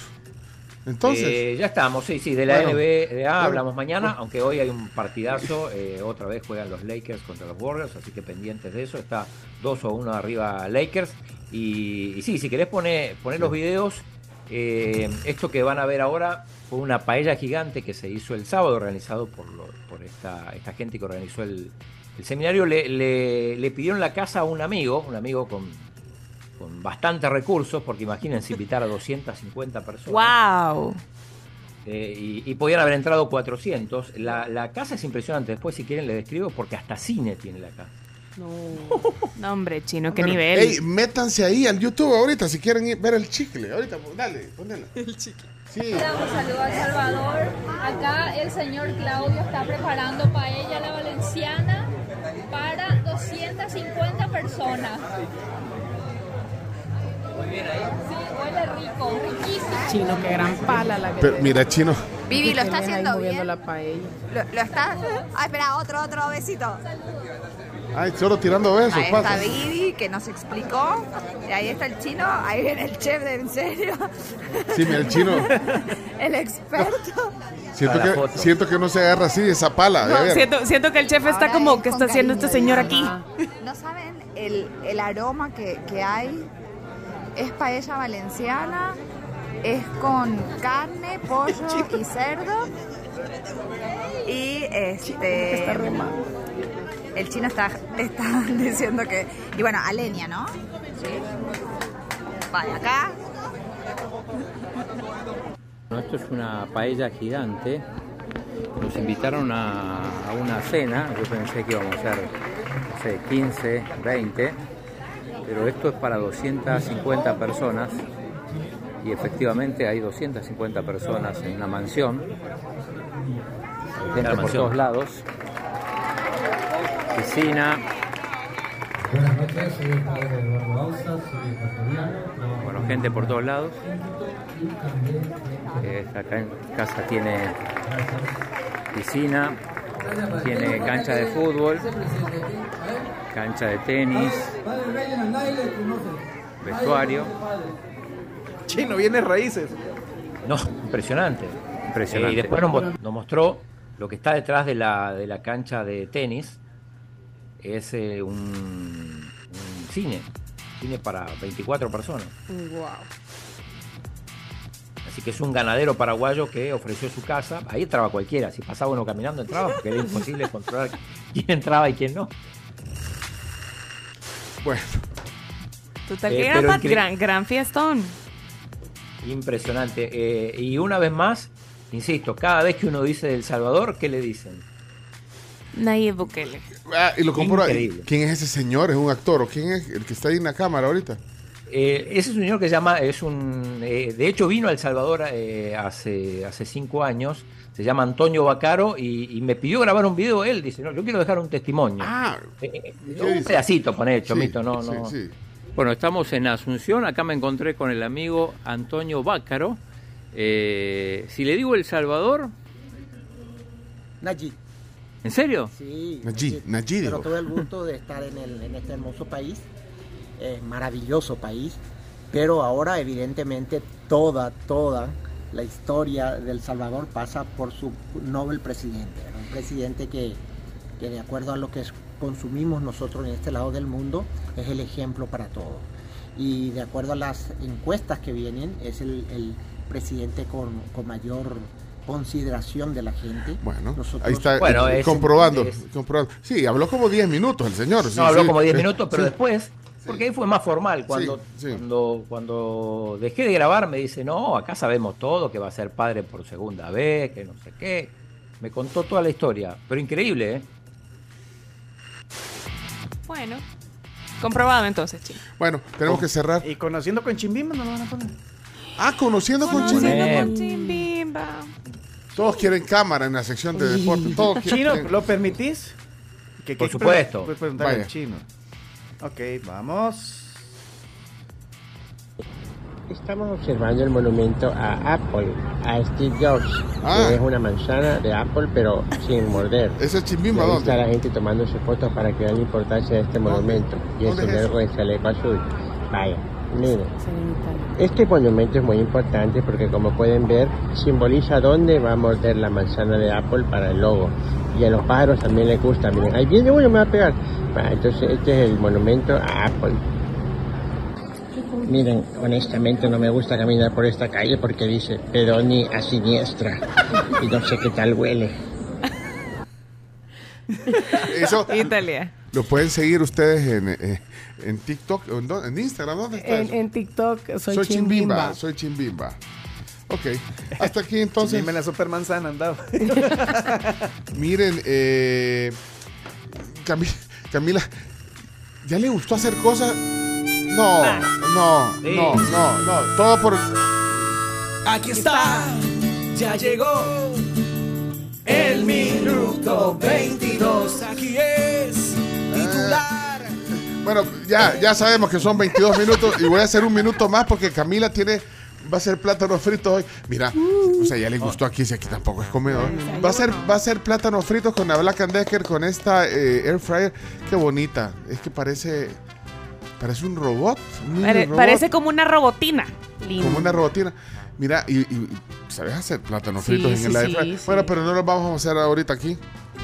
Entonces,
Eh, ya estamos, sí, sí, de la
Bueno,
NBA
bueno,
hablamos mañana,
bueno.
aunque hoy hay un partidazo, eh, otra vez juegan los Lakers contra los Warriors, así que pendientes de eso, está 2 o 1 arriba Lakers. Y, y sí, si querés poner, poner los videos, eh, esto que van a ver ahora fue una paella gigante que se hizo el sábado, organizado por, lo- por esta, esta gente que organizó el, el seminario. Le, le- le pidieron la casa a un amigo, un amigo con, con bastantes recursos, porque imagínense invitar a 250 personas.
¡Wow!
Eh, y, y podían haber entrado 400. La, la casa es impresionante. Después, si quieren, le describo porque hasta cine tiene la casa.
No, hombre, chino, qué
bueno,
nivel.
ey, métanse ahí al YouTube ahorita si quieren ir- ver el chicle. Ahorita, pues, dale, ponela.
El chicle.
Sí.
Un saludo a Salvador. Acá el señor Claudio está preparando paella a la valenciana para 250 personas. Sí, huele rico, riquísimo.
Chino, qué gran pala la que
Pero, mira, chino.
Vivi, ¿lo está
ahí
haciendo bien?
la paella.
¿Lo, lo está? Ah, espera, otro, otro besito.
Ay, solo tirando besos,
Ahí está
patas.
Vivi, que nos explicó. Y ahí está el chino. Ahí viene el chef de en serio.
Sí, mira, el chino.
el experto.
Siento que, siento que no se agarra así esa pala.
No, siento, siento que el chef está
Ahora
como,
es
¿qué está haciendo este señor aquí?
¿No saben el, el aroma que, que hay? Es paella valenciana. Es con carne, pollo y cerdo. Y este. El chino está, está diciendo que. Y bueno, a leña, ¿no? Sí. Vale, acá.
No, esto es una paella gigante. Nos invitaron a, a una cena. Yo pensé que íbamos a ser, no sé, 15, 20. Pero esto es para 250 personas. Y efectivamente hay 250 personas en una mansión. Gente por
mansión.
todos lados. Piscina.
Buenas noches, soy el padre Eduardo Bausa, soy ecuatoriano.
Bueno,
en
gente por todos lados.
también
Eh, casa tiene piscina, tiene cancha de fútbol, cancha de tenis, vestuario.
Chino, viene raíces.
No, impresionante.
Impresionante.
Eh, y después nos mostró lo que está detrás de la, de la cancha de tenis. Es eh, un, un cine. Cine para 24 personas.
Wow.
Así que es un ganadero paraguayo que ofreció su casa. Ahí entraba cualquiera. Si pasaba uno caminando, entraba, porque era imposible controlar quién entraba y quién no.
Bueno,
Total,
Eh,
que gran,
incre-
gran, gran fiestón.
Impresionante. Eh, y una vez más, insisto, cada vez que uno dice El Salvador, ¿qué le dicen?
Nayib Bukele.
ah, y lo compro.
Increíble.
¿Quién es ese señor? ¿Es un actor? ¿O quién es el que está ahí en la cámara ahorita?
Eh, ese señor que se llama, es un, eh, de hecho vino a El Salvador eh, hace, hace cinco años, se llama Antonio Bacaro y, y me pidió grabar un video, él dice, no, yo quiero dejar un testimonio.
Ah,
Eh,
¿qué
un
dice?
pedacito, poné, Chomito,
Sí,
no,
sí,
no.
sí.
Bueno, estamos en Asunción, acá me encontré con el amigo Antonio Bácaro. Eh, si le digo El Salvador,
Nayib.
¿En serio?
Sí.
Nayib, Nayib,
Pero tuve el gusto de estar en, el- en este hermoso país, eh, maravilloso país, pero ahora evidentemente toda, toda la historia del Salvador pasa por su Nobel presidente, un presidente que, que de acuerdo a lo que consumimos nosotros en este lado del mundo es el ejemplo para todos. Y de acuerdo a las encuestas que vienen, es el, el presidente con, con mayor consideración de la gente.
Bueno,
Nosotros-
ahí está
Bueno,
eh,
es-
comprobando,
es-
comprobando. Sí, habló como 10 minutos el señor. sí,
No, habló
sí.
como 10
Eh,
minutos, pero
sí.
después, porque ahí fue más formal. Cuando,
Sí, sí.
cuando, cuando dejé de grabar me dice, no, acá sabemos todo, que va a ser padre por segunda vez, que no sé qué. Me contó toda la historia, pero increíble, ¿eh?
Bueno, comprobado entonces, chino.
Bueno, tenemos que cerrar.
Y conociendo con Chimbimba no lo van a poner.
Ah, conociendo con
Chimbimba.
Todos quieren cámara en la sección de deporte. Todos
Chino,
quieren.
¿lo permitís? ¿Qué-
Por
qué-
supuesto.
Puedes preguntarle
Vaya.
al chino. Ok, vamos.
Estamos observando el monumento a Apple, a Steve Jobs,
Ah.
que es una manzana de Apple pero sin morder.
¿Ese es
Y
Chimbimba
ahí está
dónde?
la gente tomándose fotos para que vean la importancia de este monumento. Y
¿Dónde
ese
es
luego el chaleco azul. Vaya, miren. Este monumento es muy importante porque como pueden ver simboliza dónde va a morder la manzana de Apple para el logo. Y a los pájaros también les gusta. Miren, ahí viene uno, me va a pegar. Va, entonces este es el monumento a Apple. Miren, honestamente no me gusta caminar por esta calle porque dice Pedoni a siniestra. Y no sé qué tal huele.
Eso
Italia.
Lo pueden seguir ustedes en, eh, en TikTok, o en, en Instagram. ¿Dónde está
En,
eso?
en TikTok soy,
Soy
Chimbimba.
Chimbimba. Soy Chimbimba. Ok. Hasta aquí entonces.
En la supermanzana andaba.
Miren, eh, Cami- Camila, ¿ya le gustó hacer cosas? No, no,
Sí.
no, no, no. Todo por.
Aquí está, ya llegó el minuto 22. Aquí es
Bueno, ya, ya sabemos que son 22 minutos y voy a hacer un minuto más porque Camila tiene. Va a ser plátano frito hoy. Mira, o sea, ya le gustó aquí, si aquí tampoco es comedor. Va a ser, va a ser plátano frito con la Black and Decker, con esta eh, air fryer. Qué bonita. Es que parece. Parece un robot. un mini
Pare-
robot.
parece como una robotina. Lindo.
como una robotina. Mira, y, y- ¿sabes hacer plátanos
Sí,
fritos en
sí,
el air
sí,
fryer?
sí.
Bueno, pero no los vamos a hacer ahorita aquí.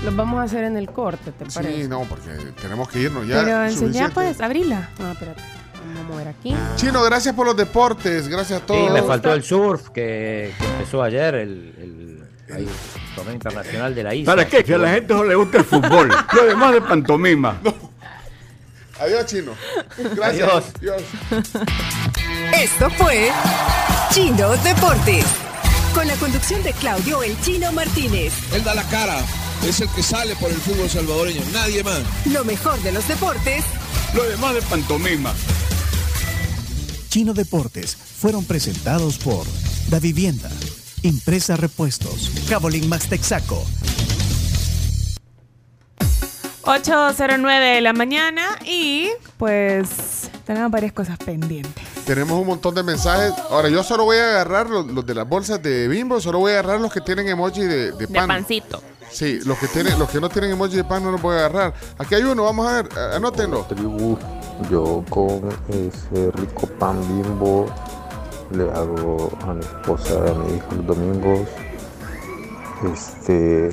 Los vamos a hacer en el corte, ¿te parece?
Sí, no, porque tenemos que irnos ya.
Pero enseñá pues, abrila.
Ah, espérate. Vamos a mover aquí.
Chino, gracias por los deportes. Gracias a
Sí,
todos.
me faltó el surf que, que empezó ayer, el, el, ahí, torneo internacional de la isla.
¿Para qué? Que a la gente no le gusta el fútbol. Lo demás de pantomima.
Adiós, Chino. Gracias.
Adiós.
Esto fue Chino Deportes. Con la conducción de Claudio El Chino Martínez.
Él da la cara, es el que sale por el fútbol salvadoreño, nadie más.
Lo mejor de los deportes
Lo demás de pantomima.
Chino Deportes fueron presentados por Da Vivienda, Impresa Repuestos, Cabolín Max Texaco,
8.09 de la mañana y pues tenemos varias cosas pendientes.
Tenemos un montón de mensajes. Ahora, yo solo voy a agarrar los, los de las bolsas de bimbo, solo voy a agarrar los que tienen emoji de, de
De
pan.
pancito.
Sí, los que tienen, los que no tienen emoji de pan no los voy a agarrar. Aquí hay uno, vamos a ver, anótenlo.
tribu, yo con ese rico pan bimbo le hago a mi esposa a mi hijo los domingos este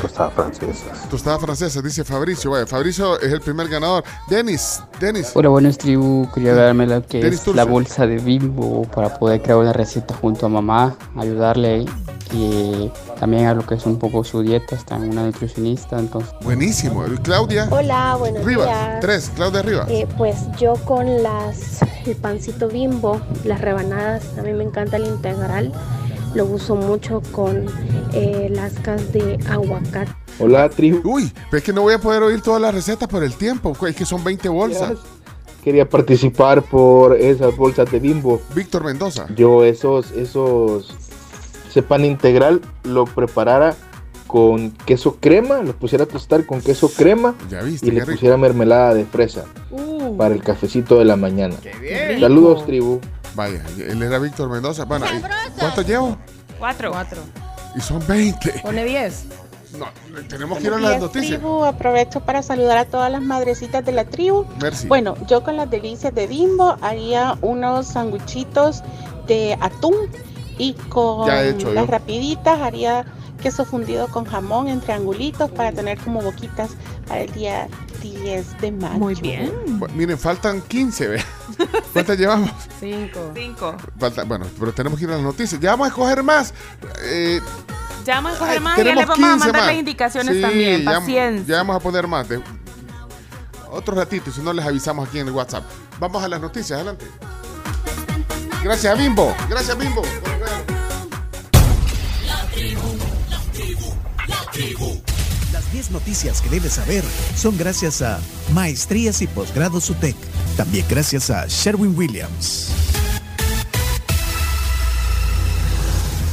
tostadas francesas.
Tostada francesa, dice Fabricio. Vaya, Fabricio es el primer ganador. Denis, Denis.
Hola, buenas tribu. Quería darme lo que
Denis
es la bolsa de bimbo para poder crear una receta junto a mamá, ayudarle y también a lo que es un poco su dieta. Está en una nutricionista, entonces.
Buenísimo. Claudia.
Hola, buenos
Rivas.
días.
Tres, Claudia Rivas.
Eh, pues yo con las el pancito bimbo, las rebanadas, a mí me encanta el integral. Lo uso mucho con eh, lascas de aguacate.
Hola, tribu.
Uy, es que no voy a poder oír todas las recetas por el tiempo. Es que son 20 bolsas.
Quería participar por esas bolsas de bimbo.
Víctor Mendoza.
Yo esos, esos, ese pan integral lo preparara con queso crema, lo pusiera a tostar con queso crema
Ya viste,
y
qué
le
rico.
pusiera mermelada de fresa
Uh.
para el cafecito de la mañana.
bien.
Saludos, tribu.
Vaya, él era Víctor Mendoza. Bueno, ¿y ¿cuántos llevo?
Cuatro.
Cuatro.
Y son 20.
Pone 10.
No, tenemos que ir a las noticias.
tribu, aprovecho para saludar a todas las madrecitas de la tribu.
Merci.
Bueno, yo con las delicias de Bimbo haría unos sanguichitos de atún y con
he hecho
las
yo.
rapiditas haría queso fundido con jamón en triangulitos para tener como boquitas para el día 10 de mayo.
Muy bien.
Bu- Miren, faltan 15, ¿ve? ¿Cuántas llevamos?
Cinco.
Cinco.
Falta, bueno, pero tenemos que ir a las noticias. Ya vamos a escoger más. Eh,
Ya vamos a coger
ay,
más y ya les vamos a
15
mandar
más.
las indicaciones
Sí,
también.
ya-
Paciencia.
Ya, vamos a poner más. de- otro ratito, si no les avisamos aquí en el WhatsApp. Vamos a las noticias, adelante. Gracias, Bimbo. Gracias, Bimbo.
Las 10 noticias que debes saber son gracias a Maestrías y Posgrados UTEC. También gracias a Sherwin Williams.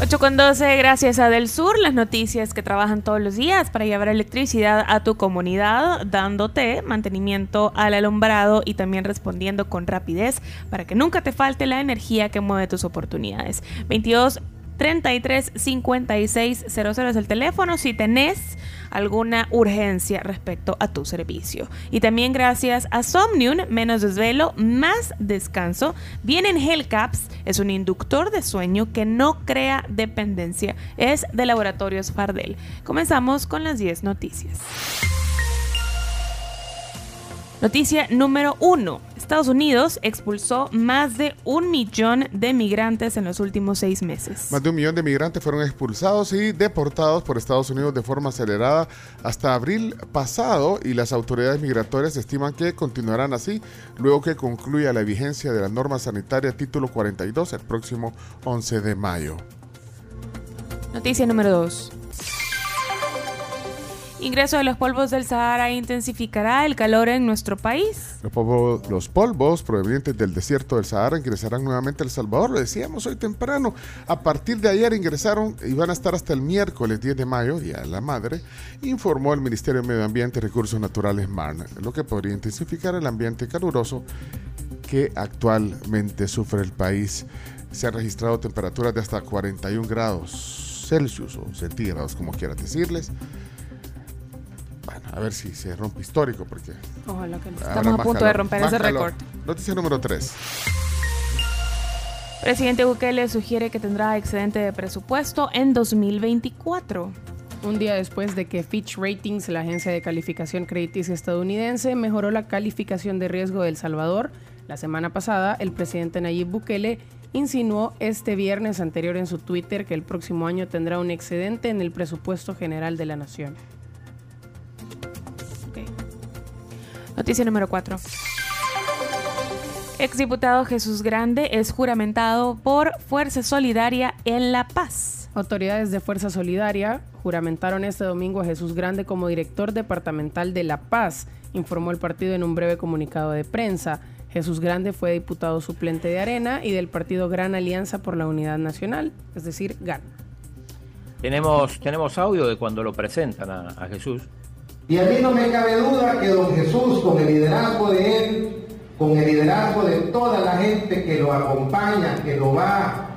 8 con 12, gracias a Del Sur, las noticias que trabajan todos los días para llevar electricidad a tu comunidad, dándote mantenimiento al alumbrado y también respondiendo con rapidez para que nunca te falte la energía que mueve tus oportunidades. 22 33 56 00 es el teléfono si tenés alguna urgencia respecto a tu servicio. Y también gracias a Somnium, menos desvelo, más descanso. Vienen Hellcaps, es un inductor de sueño que no crea dependencia. Es de Laboratorios Fardel. Comenzamos con las 10 noticias. Noticia número uno. Estados Unidos expulsó más de un millón de migrantes en los últimos seis meses.
Más de un millón de migrantes fueron expulsados y deportados por Estados Unidos de forma acelerada hasta abril pasado y las autoridades migratorias estiman que continuarán así luego que concluya la vigencia de la norma sanitaria título 42 el próximo 11 de mayo.
Noticia número 2. Ingreso de los polvos del Sahara intensificará el calor en nuestro país.
Los polvos, provenientes del desierto del Sahara ingresarán nuevamente a El Salvador, lo decíamos hoy temprano. A partir de ayer ingresaron y van a estar hasta el miércoles 10 de mayo, Día de la Madre, informó el Ministerio de Medio Ambiente y Recursos Naturales MARN, lo que podría intensificar el ambiente caluroso que actualmente sufre el país. Se han registrado temperaturas de hasta 41 grados Celsius o centígrados, como quieras decirles. Bueno, a ver si se rompe histórico, porque
Ojalá que no. Estamos a punto
calor,
de romper ese récord.
Noticia número 3.
Presidente Bukele sugiere que tendrá excedente de presupuesto en 2024.
Un día después de que Fitch Ratings, la agencia de calificación crediticia estadounidense, mejoró la calificación de riesgo de El Salvador, la semana pasada el presidente Nayib Bukele insinuó este viernes anterior en su Twitter que el próximo año tendrá un excedente en el presupuesto general de la nación.
Noticia número 4. Exdiputado Jesús Grande es juramentado por Fuerza Solidaria en La Paz.
Autoridades de Fuerza Solidaria juramentaron este domingo a Jesús Grande como director departamental de La Paz, informó el partido en un breve comunicado de prensa. Jesús Grande fue diputado suplente de Arena y del partido Gran Alianza por la Unidad Nacional, es decir, GAN.
Tenemos, tenemos audio de cuando lo presentan a, a Jesús.
Y a mí no me cabe duda que don Jesús, con el liderazgo de él, con el liderazgo de toda la gente que lo acompaña, que lo va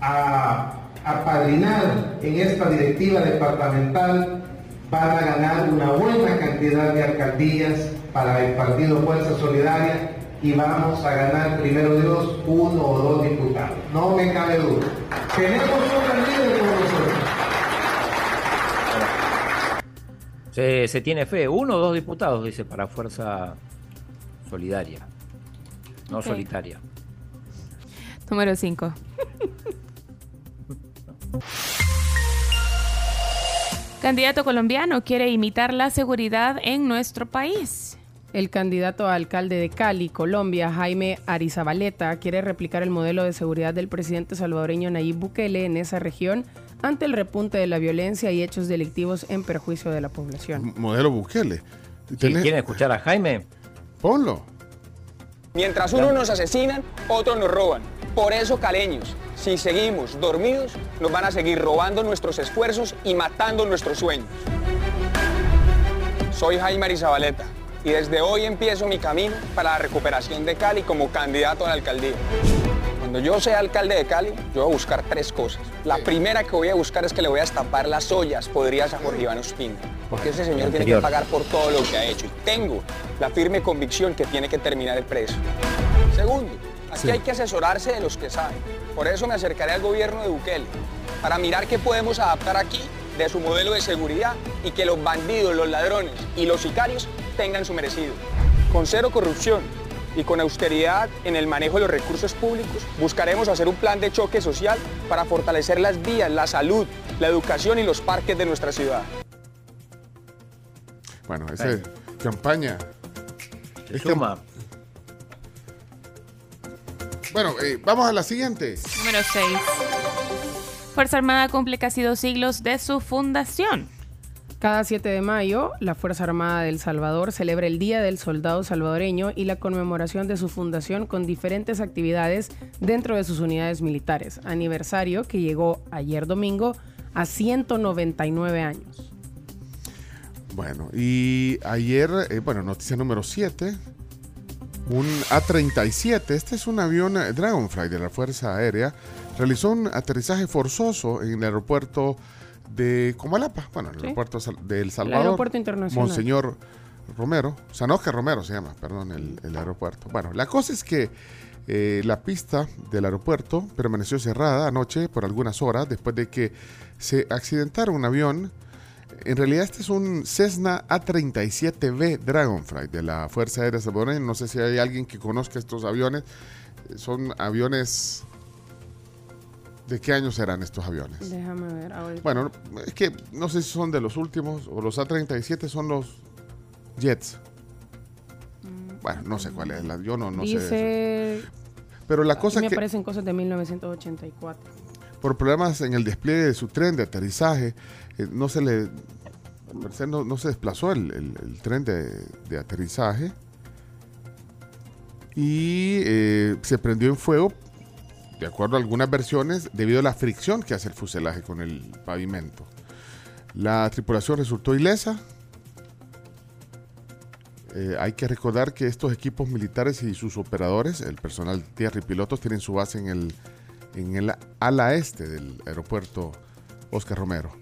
a apadrinar en esta directiva departamental, van a ganar una buena cantidad de alcaldías para el Partido Fuerza Solidaria y vamos a ganar, primero Dios, uno o dos diputados. No me cabe duda. Tenemos un gran líder con nosotros.
Se, se tiene fe. Uno o dos diputados, dice, para Fuerza Solidaria. No solitaria.
Número 5. Candidato colombiano quiere imitar la seguridad en nuestro país.
El candidato a alcalde de Cali, Colombia, Jaime Arizabaleta, quiere replicar el modelo de seguridad del presidente salvadoreño Nayib Bukele en esa región ante el repunte de la violencia y hechos delictivos en perjuicio de la población.
Modelo Bukele.
¿Quieren escuchar a Jaime?
Ponlo.
Mientras unos nos asesinan, otros nos roban. Por eso, caleños, si seguimos dormidos, nos van a seguir robando nuestros esfuerzos y matando nuestros sueños. Soy Jaime Arizabaleta y desde hoy empiezo mi camino para la recuperación de Cali como candidato a la alcaldía. Cuando yo sea alcalde de Cali, yo voy a buscar tres cosas. La primera que voy a buscar es que le voy a destapar las ollas podridas a Jorge Iván Ospina, porque ese señor tiene que pagar por todo lo que ha hecho y tengo la firme convicción que tiene que terminar el preso. Segundo, aquí
Sí.
hay que asesorarse de los que saben. Por eso me acercaré al gobierno de Bukele, para mirar qué podemos adaptar aquí de su modelo de seguridad y que los bandidos, los ladrones y los sicarios tengan su merecido. Con cero corrupción y con austeridad en el manejo de los recursos públicos, buscaremos hacer un plan de choque social para fortalecer las vías, la salud, la educación y los parques de nuestra ciudad.
Bueno, esa es campaña. Es
suma.
cam- Bueno, eh, vamos a la siguiente.
Número 6. Fuerza Armada cumple casi dos siglos de su fundación.
Cada 7 de mayo, la Fuerza Armada del Salvador celebra el Día del Soldado Salvadoreño y la conmemoración de su fundación con diferentes actividades dentro de sus unidades militares. Aniversario que llegó ayer domingo a 199 años.
Bueno, y ayer, eh, bueno, noticia número 7. Un A-37, este es un avión eh, Dragonfly de la Fuerza Aérea, realizó un aterrizaje forzoso en el aeropuerto de Comalapa, bueno, el
Sí.
aeropuerto de El Salvador.
aeropuerto internacional.
Monseñor Romero, San Oscar Romero se llama, perdón, el, el aeropuerto. Bueno, la cosa es que eh, la pista del aeropuerto permaneció cerrada anoche por algunas horas después de que se accidentara un avión. En realidad este es un Cessna A37B Dragonfly de la Fuerza Aérea Salvadoreña. No sé si hay alguien que conozca estos aviones. Son aviones... ¿De qué años serán estos aviones?
Déjame ver ahorita.
Bueno, es que no sé si son de los últimos o los A37 son los Jets. Bueno, no sé cuál es. la- yo no, no sé. eso. Pero la
aquí
cosa
me
es que
aparecen cosas de 1984.
por problemas en el despliegue de su tren de aterrizaje, eh, no se le no, no se desplazó el, el- el tren de, de aterrizaje y eh, se prendió en fuego, de acuerdo a algunas versiones, debido a la fricción que hace el fuselaje con el pavimento. La tripulación resultó ilesa. Eh, hay que recordar que estos equipos militares y sus operadores, el personal tierra y pilotos, tienen su base en el, en el ala este del aeropuerto Oscar Romero.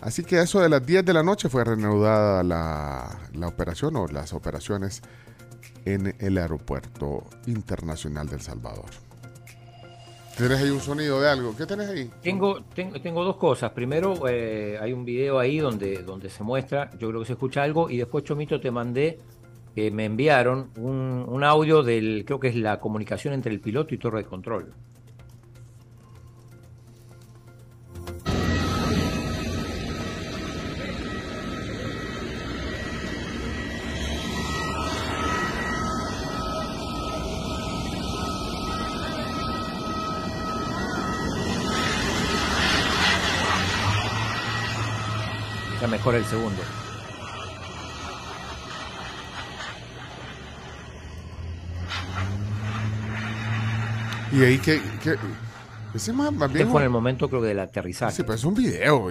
Así que a eso de las 10 de la noche fue reanudada la, la operación o las operaciones en el aeropuerto internacional del Salvador. ¿Tienes ahí un sonido de algo? ¿Qué tenés ahí?
Tengo, tengo, tengo dos cosas. Primero, eh, hay un video ahí donde, donde se muestra, yo creo que se escucha algo, y después, Chomito, te mandé, que me enviaron un, un audio del, creo que es la comunicación entre el piloto y torre de control. Mejor el segundo.
Y ahí que... que ese más, más
Este
bien...
fue en el momento, creo que del aterrizaje.
Sí, pero es un video.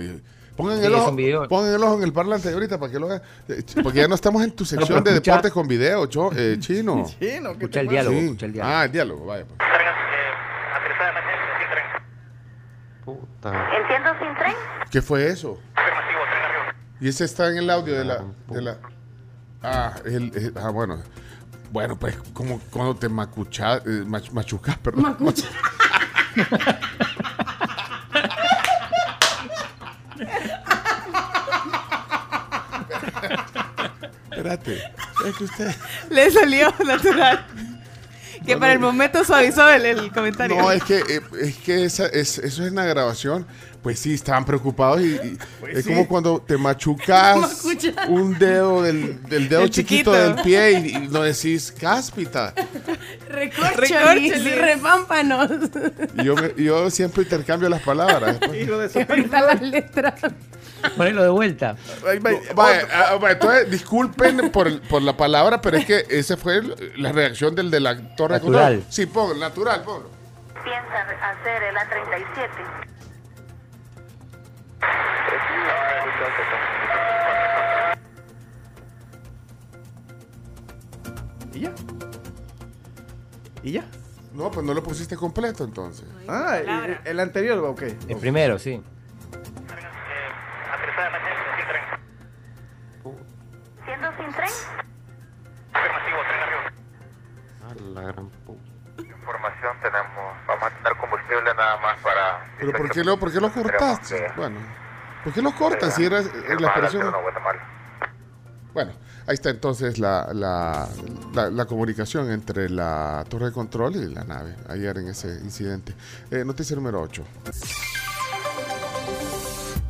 Pongan,
Sí,
el
es
ojo,
un video.
pongan el ojo en el parlante ahorita para que lo vean. Eh, Porque ya no estamos en tu sección de
escucha-
deportes con video, cho- eh, chino.
Chino, ¿qué
Escucha el diálogo,
Sí.
escucha el diálogo.
Ah, el diálogo, vaya. pues.
Entiendo sin tren.
¿Qué fue eso? Y ese está en el audio de la. De la ah, el, el- ah, bueno. Bueno, pues como cuando te macuchas, eh, mach- machucas, perdón.
Macucha.
Espérate. Es que usted.
Le salió natural. Que para el momento suavizó el, el comentario.
No, es que, eh, es que esa, es, eso es en la grabación. Pues sí, estaban preocupados y, y
Pues
es
sí.
como cuando te machucas un dedo del, del dedo chiquito,
chiquito.
del pie y, y no decís cáspita.
Recorcholis, repámpanos.
Yo, me- yo siempre intercambio las palabras.
Hijo de su
Ahorita las letras.
Ponelo de vuelta.
Vaya,
ah, entonces, disculpen por, la palabra, pero es que esa fue el- la reacción del de la torre de
Natural.
Sí, ponlo, natural, ponlo.
Piensa hacer el A37.
¿Y ya? ¿Y ya?
No, pues no lo pusiste completo entonces.
Ah, el, el anterior, ok.
El primero, sí.
¿Siendo sin tren?
Información tenemos, vamos a tener combustible nada más para...
Pero ¿por qué lo, por qué lo cortaste? Bueno, ¿por qué lo cortas si era eh, la
no, Guatemala.
Bueno, ahí está entonces la, la, la- comunicación entre la torre de control y la nave ayer en ese incidente. Eh, noticia número 8.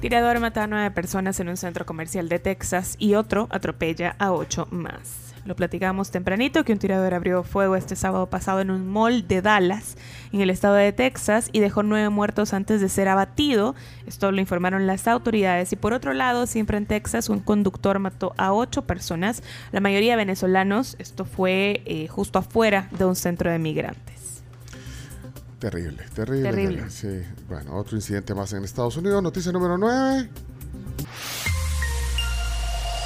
Tirador mata a nueve personas en un centro comercial de Texas y otro atropella a ocho más. Lo platicamos tempranito que un tirador abrió fuego este sábado pasado en un mall de Dallas, en el estado de Texas, y dejó nueve muertos antes de ser abatido. Esto lo informaron las autoridades. Y por otro lado, siempre en Texas, un conductor mató a ocho personas, la mayoría venezolanos. Esto fue eh, justo afuera de un centro de migrantes.
Terrible, terrible.
Terrible.
Sí, bueno, otro incidente más en Estados Unidos. Noticia número 9.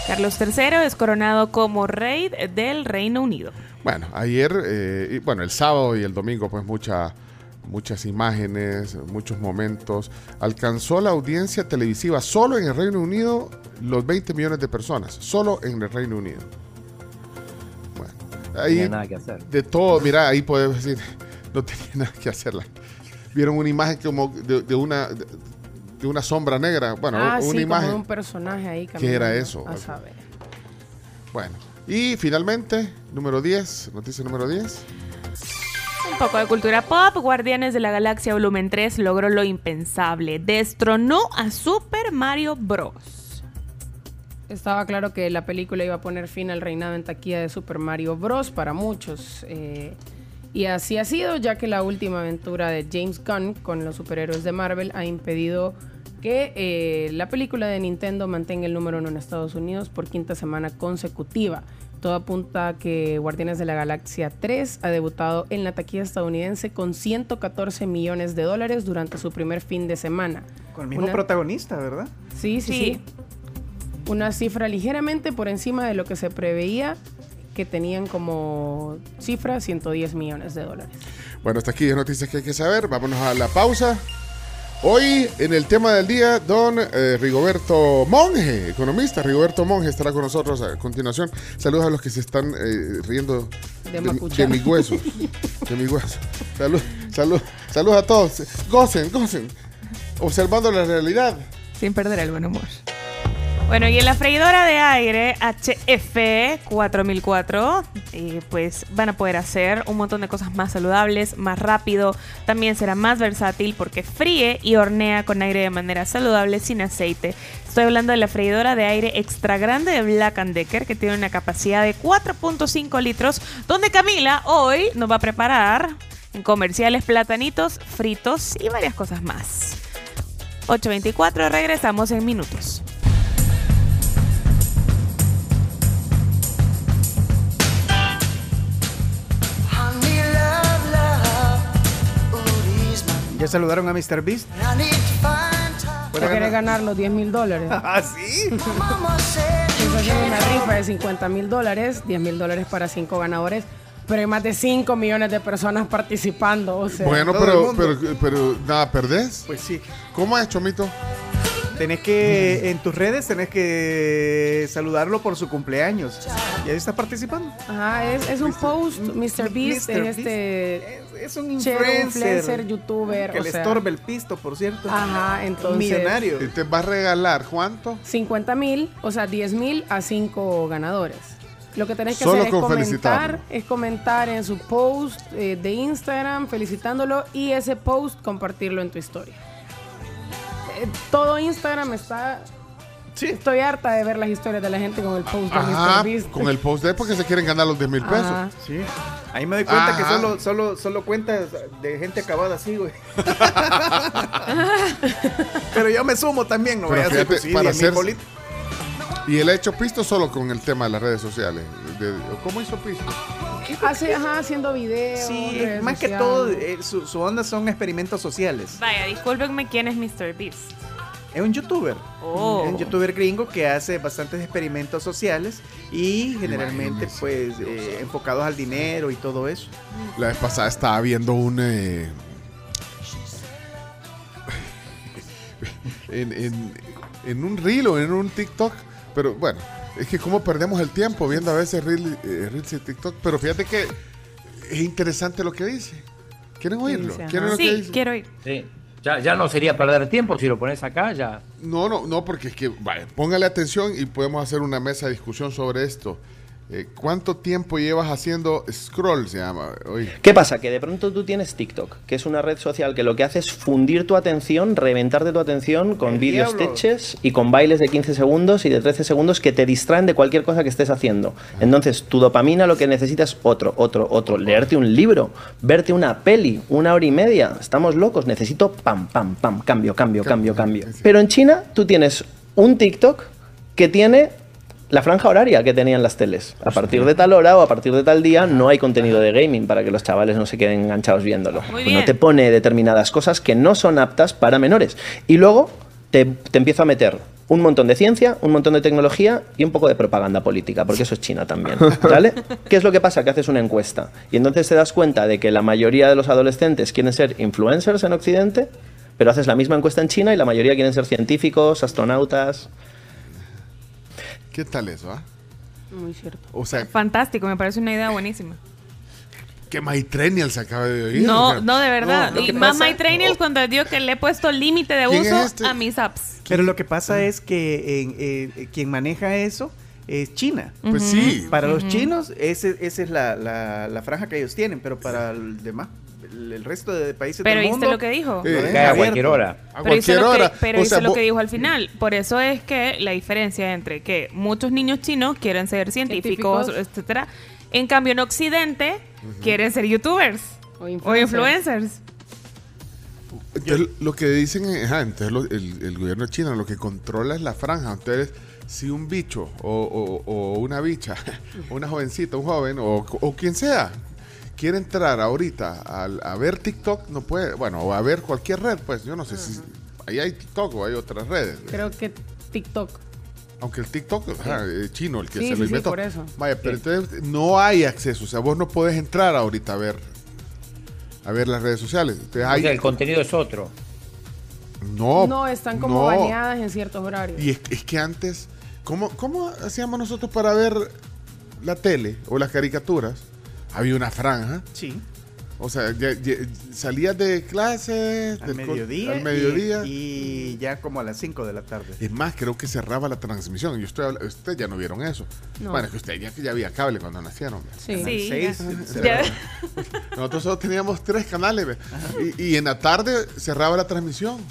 Carlos III es coronado como rey del Reino Unido.
Bueno, ayer, eh, y, bueno, el sábado y el domingo, pues mucha, muchas imágenes, muchos momentos. Alcanzó la audiencia televisiva solo en el Reino Unido los 20 millones de personas, solo en el Reino Unido. Bueno, ahí
tenía nada que hacer.
de todo, mira, ahí podemos decir, no tenía nada que hacerla. Vieron una imagen como de, de una de, de una sombra negra, bueno,
ah,
una
sí,
imagen.
como un personaje ahí.
¿Qué era eso?
A saber.
Bueno, y finalmente, número 10, noticia número 10.
Un poco de cultura pop. Guardianes de la Galaxia Volumen 3 logró lo impensable. Destronó a Super Mario Bros.
Estaba claro que la película iba a poner fin al reinado en taquilla de Super Mario Bros. para muchos. eh, y así ha sido, ya que la última aventura de James Gunn con los superhéroes de Marvel ha impedido que eh, la película de Nintendo mantenga el número uno en Estados Unidos por quinta semana consecutiva. Todo apunta a que Guardianes de la Galaxia 3 ha debutado en la taquilla estadounidense con 114 millones de dólares durante su primer fin de semana.
Con el mismo
Una-
protagonista, ¿verdad?
Sí, sí,
Sí.
sí. Una cifra ligeramente por encima de lo que se preveía que tenían como cifra 110 millones de dólares.
Bueno, hasta aquí las noticias que hay que saber. Vámonos a la pausa. Hoy, en el tema del día, don eh, Rigoberto Monge, economista. Rigoberto Monge estará con nosotros a continuación. Saludos a los que se están eh, riendo
De
de, mi- de mis huesos. De mis huesos. Salud, salud, saludos a todos. Gocen, gocen. Observando la realidad.
Sin perder el buen humor. Bueno, y en la freidora de aire HF 4004, eh, pues van a poder hacer un montón de cosas más saludables, más rápido. También será más versátil porque fríe y hornea con aire de manera saludable sin aceite. Estoy hablando de la freidora de aire extra grande de Black Decker que tiene una capacidad de 4.5 litros, donde Camila hoy nos va a preparar en comerciales platanitos fritos y varias cosas más. 8.24, regresamos en minutos.
¿Ya saludaron a Mr. Beast?
¿Te querés ganar los 10 mil dólares?
¿Ah, sí?
Una rifa de 50 mil dólares, 10 mil dólares para 5 ganadores, pero hay más de 5 millones de personas participando. O sea,
Bueno, pero, pero, pero nada, ¿perdés?
Pues sí.
¿Cómo es, Chomito?
Tenés que, en tus redes, tenés que saludarlo por su cumpleaños. Y ahí estás participando.
Ajá, es, es un post, Mr. Beast,
Mr.
es este...
Es un influencer.
influencer, youtuber,
Que
o
le
sea.
estorbe el pisto, por cierto.
Ajá, entonces...
Millonario.
¿Y te va a regalar cuánto?
50 mil, o sea, 10 mil a 5 ganadores. Lo que tenés que
Solo
hacer es comentar, es comentar en su post eh, de Instagram felicitándolo y ese post compartirlo en tu historia. Eh, todo Instagram está... Estoy harta de ver las historias de la gente con el post de
Ajá,
Mr. Beast.
con el post de porque se quieren ganar los 10 mil pesos.
Sí. Ahí me doy cuenta que solo, solo, solo cuentas de gente acabada así, güey. Pero yo me sumo también, no
Pero
voy a hacer
fíjate,
pues, sí,
para
10 mil
hacer-
bolitas.
Y él ha hecho pisto solo con el tema de las redes sociales. De- ¿Cómo hizo pisto?
Hace, ajá, haciendo videos.
Sí,
redes
más que todo, eh, su, su onda son experimentos sociales.
Vaya, discúlpenme, ¿quién es Mr. Beast?
Es un youtuber.
Oh.
Es un youtuber gringo que hace bastantes experimentos sociales y generalmente pues eh, enfocados al dinero y todo eso.
La vez pasada estaba viendo un. eh, en, en- en un reel o en un TikTok. Pero bueno, es que cómo perdemos el tiempo viendo a veces reel, eh, reels y TikTok. Pero fíjate que es interesante lo que dice. ¿Quieren oírlo?
dice?
¿Quieren lo que
Sí,
dice?
quiero ir.
Sí. Ya, ya no sería perder tiempo si lo pones acá, ya.
No, no, no, porque es que, vaya, póngale atención y podemos hacer una mesa de discusión sobre esto. Eh, ¿Cuánto tiempo llevas haciendo scroll, se llama? Oye,
¿Qué pasa? Que de pronto tú tienes TikTok, que es una red social que lo que hace es fundir tu atención, reventarte tu atención con
diablo.
stitches y con bailes de 15 segundos y de 13 segundos que te distraen de cualquier cosa que estés haciendo. Entonces, tu dopamina lo que necesitas es otro, otro, otro. Leerte un libro, verte una peli, una hora y media. Estamos locos, necesito pam, pam, pam, cambio, cambio, cambio, cambio. Pero en China tú tienes un TikTok que tiene la franja horaria que tenían las teles. A partir de tal hora o a partir de tal día no hay contenido de gaming para que los chavales no se queden enganchados viéndolo. Pues no te pone determinadas cosas que no son aptas para menores. Y luego te, te empieza a meter un montón de ciencia, un montón de tecnología y un poco de propaganda política, porque eso es China también. ¿Vale? ¿Qué es lo que pasa? Que haces una encuesta y entonces te das cuenta de que la mayoría de los adolescentes quieren ser influencers en Occidente, pero haces la misma encuesta en China y la mayoría quieren ser científicos, astronautas.
¿Qué tal eso, ah?
Muy cierto.
O sea,
Fantástico, me parece una idea buenísima.
que MyTrenial se acaba de oír.
No, no, de verdad.
No,
y más
pasa-
My Trainers cuando dio que le he puesto límite de
¿Quién es
uso
este?
a mis apps.
Pero lo que pasa es que en- eh, quien maneja eso es China.
Pues sí.
Para los chinos, ese, esa es la, la- la franja que ellos tienen, pero para el demás, el, resto de países
Pero
del
¿viste
mundo...
lo que dijo?
Eh,
a cualquier hora.
A
Pero hizo
cualquier
lo
hora.
que, pero
O sea,
lo que dijo al final. Por eso es que la diferencia entre que muchos niños chinos quieren ser científicos,
Científicos.
etcétera, en cambio en Occidente quieren ser youtubers
O
o
influencers.
Entonces, lo que dicen es, entonces lo- el, el gobierno chino lo que controla es la franja. Entonces, si un bicho o, o- o una bicha, una jovencita, un joven o, o quien sea, quiere entrar ahorita al- a, ver TikTok, no puede, bueno, o a ver cualquier red, pues yo no sé si ahí hay TikTok o hay otras redes.
Creo que TikTok.
Aunque el TikTok ajá, es chino, el que
Sí,
se
sí,
lo
sí,
inventó.
por eso.
Vaya, pero entonces no hay acceso, o sea, vos no podés entrar ahorita a ver a ver las redes sociales. Entonces,
O
hay-
sea, el contenido es otro.
no,
No, están como
no.
baneadas en ciertos horarios.
Y es, es que antes, ¿cómo, ¿cómo hacíamos nosotros para ver la tele o las caricaturas? Había una franja.
Sí.
O sea, ya- ya- salías de clase
Al mediodía.
al mediodía.
Y, y ya como a las 5 de la tarde.
Es más, creo que cerraba la transmisión. Y usted, habla- ustedes ya no vieron eso.
No.
Bueno, es que usted ya, ya había cable cuando nacieron.
Sí.
Sí,
seis,
ya.
se
Ya.
cerraba.
Nosotros solo teníamos tres canales. Y, y en la tarde cerraba la transmisión.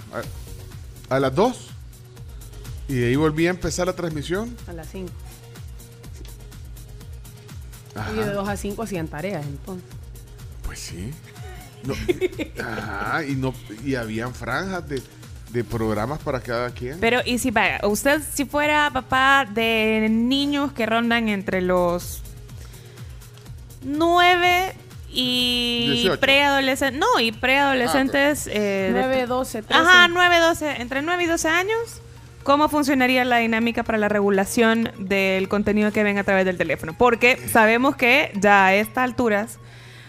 A, a las 2. Y de ahí volvía a empezar la transmisión.
A las 5.
Ajá.
Y de 2 a 5 hacían tareas entonces.
Pues sí. No, ajá, y, no, y habían franjas de, de programas para cada quien.
Pero, y si vaya, usted si fuera papá de niños que rondan entre los 9 y
18.
preadolescentes, no, y preadolescentes eh, de-
9, 12, 13.
Ajá, 9, 12, entre 9 y 12 años. ¿Cómo funcionaría la dinámica para la regulación del contenido que ven a través del teléfono? Porque sabemos que ya a estas alturas,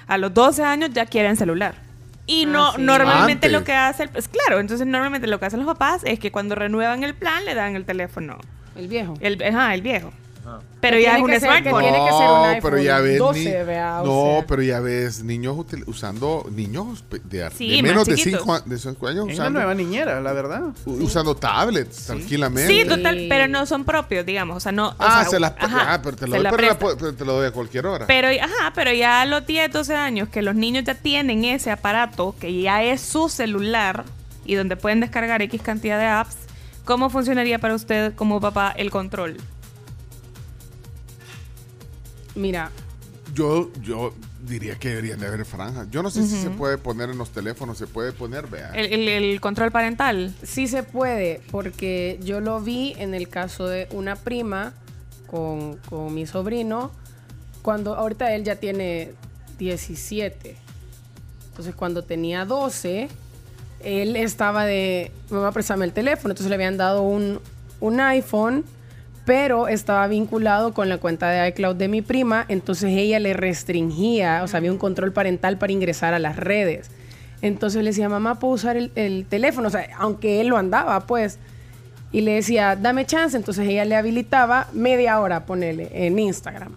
a los 12 años ya quieren celular. Y no,
sí.
normalmente lo que hace, el- pues claro, entonces normalmente lo que hacen los papás es que cuando renuevan el plan le dan el teléfono.
El viejo.
El, ajá, el viejo. Pero ya es
tiene
un
que ser- que
smartphone.
tiene que ser un
No,
iPhone
pero ya ves
12,
ni-
vea, o
no,
sea.
pero ya ves niños util- usando niños de,
Sí,
de menos de
chiquitos.
5 de cinco años
Es una
usando,
nueva niñera, la verdad.
u- usando tablets tranquilamente.
Sí, total, pero no son propios, digamos. O sea, no. o
Ah,
sea,
se las
ajá,
ah, pero te lo
se
doy,
la
pero, la pero te lo doy a cualquier hora.
Pero, ajá, pero ya a los 10, 12 años que los niños ya tienen ese aparato, que ya es su celular y donde pueden descargar X cantidad de apps, ¿cómo funcionaría para usted como papá el control?
Mira,
Yo, yo diría que deberían de haber franjas. Yo no sé si se puede poner en los teléfonos, se puede poner, vea.
El, el- el control parental.
sí se puede, porque yo lo vi en el caso de una prima con, con mi sobrino, cuando ahorita él ya tiene 17. Entonces cuando tenía 12, él estaba de, mamá, préstame el teléfono. Entonces le habían dado un, un iPhone, pero estaba vinculado con la cuenta de iCloud de mi prima. Entonces ella le restringía, o sea, había un control parental para ingresar a las redes. Entonces le decía, mamá, ¿puedo usar el, el teléfono? O sea, aunque él lo andaba, pues. Y le decía, dame chance. Entonces ella le habilitaba media hora, ponele, en Instagram.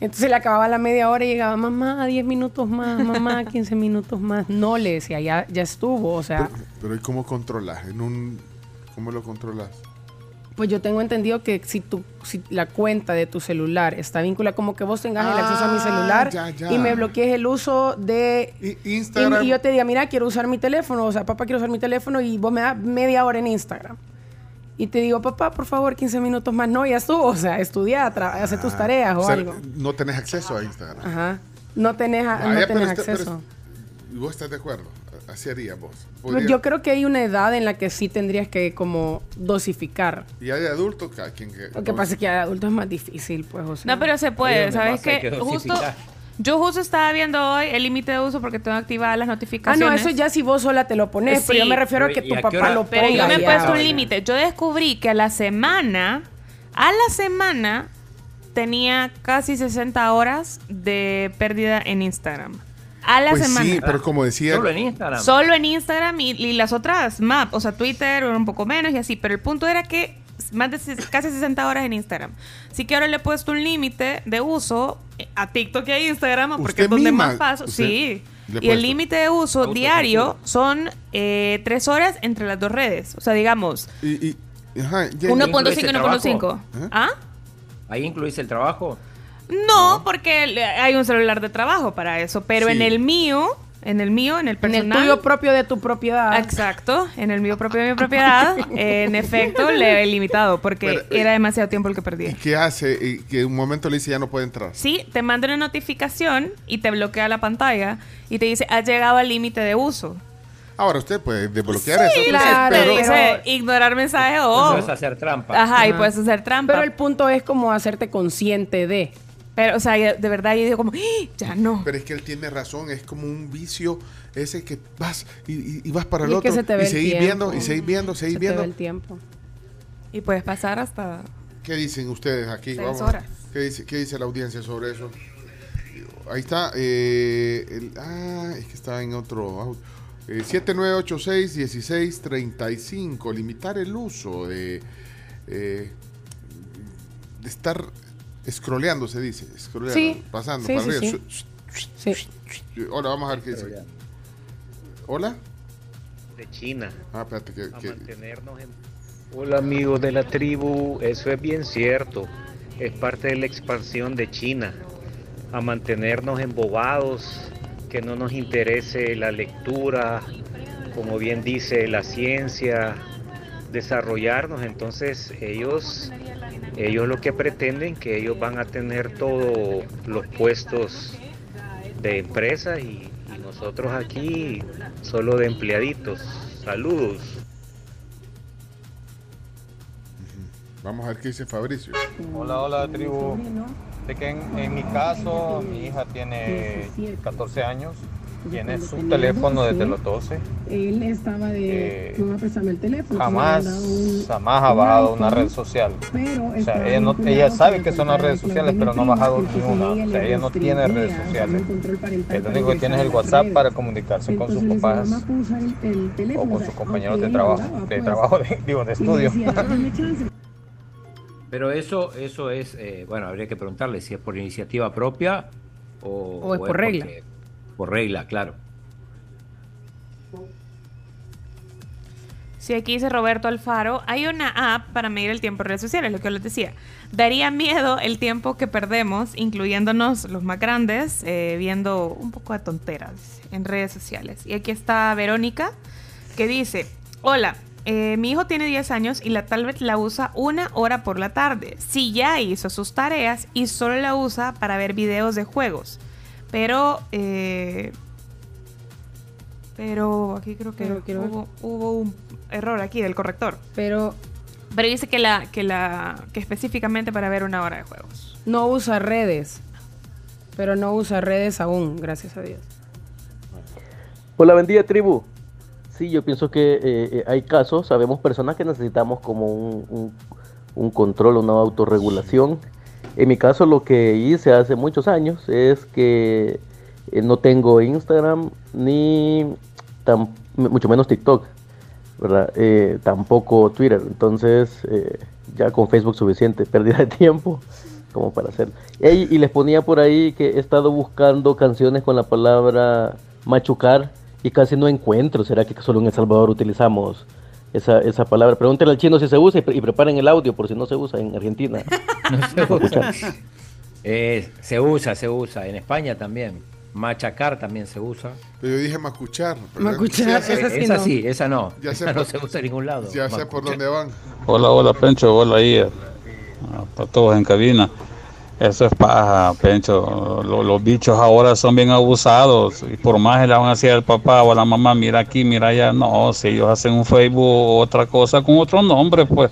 Entonces le acababa la media hora y llegaba, mamá, 10 minutos más, mamá, 15 minutos más. No le decía, ya, ya estuvo. O sea,
Pero ¿y cómo controlas? En un, ¿Cómo lo controlas?
Pues yo tengo entendido que si, tu, si la cuenta de tu celular está vinculada, como que vos tengas el acceso a mi
Ah,
celular
ya, ya.
y me bloquees el uso de
Instagram.
Y, y yo te diga, mira, quiero usar mi teléfono, o sea, papá, quiero usar mi teléfono y vos me das media hora en Instagram. Y te digo, papá, por favor, 15 minutos más. No, ya estuvo, o sea, estudia, tra- hace tus tareas o,
O sea,
algo.
no tenés acceso a Instagram.
Ajá. No tenés, a-
Vaya,
no tenés
está- pero
acceso.
¿Y vos estás de acuerdo? Así haría vos.
Pues
Podría-
yo creo que hay una edad en la que sí tendrías que como dosificar.
Y hay de adultos, cada quien que...
Lo que pasa es que de adulto es más difícil, pues, o sea.
No, pero se puede, ¿sabes
hay
qué?
que
Justo, yo justo estaba viendo hoy el límite de uso porque tengo activadas las
Ah,
notificaciones.
no, eso ya si vos sola te lo pones, pero yo me refiero a que
¿y
tu
a
papá lo ponga.
Pero yo me he puesto un límite. Yo descubrí que a la semana, a la semana, tenía casi 60 horas de pérdida en Instagram. A la
Pues
semana.
sí, pero como decía...
Solo en Instagram.
Solo en Instagram y, y las otras map, o sea, Twitter un poco menos y así. Pero el punto era que más de casi 60 horas en Instagram. Así que ahora le he puesto un límite de uso a TikTok y a Instagram, porque es donde
misma,
más paso.
usted
Sí. Y el límite de uso diario son eh, tres horas entre las dos redes. O sea, digamos,
Y, y- ajá, ya-
1.5 y
el
1.5.
trabajo?
¿Eh?
¿Ah?
Ahí incluís el trabajo.
No, porque hay un celular de trabajo para eso. Pero
Sí.
en el mío, en el mío, en el
En
personal.
el tuyo propio de tu propiedad.
Exacto, en el mío propio de mi propiedad, en efecto, le he limitado porque
Pero,
era demasiado tiempo el que
¿Y
perdí.
qué hace? Y que un momento le dice ya no puede entrar.
Sí, te manda una notificación y te bloquea la pantalla y te dice, has llegado al límite de uso.
Ahora usted puede desbloquear
Sí,
eso. pues,
claro,
pero-
dice ignorar mensaje o...
Eso es hacer trampa.
Ajá, y puedes hacer trampa.
Pero
Pero,
el punto es como hacerte consciente de.
O sea, de verdad yo digo como, "¡Ah! ya no.
Pero es que él tiene razón, es como un vicio ese que vas y, vas para el
Y es que
otro
se te ve
y seguís viendo y seguís viendo, seguís
Se te ve
viendo.
el tiempo.
Y puedes pasar hasta...
¿Qué dicen ustedes aquí?
Seis horas.
¿Qué dice, ¿Qué dice la audiencia sobre eso? Ahí está. eh, el- ah, es que está en otro. audio. Eh, 7986-1635. Limitar el uso de, eh, de estar scrolleando, se dice. Scrolleando,
Sí.
pasando
Sí,
para
sí,
arriba.
Sí.
Hola, vamos a ver qué dice. Hola.
de China.
Ah, espérate, que,
a
que-
mantenernos en... Hola amigos de la tribu, eso es bien cierto, es parte de la expansión de China, a mantenernos embobados, que no nos interese la lectura, como bien dice la ciencia, desarrollarnos, entonces ellos, ellos lo que pretenden que ellos van a tener todos los puestos de empresa y, y nosotros aquí solo de empleaditos. Saludos.
Vamos a ver qué dice Fabricio.
Hola, hola tribu. De que en, en mi caso, mi hija tiene 14 años, tiene su teléfono desde los 12.
Él estaba de.
Eh,
no va a prestarme el teléfono.
Jamás,
un-
jamás ha bajado una red social.
Pero
O sea, ella, no, sabe que son las redes sociales, pero no ha bajado ninguna. O
ella
sea, ella no tiene redes sociales. El único que tiene es el WhatsApp para comunicarse con sus papás
"Mamá, ¿puedo usar el, el
o
teléfono?"
con sus compañeros de
le
trabajo, de
pues.
trabajo, de- digo, de estudio.
Pero eso, eso es, eh, bueno, habría que preguntarle si es por iniciativa propia o,
O es por regla.
porque- por regla, claro.
Sí, aquí dice Roberto Alfaro, hay una app para medir el tiempo en redes sociales, lo que les decía. Daría miedo el tiempo que perdemos, incluyéndonos los más grandes, eh, viendo un poco de tonteras en redes sociales. Y aquí está Verónica, que dice, hola, eh, mi hijo tiene 10 años y la tablet la usa una hora por la tarde. Sí, ya hizo sus tareas y solo la usa para ver videos de juegos. Pero... eh, pero aquí creo que
Pero quiero ver.
hubo, hubo un error aquí del corrector.
Pero
Pero dice que la, que la, que específicamente para ver una hora de juegos.
no usa redes. Pero no usa redes aún, gracias a Dios.
Hola, buen día, tribu. Sí, yo pienso que eh, eh, hay casos, sabemos personas que necesitamos como un, un- un control, una autorregulación. En mi caso, lo que hice hace muchos años es que eh, no tengo Instagram ni mucho menos TikTok, ¿verdad? Eh, tampoco Twitter. Entonces, eh, ya con Facebook suficiente, pérdida de tiempo como para hacerlo. Ey, y les ponía por ahí que he estado buscando canciones con la palabra machucar y casi no encuentro. ¿Será que solo en El Salvador utilizamos esa, esa palabra? Pregúntenle al chino si se usa y, pre- y preparen el audio por si no se usa en Argentina.
No se usa. Eh, se usa, se usa. En España también. Machacar también se usa.
Pero yo dije macuchar.
Macuchar, esa sí
esa
no.
sí, esa no.
Ya sé
esa no
por-
se usa en ningún lado.
Ya sé por dónde van.
Hola, hola, Pencho, hola ahí. Para todos en cabina. Eso es paja, Pencho. Lo- los bichos ahora son bien abusados. Y por más que le van a decir al papá o a la mamá, mira aquí, mira allá. No, si ellos hacen un Facebook o otra cosa con otro nombre, pues.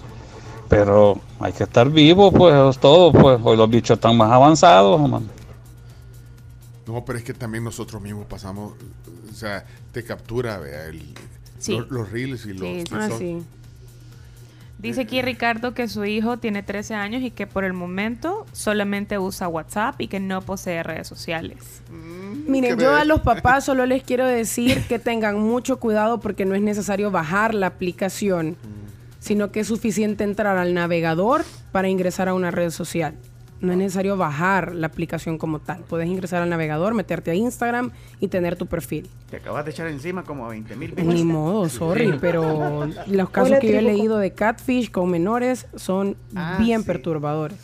Pero hay que estar vivo, pues, eso es todo. Pues hoy los bichos están más avanzados, man.
No, pero es que también nosotros mismos pasamos, o sea, te captura, vea, el,
Sí.
los, los reels y los...
Sí, sí.
Ah,
son-
sí.
Dice aquí Ricardo que su hijo tiene 13 años y que por el momento solamente usa WhatsApp y que no posee redes sociales.
Miren, yo a los papás solo les quiero decir que tengan mucho cuidado porque no es necesario bajar la aplicación, sino que es suficiente entrar al navegador para ingresar a una red social. No es necesario bajar la aplicación como tal. Puedes ingresar al navegador, meterte a Instagram y tener tu perfil.
Te acabas de echar encima como 20 mil
Ni modo, sorry, pero los casos
Hola,
que yo he
tribu.
leído de catfish con menores son
Ah,
bien
sí.
perturbadores.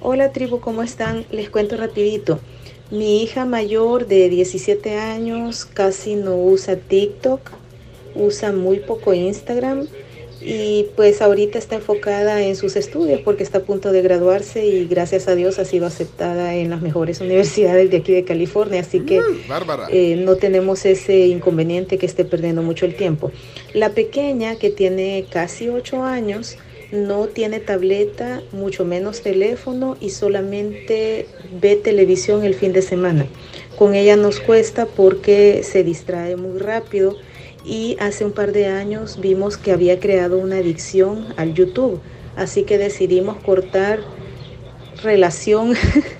Hola tribu, ¿cómo están? Les cuento rapidito. Mi hija mayor de 17 años casi no usa TikTok, usa muy poco Instagram y pues ahorita está enfocada en sus estudios porque está a punto de graduarse y gracias a Dios ha sido aceptada en las mejores universidades de aquí de California, así que
Bárbara.
eh, no tenemos ese inconveniente que esté perdiendo mucho el tiempo. La pequeña, que tiene casi 8 años, no tiene tableta, mucho menos teléfono y solamente ve televisión el fin de semana. Con ella nos cuesta porque se distrae muy rápido y hace un par de años vimos que había creado una adicción al YouTube, así que decidimos cortar relación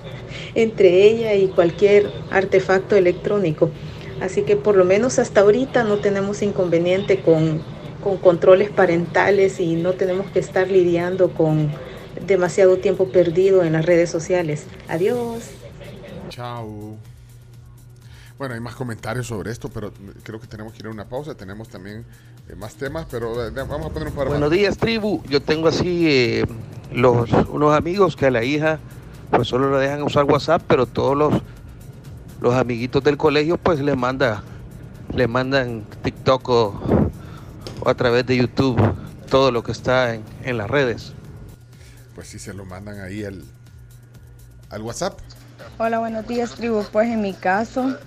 entre ella y cualquier artefacto electrónico. Así que por lo menos hasta ahorita no tenemos inconveniente con, con controles parentales y no tenemos que estar lidiando con demasiado tiempo perdido en las redes sociales. Adiós.
Chao. Bueno, hay más comentarios sobre esto, pero creo que tenemos que ir a una pausa. Tenemos también eh, más temas, pero eh, vamos a poner un par
Buenos
más.
días, tribu. Yo tengo así eh, los, unos amigos que a la hija pues solo le dejan usar WhatsApp, pero todos los, los amiguitos del colegio pues le manda, le mandan TikTok o, o a través de YouTube todo lo que está en, en las redes.
Pues sí, se lo mandan ahí al, al WhatsApp.
Hola, buenos días, tribu. Pues en mi caso,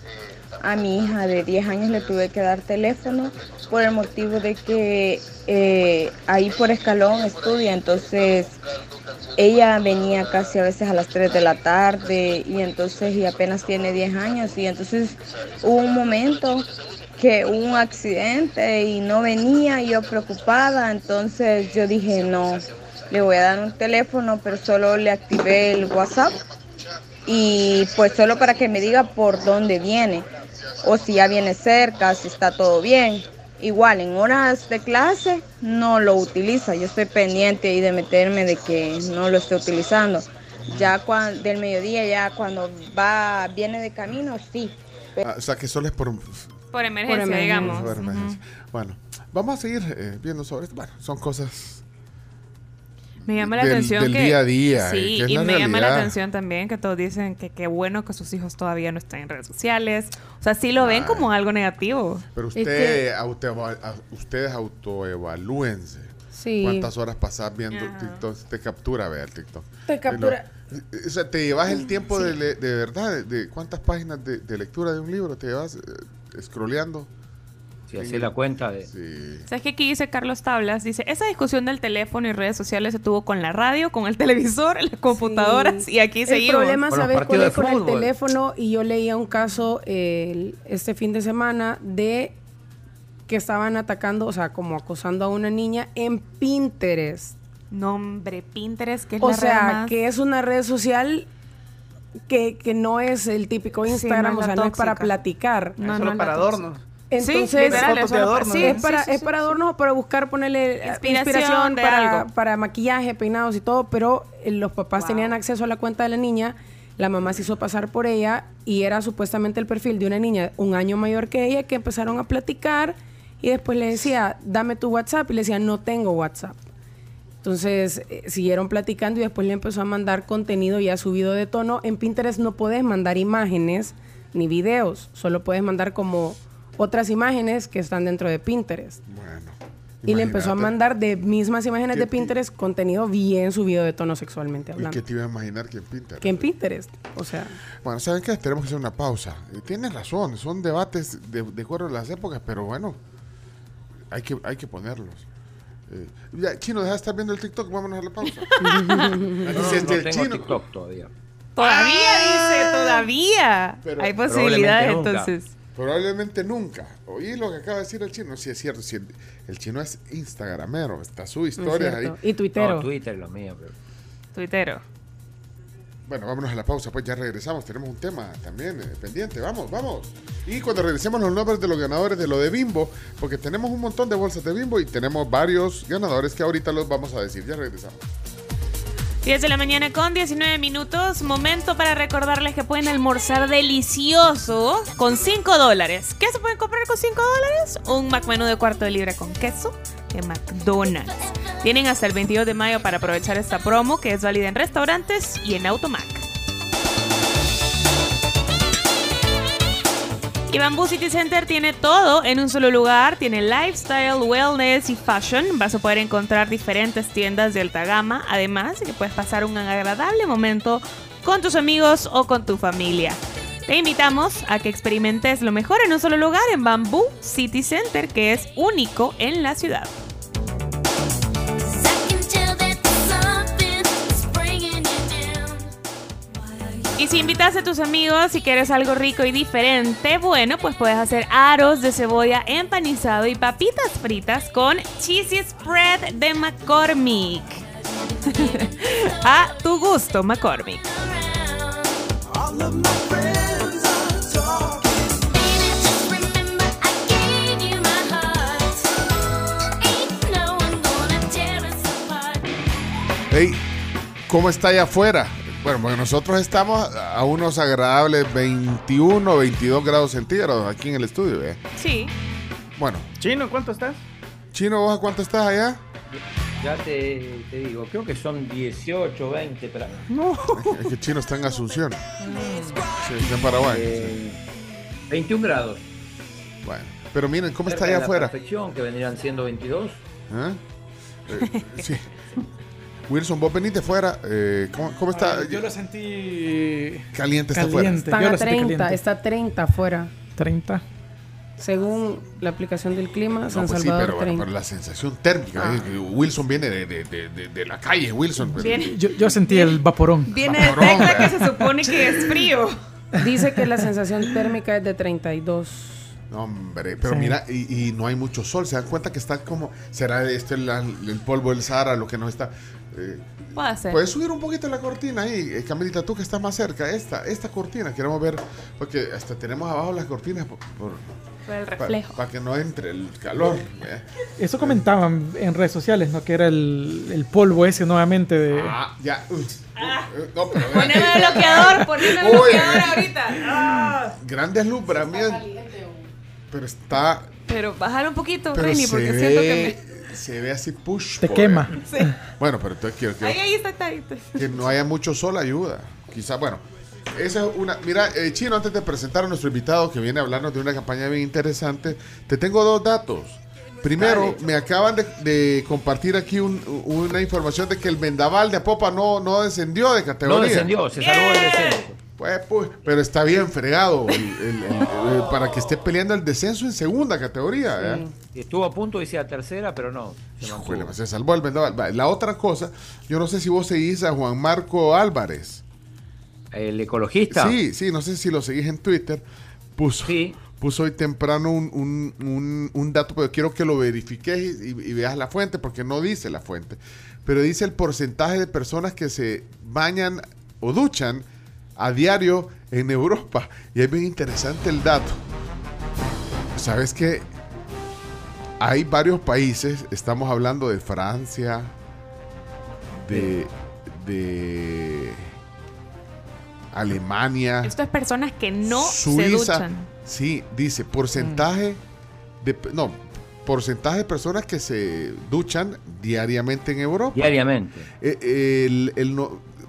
a mi hija de 10 años le tuve que dar teléfono por el motivo de que eh, ahí por escalón estudia, entonces ella venía casi a veces a las 3 de la tarde y entonces y apenas tiene 10 años. Y entonces hubo un momento que hubo un accidente y no venía yo preocupada, entonces yo dije no, le voy a dar un teléfono pero solo le activé el WhatsApp y pues solo para que me diga por dónde viene o si ya viene cerca, si está todo bien. Igual en horas de clase no lo utiliza, yo estoy pendiente y de meterme de que no lo esté utilizando. Ya cuando, del mediodía, ya cuando va, viene de camino, sí.
Ah, o sea, que solo es por...
Por emergencia, digamos.
por emergencia. Bueno, vamos a seguir eh, viendo sobre esto. Bueno, son cosas
Me llama la
del-
atención
del
que
día a día,
Sí,
que es
y
la
me llama la
realidad.
atención también que todos dicen que qué bueno que sus hijos todavía no están en redes sociales. O sea, sí lo ven como algo negativo.
Pero
Es
usted,
que-
autoeva- a- ustedes autoevalúense.
Sí.
¿Cuántas horas pasas viendo TikTok? Te captura, el TikTok.
Te captura.
O sea, te llevas el tiempo de, le- de verdad, de, de cuántas páginas de, de lectura de un libro te llevas eh, scrolleando.
Si así la cuenta de...
¿Sabes qué aquí dice Carlos Tablas? Dice, esa discusión del teléfono y redes sociales se tuvo con la radio, con el televisor, las computadoras y aquí
el
seguimos.
problema, ¿sabes cuál es con el teléfono? Y yo leía un caso eh, el- este fin de semana de que estaban atacando, o sea, como acosando a una niña en Pinterest.
Nombre, Pinterest, que es
O
la red
sea,
más-
que es una red social que, que no es el típico Instagram,
no
o sea, no es para platicar.
No, Es solo no para adornos.
Entonces,
Sí, literal, es para- sí,
es para,
sí, sí,
es para
sí.
adornos o para buscar ponerle eh,
Inspiración
para,
algo.
para maquillaje, peinados y todo, pero eh, los papás tenían acceso a la cuenta de la niña, la mamá se hizo pasar por ella y era supuestamente el perfil de una niña un año mayor que ella que empezaron a platicar y después le decía, dame tu WhatsApp y le decía, no tengo WhatsApp. Entonces eh, siguieron platicando y después le empezó a mandar contenido ya subido de tono. En Pinterest no puedes mandar imágenes ni videos, solo puedes mandar como otras imágenes que están dentro de Pinterest. y le empezó a mandar de mismas imágenes
¿Qué
de Pinterest contenido bien subido de tono sexualmente
¿Y
hablando.
qué te iba a imaginar que en Pinterest?
Que en Pinterest, o sea,
Bueno, ¿saben qué? Tenemos que hacer una pausa. Tienes razón, son debates de, de acuerdo a las épocas, pero bueno, hay que, hay que ponerlos. Eh, ya, Chino, deja de estar viendo el TikTok, vámonos a la pausa.
No,
Dice,
no
el
tengo
chino-
TikTok todavía.
Todavía dice, todavía.
Pero-
Hay posibilidades entonces.
Probablemente nunca. Oí lo que acaba de decir el chino. Sí, es cierto. sí, el, el chino es instagramero. Está su historia ahí.
Y tuitero.
No, Twitter lo mío, pero...
Tuitero.
Bueno, vámonos a la pausa, pues ya regresamos. Tenemos un tema también eh, pendiente. Vamos, vamos. Y cuando regresemos los nombres de los ganadores de lo de Bimbo, porque tenemos un montón de bolsas de Bimbo y tenemos varios ganadores que ahorita los vamos a decir. Ya regresamos.
10 de la mañana con 19 minutos. Momento para recordarles que pueden almorzar delicioso con 5 dólares. ¿Qué se pueden comprar con 5 dólares? Un McMenú de cuarto de libra con queso de McDonald's. Tienen hasta el 22 de mayo para aprovechar esta promo que es válida en restaurantes y en Automac. Y Bamboo City Center tiene todo en un solo lugar. Tiene lifestyle, wellness y fashion. Vas a poder encontrar diferentes tiendas de alta gama. Además de que puedes pasar un agradable momento con tus amigos o con tu familia. Te invitamos a que experimentes lo mejor en un solo lugar en Bamboo City Center, que es único en la ciudad. Y si invitas a tus amigos y quieres algo rico y diferente, bueno, pues puedes hacer aros de cebolla empanizado y papitas fritas con cheesy spread de McCormick. a tu gusto, McCormick.
Hey, ¿cómo está allá afuera? Bueno, porque nosotros estamos a unos agradables 21, 22 grados centígrados aquí en el estudio. ¿eh?
Sí.
Bueno,
Chino, ¿cuánto estás?
Chino, ¿vos a cuánto estás allá?
Ya te, te digo, creo que son 18, 20, pero...
No.
Es que Chino está en Asunción. Sí, está en Paraguay.
Eh, 21 grados.
Bueno, pero miren, ¿cómo está
Cerca de
allá
la
afuera?
perfección, que vendrían siendo 22.
¿Ah? Eh, sí. Wilson, vos venís de fuera. eh, ¿cómo, cómo está?
Ah, yo lo sentí
Caliente está afuera.
caliente.
están
Yo
a
lo sentí
30,
caliente.
está a 30 afuera.
30.
Según la aplicación del clima, San
No, pues sí,
Salvador
pero, bueno,
30.
pero la sensación térmica.
Ah.
eh, Wilson viene de, de- de- de- de la calle, Wilson. pero-
Viene-
Yo, yo sentí el vaporón.
Viene de Tecla que se supone que es frío.
Dice que la sensación térmica es de 32.
No, hombre, pero
Sí.
mira, y, y no hay mucho sol. Se dan cuenta que está como. ¿Será este el, el polvo del Sahara lo que nos está.? Eh,
Puede ser.
Puedes subir un poquito la cortina ahí, eh, Camilita, tú que estás más cerca. Esta, esta cortina, queremos ver. Porque hasta tenemos abajo las cortinas por, por-
Por el reflejo.
Para que no entre el calor. eh.
Eso comentaban en redes sociales, ¿no? Que era el, el polvo ese nuevamente de...
Ah, ya. No, pero
Poneme el bloqueador, poneme el bloqueador ahorita. Ah.
Grandes lumbramientos. Pero está.
Pero bajar un poquito,
se
porque siento que
se ve así push.
Te quema.
Sí.
Bueno, pero entonces quiero, quiero
Ahí, ahí está, está, ahí está.
que no haya mucho sol ayuda. Quizá, bueno, esa es una. Mira, eh, Chino, antes de presentar a nuestro invitado que viene a hablarnos de una campaña bien interesante, te tengo dos datos. Primero, me acaban de, de compartir aquí un- una información de que el vendaval de Apopa no, no descendió de categoría.
No descendió, se salvó del descenso.
Pues, pues, pero está bien fregado el- el- el- el- para que esté peleando el descenso en segunda categoría. ¿eh?
Y Estuvo a punto de irse a tercera, pero no. Se.
Híjole, se salvó el vendaval. Va, La otra cosa, yo no sé si vos seguís a Juan Marco Álvarez.
El ecologista.
Sí, sí, no sé si lo seguís en Twitter. Puso, puso hoy temprano un, un- un- un dato, pero quiero que lo verifiques y, y veas la fuente, porque no dice la fuente. Pero dice el porcentaje de personas que se bañan o duchan a diario en Europa. Y es bien interesante el dato. ¿Sabes qué? Hay varios países, estamos hablando de Francia, de, de Alemania,
Esto es personas que no se duchan.
Sí, dice porcentaje de no, porcentaje de personas que se duchan diariamente en Europa.
Diariamente.
Eh, el, el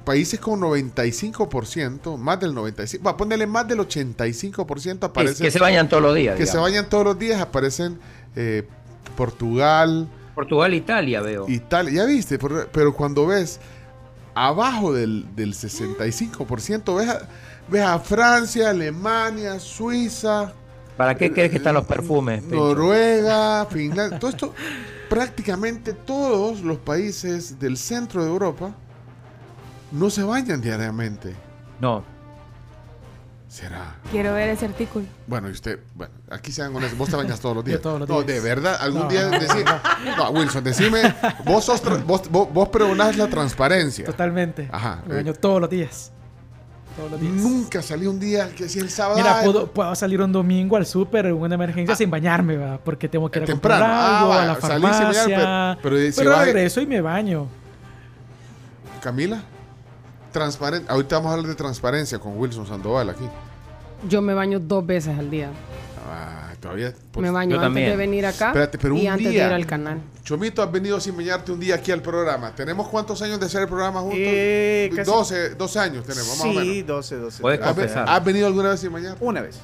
países con 95%, más del 95%, va a ponerle más del 85% aparecen
que se bañan todos los días,
Que se bañan todos los días, aparecen eh, Portugal,
Portugal, Italia, veo.
Italia, ya viste, pero, cuando ves abajo del, del 65%, ves a, ves a Francia, Alemania, Suiza,
¿Para qué crees que están los perfumes? Pencho?
Noruega, Finlandia, todo esto, prácticamente todos los países del centro de Europa no se bañan diariamente.
No.
¿Será?
Quiero ver ese artículo.
Bueno, y usted, bueno, aquí se vos te bañas todos los días.
Yo todos los
No,
días.
de verdad, algún
No,
día
no,
decir, no, Wilson, decime, vos sos, tra- vos, vos, vos pregonás la transparencia.
Totalmente.
Ajá.
Me
eh,
baño todos los días. Todos los días.
Nunca salí un día que decía el sábado.
Mira,
"Ay,
puedo, puedo salir un domingo al súper en una emergencia sin bañarme, ¿va? porque tengo que ir a
Temprano.
comprar
Ah,
algo
va,
a la
salí sin bañar,
farmacia.
pero- pero si
regreso y me baño.
Camila, transparente. Ahorita vamos a hablar de transparencia con Wilson Sandoval aquí.
Yo me baño dos veces al día.
Ah, todavía. pues,
me baño antes
también.
de venir acá
Espérate, pero
y
un
antes
día.
de ir al canal.
Chomito, has venido sin bañarte un día aquí al programa. ¿Tenemos cuántos años de hacer el programa juntos?
Eh, casi-
12, 12 años tenemos, más o
Sí,
menos.
12, 12.
Puedes
¿Has, has venido alguna vez sin bañarte?
Una vez.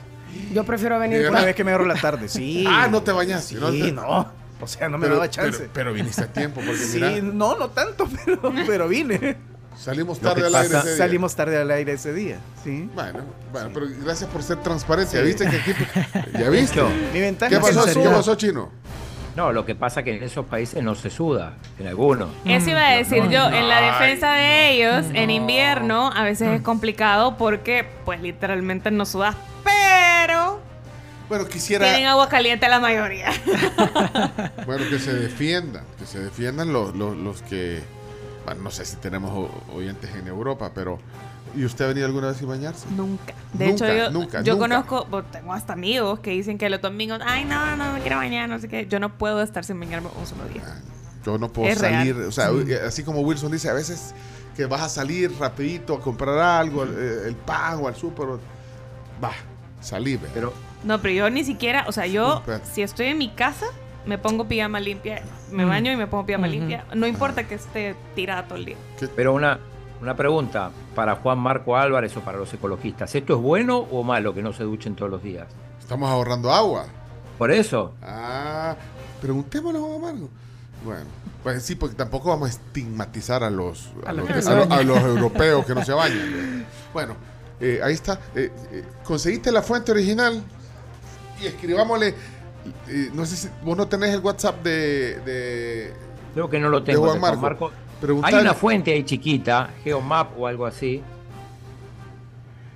Yo prefiero venir
Una vez que me agarró la tarde, sí.
Ah, no te bañaste.
Sí,
no, te-
no. O sea, no me
pero,
daba chance.
Pero, pero viniste a tiempo, porque
sí,
mira,
no, no tanto, pero, pero vine.
Salimos tarde al aire ese día.
Salimos tarde al aire ese día. Sí.
Bueno, bueno, pero gracias por ser transparente. Ya viste que aquí. ¿Ya viste?
Mi ventaja
¿Qué
es
pasó, ¿Qué pasó, Chino?
No, lo que pasa que en esos países no se suda, en algunos.
Eso iba a decir yo, en la defensa de ellos, en invierno a veces es complicado porque pues literalmente no sudas, pero
Bueno, quisiera.
tienen agua caliente la mayoría.
Bueno, que se defiendan, que se defiendan los, los, los que, bueno, no sé si tenemos oyentes en Europa, pero ¿y usted ha venido alguna vez sin bañarse?
Nunca. De
Nunca,
hecho, yo,
nunca,
yo
nunca.
conozco, bueno, tengo hasta amigos que dicen que los domingos, ay, no, no me quiero bañar, no sé qué. Yo no puedo estar sin bañarme un solo día.
Yo no puedo
Es real.
salir, o sea, así como Wilson dice, a veces que vas a salir rapidito a comprar algo, el, el pan o al súper, va, salí.
Pero
No, pero yo ni siquiera, o sea, yo, si estoy en mi casa, me pongo pijama limpia, me
Mm.
baño y me pongo pijama limpia. No importa que esté tirada todo el día.
Pero una, una pregunta para Juan Marco Álvarez o para los ecologistas. ¿Esto es bueno o malo que no se duchen todos los días?
Estamos ahorrando agua.
Por eso.
Ah, preguntémosle a Juan Marco. Bueno, pues sí, porque tampoco vamos a estigmatizar a los, a,
A los
los,
que
a
se
los-
bañan.
a los europeos que no se bañan. ¿no? Bueno, eh, ahí está. Eh, eh, ¿Conseguiste la fuente original? y escribámosle. Eh, no sé si vos no tenés el WhatsApp de. de
Creo que no lo
de
tengo.
Juan
de
Marco.
Marco. Hay una fuente ahí chiquita, Geomap o algo así.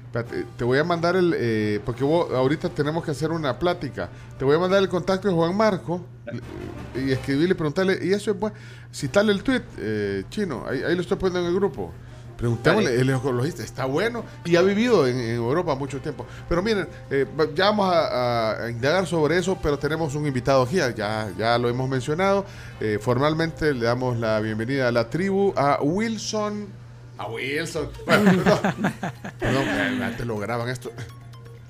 Espérate, te voy a mandar el. eh, porque vos, ahorita tenemos que hacer una plática. Te voy a mandar el contacto de Juan Marco eh, y escribirle y preguntarle. Y eso es bueno. Citarle el tweet, eh, chino. Ahí, ahí lo estoy poniendo en el grupo. Preguntémosle, el ecologista está bueno y ha vivido en, en Europa mucho tiempo. Pero miren, eh, ya vamos a, indagar sobre eso, pero tenemos un invitado aquí, ya, ya lo hemos mencionado. Eh, formalmente le damos la bienvenida a la tribu, a Wilson. A Wilson. Bueno, perdón, antes lo graban esto.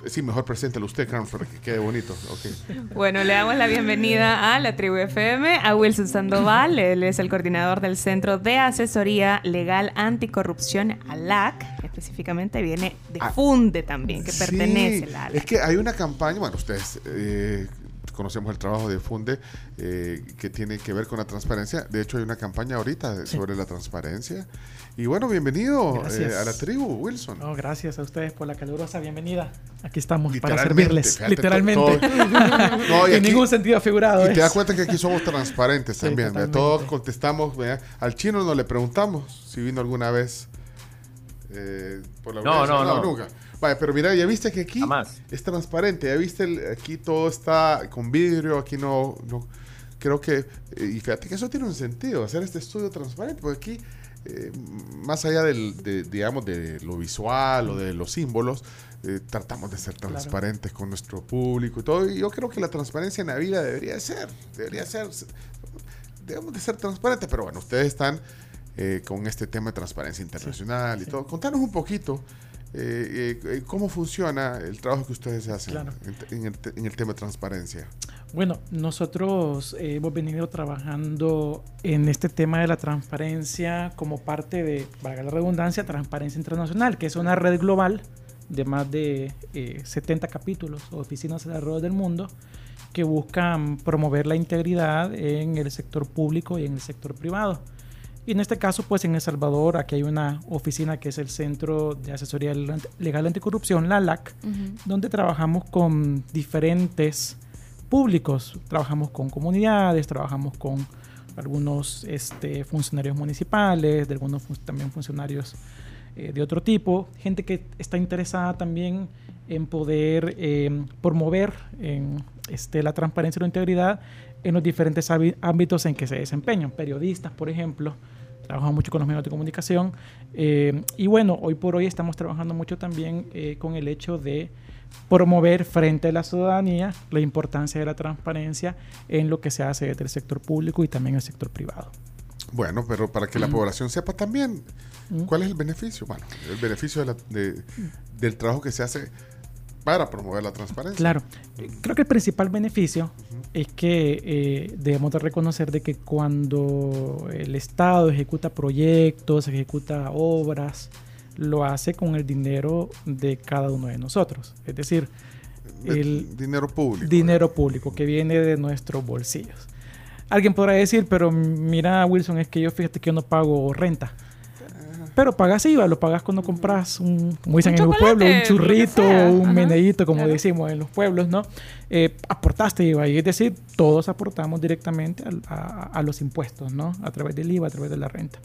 Sí, mejor preséntelo usted, para que quede bonito. Ok.
Bueno, le damos la bienvenida a la Tribu FM, a Wilson Sandoval. Él es el coordinador del Centro de Asesoría Legal Anticorrupción, ALAC. Específicamente viene de
Ah,
FUNDE también, que
Sí,
pertenece a la ALAC.
Es que hay una campaña, bueno, ustedes eh, conocemos el trabajo de Funde eh, que tiene que ver con la transparencia. De hecho, hay una campaña ahorita sobre la transparencia. Y bueno, bienvenido eh, a la tribu, Wilson.
No, gracias a ustedes por la calurosa bienvenida. Aquí estamos para servirles.
fíjate,
literalmente.
todo- No, y
en
aquí-
ningún sentido figurado.
Y te
es.
das cuenta que aquí somos transparentes
Sí,
también. Todos contestamos. ¿verdad? Al chino no le preguntamos si vino alguna vez eh, por la
No, no, no.
nunca. Vaya, pero mira, ya viste que aquí es transparente. Ya viste, el- aquí todo está con vidrio. Aquí no. no creo que. eh, y fíjate que eso tiene un sentido, hacer este estudio transparente. Porque aquí. eh, más allá del, de, digamos, de lo visual o de los símbolos, eh, tratamos de ser transparentes con nuestro público y todo. Y yo creo que la transparencia en la vida debería ser, debería ser, debemos de ser transparentes, pero bueno, ustedes están eh, con este tema de transparencia internacional y todo. Contanos un poquito eh, eh, cómo funciona el trabajo que ustedes hacen
Claro.
en, el, te- en el tema de transparencia.
Bueno, nosotros eh, hemos venido trabajando en este tema de la transparencia como parte de, valga la redundancia, Transparencia Internacional, que es una red global de más de eh, 70 capítulos o oficinas alrededor del mundo que buscan promover la integridad en el sector público y en el sector privado. Y en este caso, pues en El Salvador, aquí hay una oficina que es el Centro de Asesoría Legal Anticorrupción, la LAC, donde trabajamos con diferentes públicos. Trabajamos con comunidades, trabajamos con algunos este, funcionarios municipales, de algunos fun- también funcionarios eh, de otro tipo, gente que está interesada también en poder eh, promover en, este, la transparencia y la integridad en los diferentes ámbi- ámbitos en que se desempeñan. Periodistas, por ejemplo, trabajamos mucho con los medios de comunicación. eh, y bueno, hoy por hoy estamos trabajando mucho también eh, con el hecho de promover frente a la ciudadanía la importancia de la transparencia en lo que se hace desde el sector público y también el sector privado.
Bueno, pero para que la
Mm.
población sepa también
Mm.
cuál es el beneficio. Bueno, el beneficio de la- de- del trabajo que se hace para promover la transparencia.
Claro, creo que el principal beneficio es que eh, debemos de reconocer de que cuando el Estado ejecuta proyectos, ejecuta obras, lo hace con el dinero de cada uno de nosotros. Es decir,
De-
el
dinero público.
dinero público que viene de nuestros bolsillos. Alguien podrá decir, pero mira Wilson, es que yo fíjate que yo no pago renta. Pero pagas IVA, lo pagas cuando compras un, como dicen
Un
en el pueblo, un churrito, un
Ajá,
meneíto, como
claro.
decimos en los pueblos, ¿no? Eh, aportaste IVA, y es decir, todos aportamos directamente al- a, a los impuestos, ¿no? A través del IVA, a través de la renta.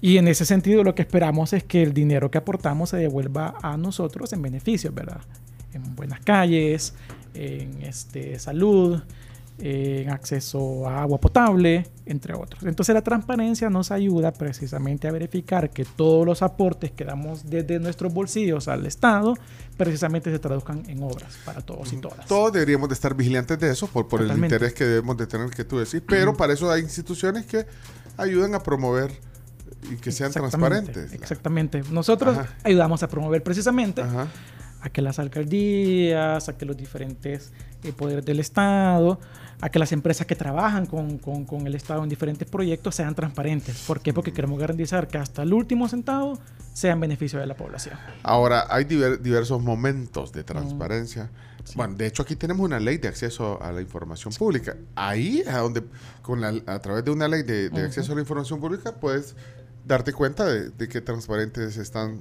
Y en ese sentido lo que esperamos es que el dinero que aportamos se devuelva a nosotros en beneficios, ¿verdad? En buenas calles, en este, salud, en acceso a agua potable, entre otros. Entonces la transparencia nos ayuda precisamente a verificar que todos los aportes que damos desde nuestros bolsillos al Estado precisamente se traduzcan en obras para todos y todas.
Todos deberíamos de estar vigilantes de eso por, por el interés que debemos de tener que tú decís, pero para eso hay instituciones que ayudan a promover y que sean
Exactamente,
transparentes.
Exactamente. Nosotros
Ajá.
ayudamos a promover precisamente a que las alcaldías, a que los diferentes eh, poderes del Estado, a que las empresas que trabajan con, con- con el Estado en diferentes proyectos sean transparentes. ¿Por qué? Porque queremos garantizar que hasta el último centavo sea en beneficio de la población.
Ahora, hay diver- diversos momentos de transparencia. Bueno, de hecho aquí tenemos una ley de acceso a la información pública. Ahí, a donde, con la, a través de una ley de, acceso a la información pública, puedes darte cuenta de, de qué transparentes están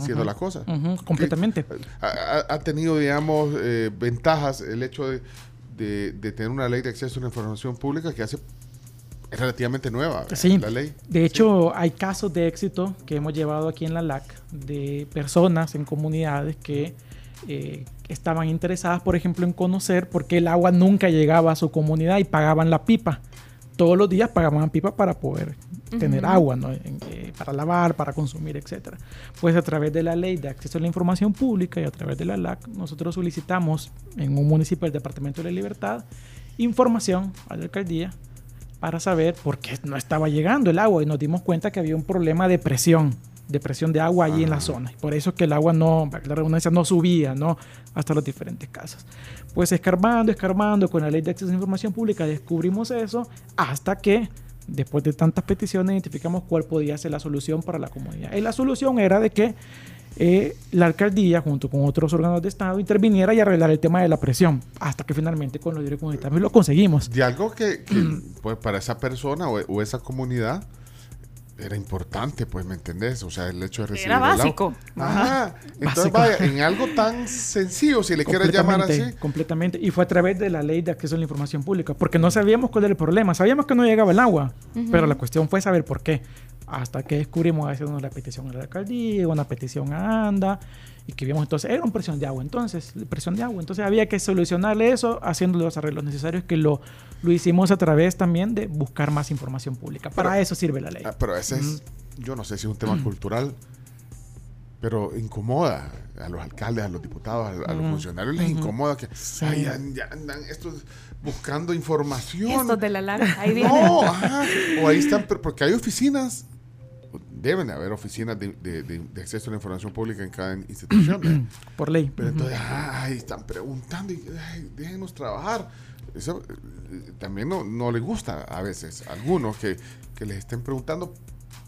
siendo las cosas.
completamente.
Ha, ha- ha tenido, digamos, eh, ventajas el hecho de, de- de tener una ley de acceso a la información pública que hace es relativamente nueva
Sí,
la ley.
de hecho hay casos de éxito que hemos llevado aquí en la LAC de personas en comunidades que eh, estaban interesadas, por ejemplo, en conocer por qué el agua nunca llegaba a su comunidad y pagaban la pipa. Todos los días pagaban pipa para poder tener
Ujú.
agua, ¿no? Eh, para lavar, para consumir, etcétera. Pues a través de la ley de acceso a la información pública y a través de la LAC, nosotros solicitamos en un municipio del Departamento de la Libertad información a la alcaldía para saber por qué no estaba llegando el agua y nos dimos cuenta que había un problema de presión, de presión de agua allí en la zona. Y por eso es que el agua no, la redundancia, no subía, ¿no? Hasta las diferentes casas. Pues escarbando, escarbando con la ley de acceso a la información pública descubrimos eso hasta que después de tantas peticiones identificamos cuál podía ser la solución para la comunidad. Y la solución era de que eh, la alcaldía, junto con otros órganos de Estado, interviniera y arreglar el tema de la presión, hasta que finalmente con los líderes comunitarios lo conseguimos.
De algo que, que, pues, para esa persona o, o esa comunidad era importante, pues, ¿me entendés? O sea, el hecho de recibir
Era
el agua.
básico.
Ajá. Entonces,
Básico.
vaya, en algo tan sencillo, si le quieres llamar así.
Completamente, Completamente. Y fue a través de la ley de acceso a la información pública, porque no sabíamos cuál era el problema. Sabíamos que no llegaba el agua, pero la cuestión fue saber por qué. Hasta que descubrimos haciendo la petición a la alcaldía, una petición a ANDA, y que vimos entonces, era una presión de agua, entonces, presión de agua. Entonces había que solucionarle eso haciendo los arreglos necesarios, que lo, lo hicimos a través también de buscar más información pública. Para
Pero-
eso sirve la ley.
Ah, pero ese es, yo no sé si es un tema cultural, pero incomoda a los alcaldes, a los diputados, a, a los funcionarios, les incomoda que ay, ya, ya andan estos buscando información.
Estos de la LAC, ahí vienen.
No, ajá. O ahí están, pero- porque hay oficinas, deben de haber oficinas de, de- de- de acceso a la información pública en cada institución. ¿eh?
Por ley.
Pero entonces, ay, están preguntando y ay, déjenos trabajar. Eso eh, también no, no le gusta a veces a algunos que, que les estén preguntando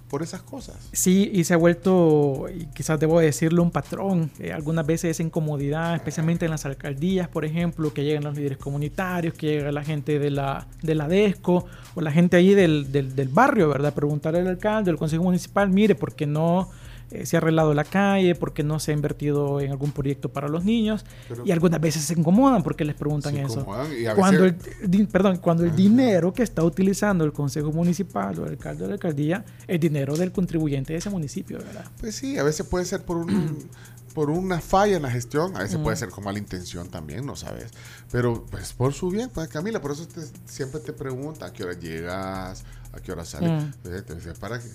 por esas cosas.
Sí, y se ha vuelto, quizás debo decirlo, un patrón. Eh, algunas veces esa incomodidad, especialmente en las alcaldías, por ejemplo, que llegan los líderes comunitarios, que llega la gente de la, de la DESCO o la gente ahí del, del, del barrio, ¿verdad? Preguntarle al alcalde, al consejo municipal, mire, ¿por qué no eh, se ha arreglado la calle? ¿Por qué no se ha invertido en algún proyecto para los niños?
Pero-
y algunas veces se incomodan porque les preguntan eso.
incomodan y a
Cuando el, di- perdón, cuando el dinero que está utilizando el consejo municipal o el alcalde de la alcaldía es dinero del contribuyente de ese municipio, ¿verdad?
Pues sí, a veces puede ser por un por una falla en la gestión, a veces
Mm.
puede ser con mala intención también, no sabes. Pero pues por su bien, pues Camila, por eso te- siempre te pregunta a qué hora llegas, a qué hora sales.
Mm.
Dice, para que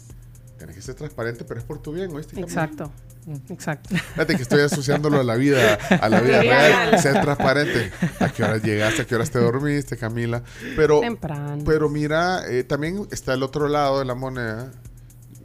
tienes que ser transparente, pero es por tu bien, ¿oíste? Camila?
Exacto. Exacto.
Fíjate que estoy asociándolo a la vida, a la vida real, ser transparente. ¿A qué hora llegaste? ¿A qué horas te dormiste, Camila? Pero,
Temprano.
pero mira, eh, también está el otro lado de la moneda.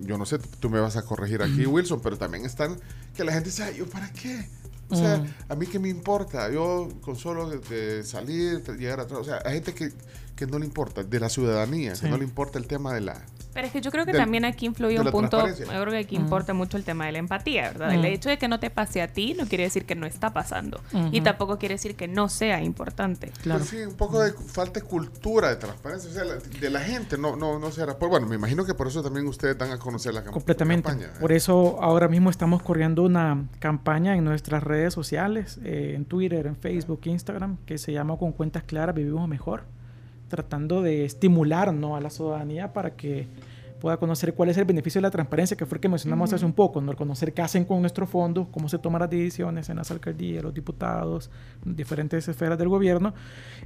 Yo no sé, tú- me vas a corregir aquí, Wilson, pero también están que la gente dice, "Ay, ¿yo para qué? O sea,
Mm.
a mí qué me importa, yo con solo de, de salir, de llegar atrás, o sea, hay gente que, que no le importa, de la ciudadanía,
Sí.
que no le importa el tema de la...
Pero es que yo creo que
del-
también aquí influye un punto, yo creo que aquí
Mm.
importa mucho el tema de la empatía, ¿verdad? El
Mm.
hecho de que no te pase a ti no quiere decir que no está pasando. Y tampoco quiere decir que no sea importante.
Claro.
Pues sí, un poco de falta de cultura de transparencia, o sea, la- de la gente, no, no, no será. Pues bueno, me imagino que por eso también ustedes dan a conocer la cam-
Completamente.
campaña. ¿eh?
Por eso ahora mismo estamos corriendo una campaña en nuestras redes sociales, eh, en Twitter, en Facebook, Instagram, que se llama Con Cuentas Claras Vivimos Mejor, tratando de estimular ¿no? a la ciudadanía para que pueda conocer cuál es el beneficio de la transparencia, que fue el que mencionamos
Ujú.
hace un poco, ¿no? el conocer qué hacen con nuestros fondos, cómo se toman las decisiones en las alcaldías, los diputados, diferentes esferas del gobierno.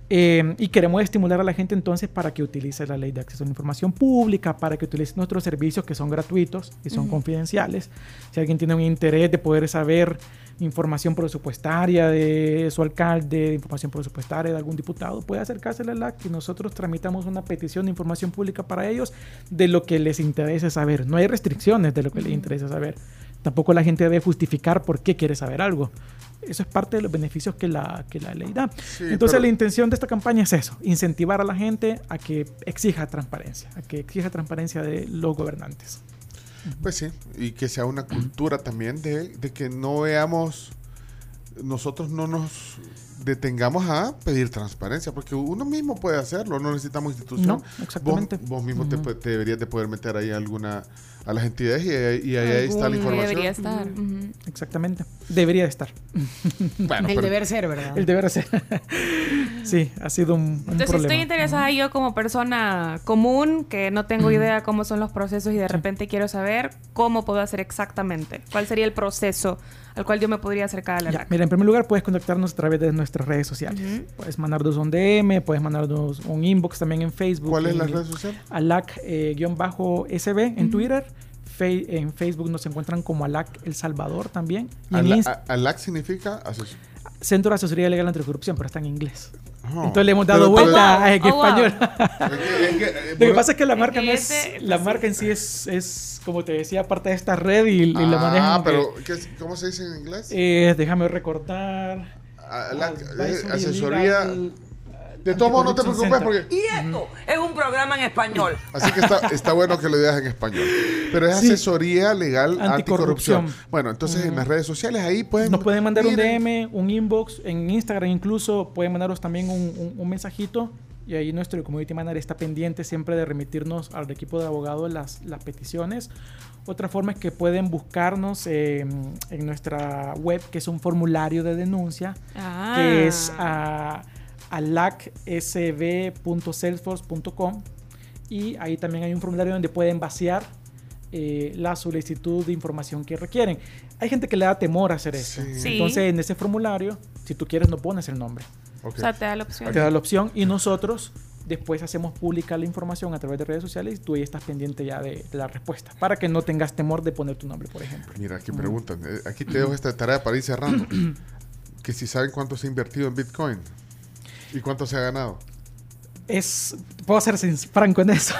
Eh, y queremos estimular a la gente entonces para que utilice la ley de acceso a la información pública, para que utilice nuestros servicios que son gratuitos y son confidenciales. Si alguien tiene un interés de poder saber información presupuestaria de su alcalde, información presupuestaria de algún diputado, puede acercarse a la LAC y nosotros tramitamos una petición de información pública para ellos de lo que les interese saber. No hay restricciones de lo que les interesa saber. Tampoco la gente debe justificar por qué quiere saber algo. Eso es parte de los beneficios que la, que la ley da.
Sí,
Entonces
pero-
la intención de esta campaña es eso, incentivar a la gente a que exija transparencia, a que exija transparencia de los gobernantes.
Pues sí, y que sea una cultura también de, de que no veamos, nosotros no nos detengamos a pedir transparencia, porque uno mismo puede hacerlo, no necesitamos institución.
No, exactamente.
Vos, vos mismo
Ujú.
pu- te, deberías de poder meter ahí alguna a las entidades y, y ahí, está la información.
debería estar.
Exactamente. Debería de estar.
Bueno,
El
pero-
deber ser, ¿verdad?
El deber ser. sí, ha sido un, un
Entonces,
problema.
estoy interesada yo como persona común, que no tengo idea cómo son los procesos y de repente quiero saber cómo puedo hacer exactamente, cuál sería el proceso al cual yo me podría acercar a la
Ya, mira, en primer lugar puedes contactarnos a través de nuestras redes sociales. Puedes mandarnos un DM, puedes mandarnos un inbox también en Facebook.
¿Cuál es la red social?
Alac-SB en Twitter. Fe- en Facebook nos encuentran como Alac El Salvador también. Y en
Ala-
Inst-
a- ALAC significa ases-
Centro de Asesoría Legal Anticorrupción, pero está en inglés.
Oh.
Entonces le hemos dado
Pero- pero-
vuelta en
Oh, wow.
español.
Es que, eh,
Lo que pasa es que la marca no es, la marca en sí es, es, como te decía, parte de esta red y, y la manejan.
Ah, pero ¿qué es- ¿cómo se dice en inglés?
Eh, déjame recordar.
ALAC, asesoría.
Legal
De todos modos, no te preocupes
Center.
porque.
Y esto es un programa en español.
Así que está, está bueno que lo digas en español. Pero es
Sí.
asesoría legal anticorrupción.
Anticorrupción.
Bueno, entonces en las redes sociales ahí pueden.
Nos pueden mandar un DM, un inbox, en Instagram incluso, pueden mandaros también un, un- un mensajito y ahí nuestro community manager está pendiente siempre de remitirnos al equipo de abogados las, las peticiones. Otra forma es que pueden buscarnos eh, en nuestra web, que es un formulario de denuncia,
Ah.
que es a, a lacsb.salesforce.com y ahí también hay un formulario donde pueden vaciar eh, la solicitud de información que requieren. Hay gente que le da temor a hacer esto.
Sí.
Entonces, en ese formulario, si tú quieres, no pones el nombre.
O sea, te da la opción.
Te da la opción y nosotros después hacemos pública la información a través de redes sociales y tú ahí estás pendiente ya de, de la respuesta para que no tengas temor de poner tu nombre, por ejemplo.
Mira, aquí preguntan. eh, Aquí te dejo esta tarea para ir cerrando. que si saben cuánto se ha invertido en Bitcoin y cuánto se ha ganado.
Es, puedo ser sin- franco en eso.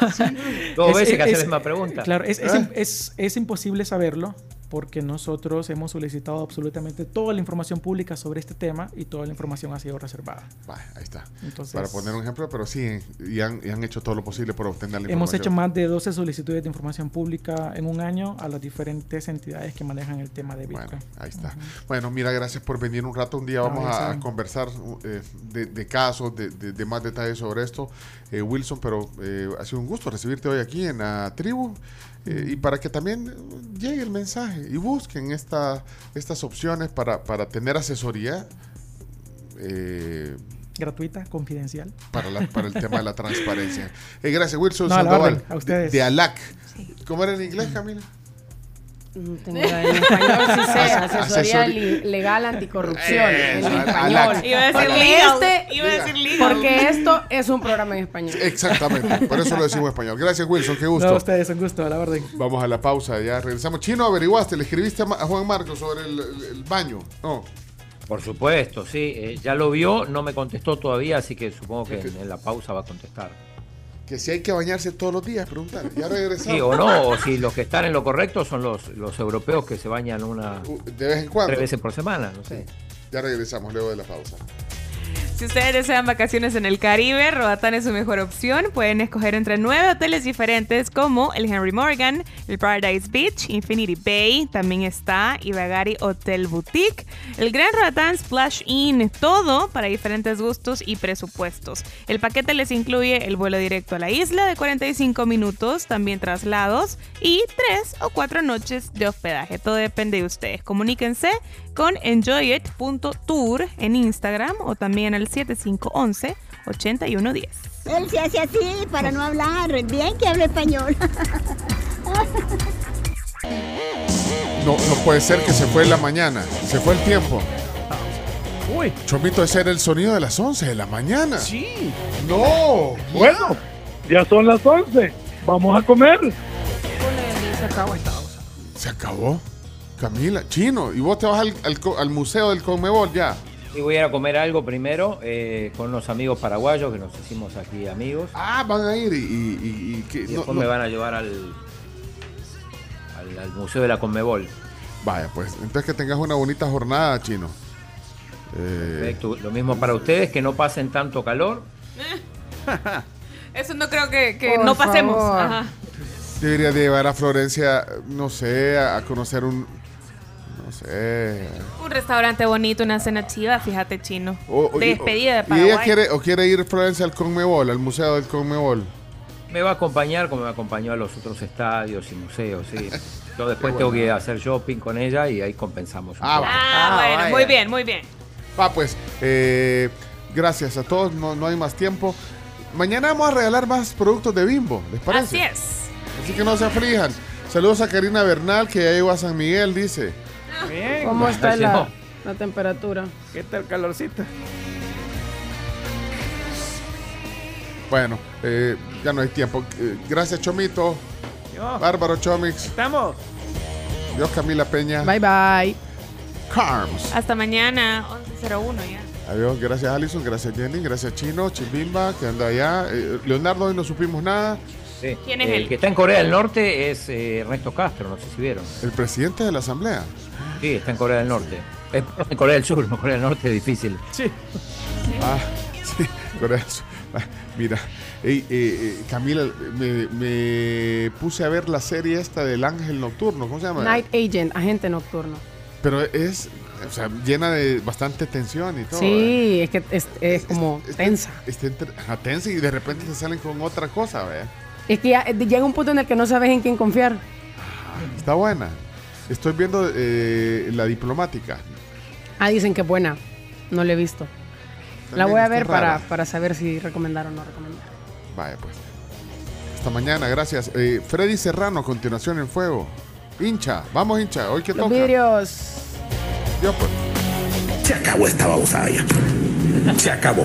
Dos
Es-
veces que
es-
hace la misma pregunta.
Claro, es, es, im- es- es imposible saberlo porque nosotros hemos solicitado absolutamente toda la información pública sobre este tema y toda la información ha sido reservada.
Va, ahí está.
Entonces,
Para poner un ejemplo, pero sí, y han, y han hecho todo lo posible por obtener la
hemos
información.
hecho más de 12 solicitudes de información pública en un año a las diferentes entidades que manejan el tema de Bitcoin.
Bueno, ahí está. Bueno, mira, gracias por venir un rato. Un día vamos a, conversar eh, de, de casos, de, de- de más detalles sobre esto, eh, Wilson, pero eh, ha sido un gusto recibirte hoy aquí en la tribu. Eh, y para que también eh, llegue el mensaje y busquen esta, estas opciones para, para tener asesoría eh,
Gratuita, confidencial.
para, la- para el tema de la transparencia. Eh, gracias, Wilson
No, a la
Sandoval,
orden, a ustedes.
de, de ALAC. ¿Cómo era en inglés, Camila?
No tengo idea. En español sí sé,
As-
asesoría li- legal anticorrupción en
Eso,
español.
Iba a decir legal.
este-
Iba a decir legal.
Porque esto es un programa en español.
Exactamente, por eso lo decimos en español. Gracias, Wilson, qué gusto.
No, a ustedes, un gusto, a la orden.
Vamos a la pausa, ya regresamos. Chino, averiguaste, le escribiste a Juan Marcos sobre el, el- el baño. No,
Por supuesto, sí. eh, ya lo vio, no me contestó todavía, así que supongo que en, en la pausa va a contestar.
Que si hay que bañarse todos los días, preguntar. Ya regresamos.
Sí o no, o si los que están en lo correcto son los, los europeos que se bañan una
Uh, De vez en cuando.
tres veces por semana, no sé.
Ya regresamos luego de la pausa.
Si ustedes desean vacaciones en el Caribe, Roatán es su mejor opción. Pueden escoger entre nueve hoteles diferentes como el Henry Morgan, el Paradise Beach, Infinity Bay, también está Ibagari Hotel Boutique, el Gran Roatán Splash Inn, todo para diferentes gustos y presupuestos. El paquete les incluye el vuelo directo a la isla de 45 minutos, también traslados y tres o cuatro noches de hospedaje. Todo depende de ustedes. Comuníquense con enjoyit.tour en Instagram o también al 7511-8110.
Él se hace así para no hablar. Bien que habla español.
No, no puede ser que se fue en la mañana. Se fue el tiempo.
Uy.
Chomito, ese era el sonido de las 11 de la mañana.
Sí.
No.
Bueno, ya son las 11. Vamos a comer.
Se acabó esta pausa.
Se acabó. Camila, chino, y vos te vas al, al co- al museo del Conmebol ya.
Y voy a ir a comer algo primero eh, con unos amigos paraguayos que nos hicimos aquí amigos.
Ah, van a ir y, y- y- y que-
Y
no-
después
no-
me van a llevar al, al, al Museo de la Conmebol.
Vaya, pues, entonces que tengas una bonita jornada, chino. Eh,
Perfecto. Lo mismo para ustedes, que no pasen tanto calor.
Eso no creo que, no pasemos. Ajá.
debería de llevar a Florencia, no sé, a, a conocer un,
Un restaurante bonito, una cena chiva, fíjate, chino.
O- o-
de despedida de
¿Y
Paraguay.
ella quiere, o quiere ir Florencia al Conmebol, al museo del Conmebol?
Me va a acompañar como me acompañó a los otros estadios y museos, sí. Yo después
Qué
tengo
bueno.
que hacer shopping con ella y ahí compensamos. un
Ah,
poco.
Ah, bueno,
vaya.
muy bien, muy bien.
Va, pues, eh, gracias a todos, no, no hay más tiempo. Mañana vamos a regalar más productos de Bimbo, ¿les parece?
Así es.
Así que no se aflijan. Saludos a Karina Bernal, que ya llegó a San Miguel, dice.
Bien.
¿Cómo está la, la temperatura?
¿Qué tal calorcito?
Bueno, eh, ya no hay tiempo. Eh, gracias, Chomito.
Yo.
Bárbaro Chomix.
Estamos.
Dios Camila Peña.
Bye bye.
Carms.
Hasta mañana, 11.01 ya.
Adiós, gracias Alison, gracias Jenny, gracias Chino, Chimbimba, que anda allá. Eh, Leonardo, hoy no supimos nada.
Sí.
¿Quién es
el
él?
que está en Corea del Norte es eh, Ernesto Castro, no sé si vieron.
El presidente de la Asamblea.
Sí, está en Corea del Norte. Es en Corea del Sur, no Corea del Norte es difícil.
Sí.
Ah, sí, por eso. Ah, Mira, ey, eh, eh, Camila, me, me puse a ver la serie esta del Ángel Nocturno, ¿cómo se llama?
Night Agent, agente nocturno.
Pero es, o sea, llena de bastante tensión y todo. ¿eh?
Sí, es que es, es como tensa.
Está tensa y de repente te salen con otra cosa, ¿ve?
Es que ya, eh, llega un punto en el que no sabes en quién confiar.
Está buena. Estoy viendo eh, la diplomática.
Ah, dicen que es buena. No la he visto. la voy a ver para, para saber si recomendar o no recomendar.
Vaya, pues. Hasta mañana, gracias. Eh, Freddy Serrano, a continuación en fuego. Hincha, vamos hincha, hoy que
Los
toca.
vidrios.
Dios, pues.
Se acabó esta babosada ya. Se acabó.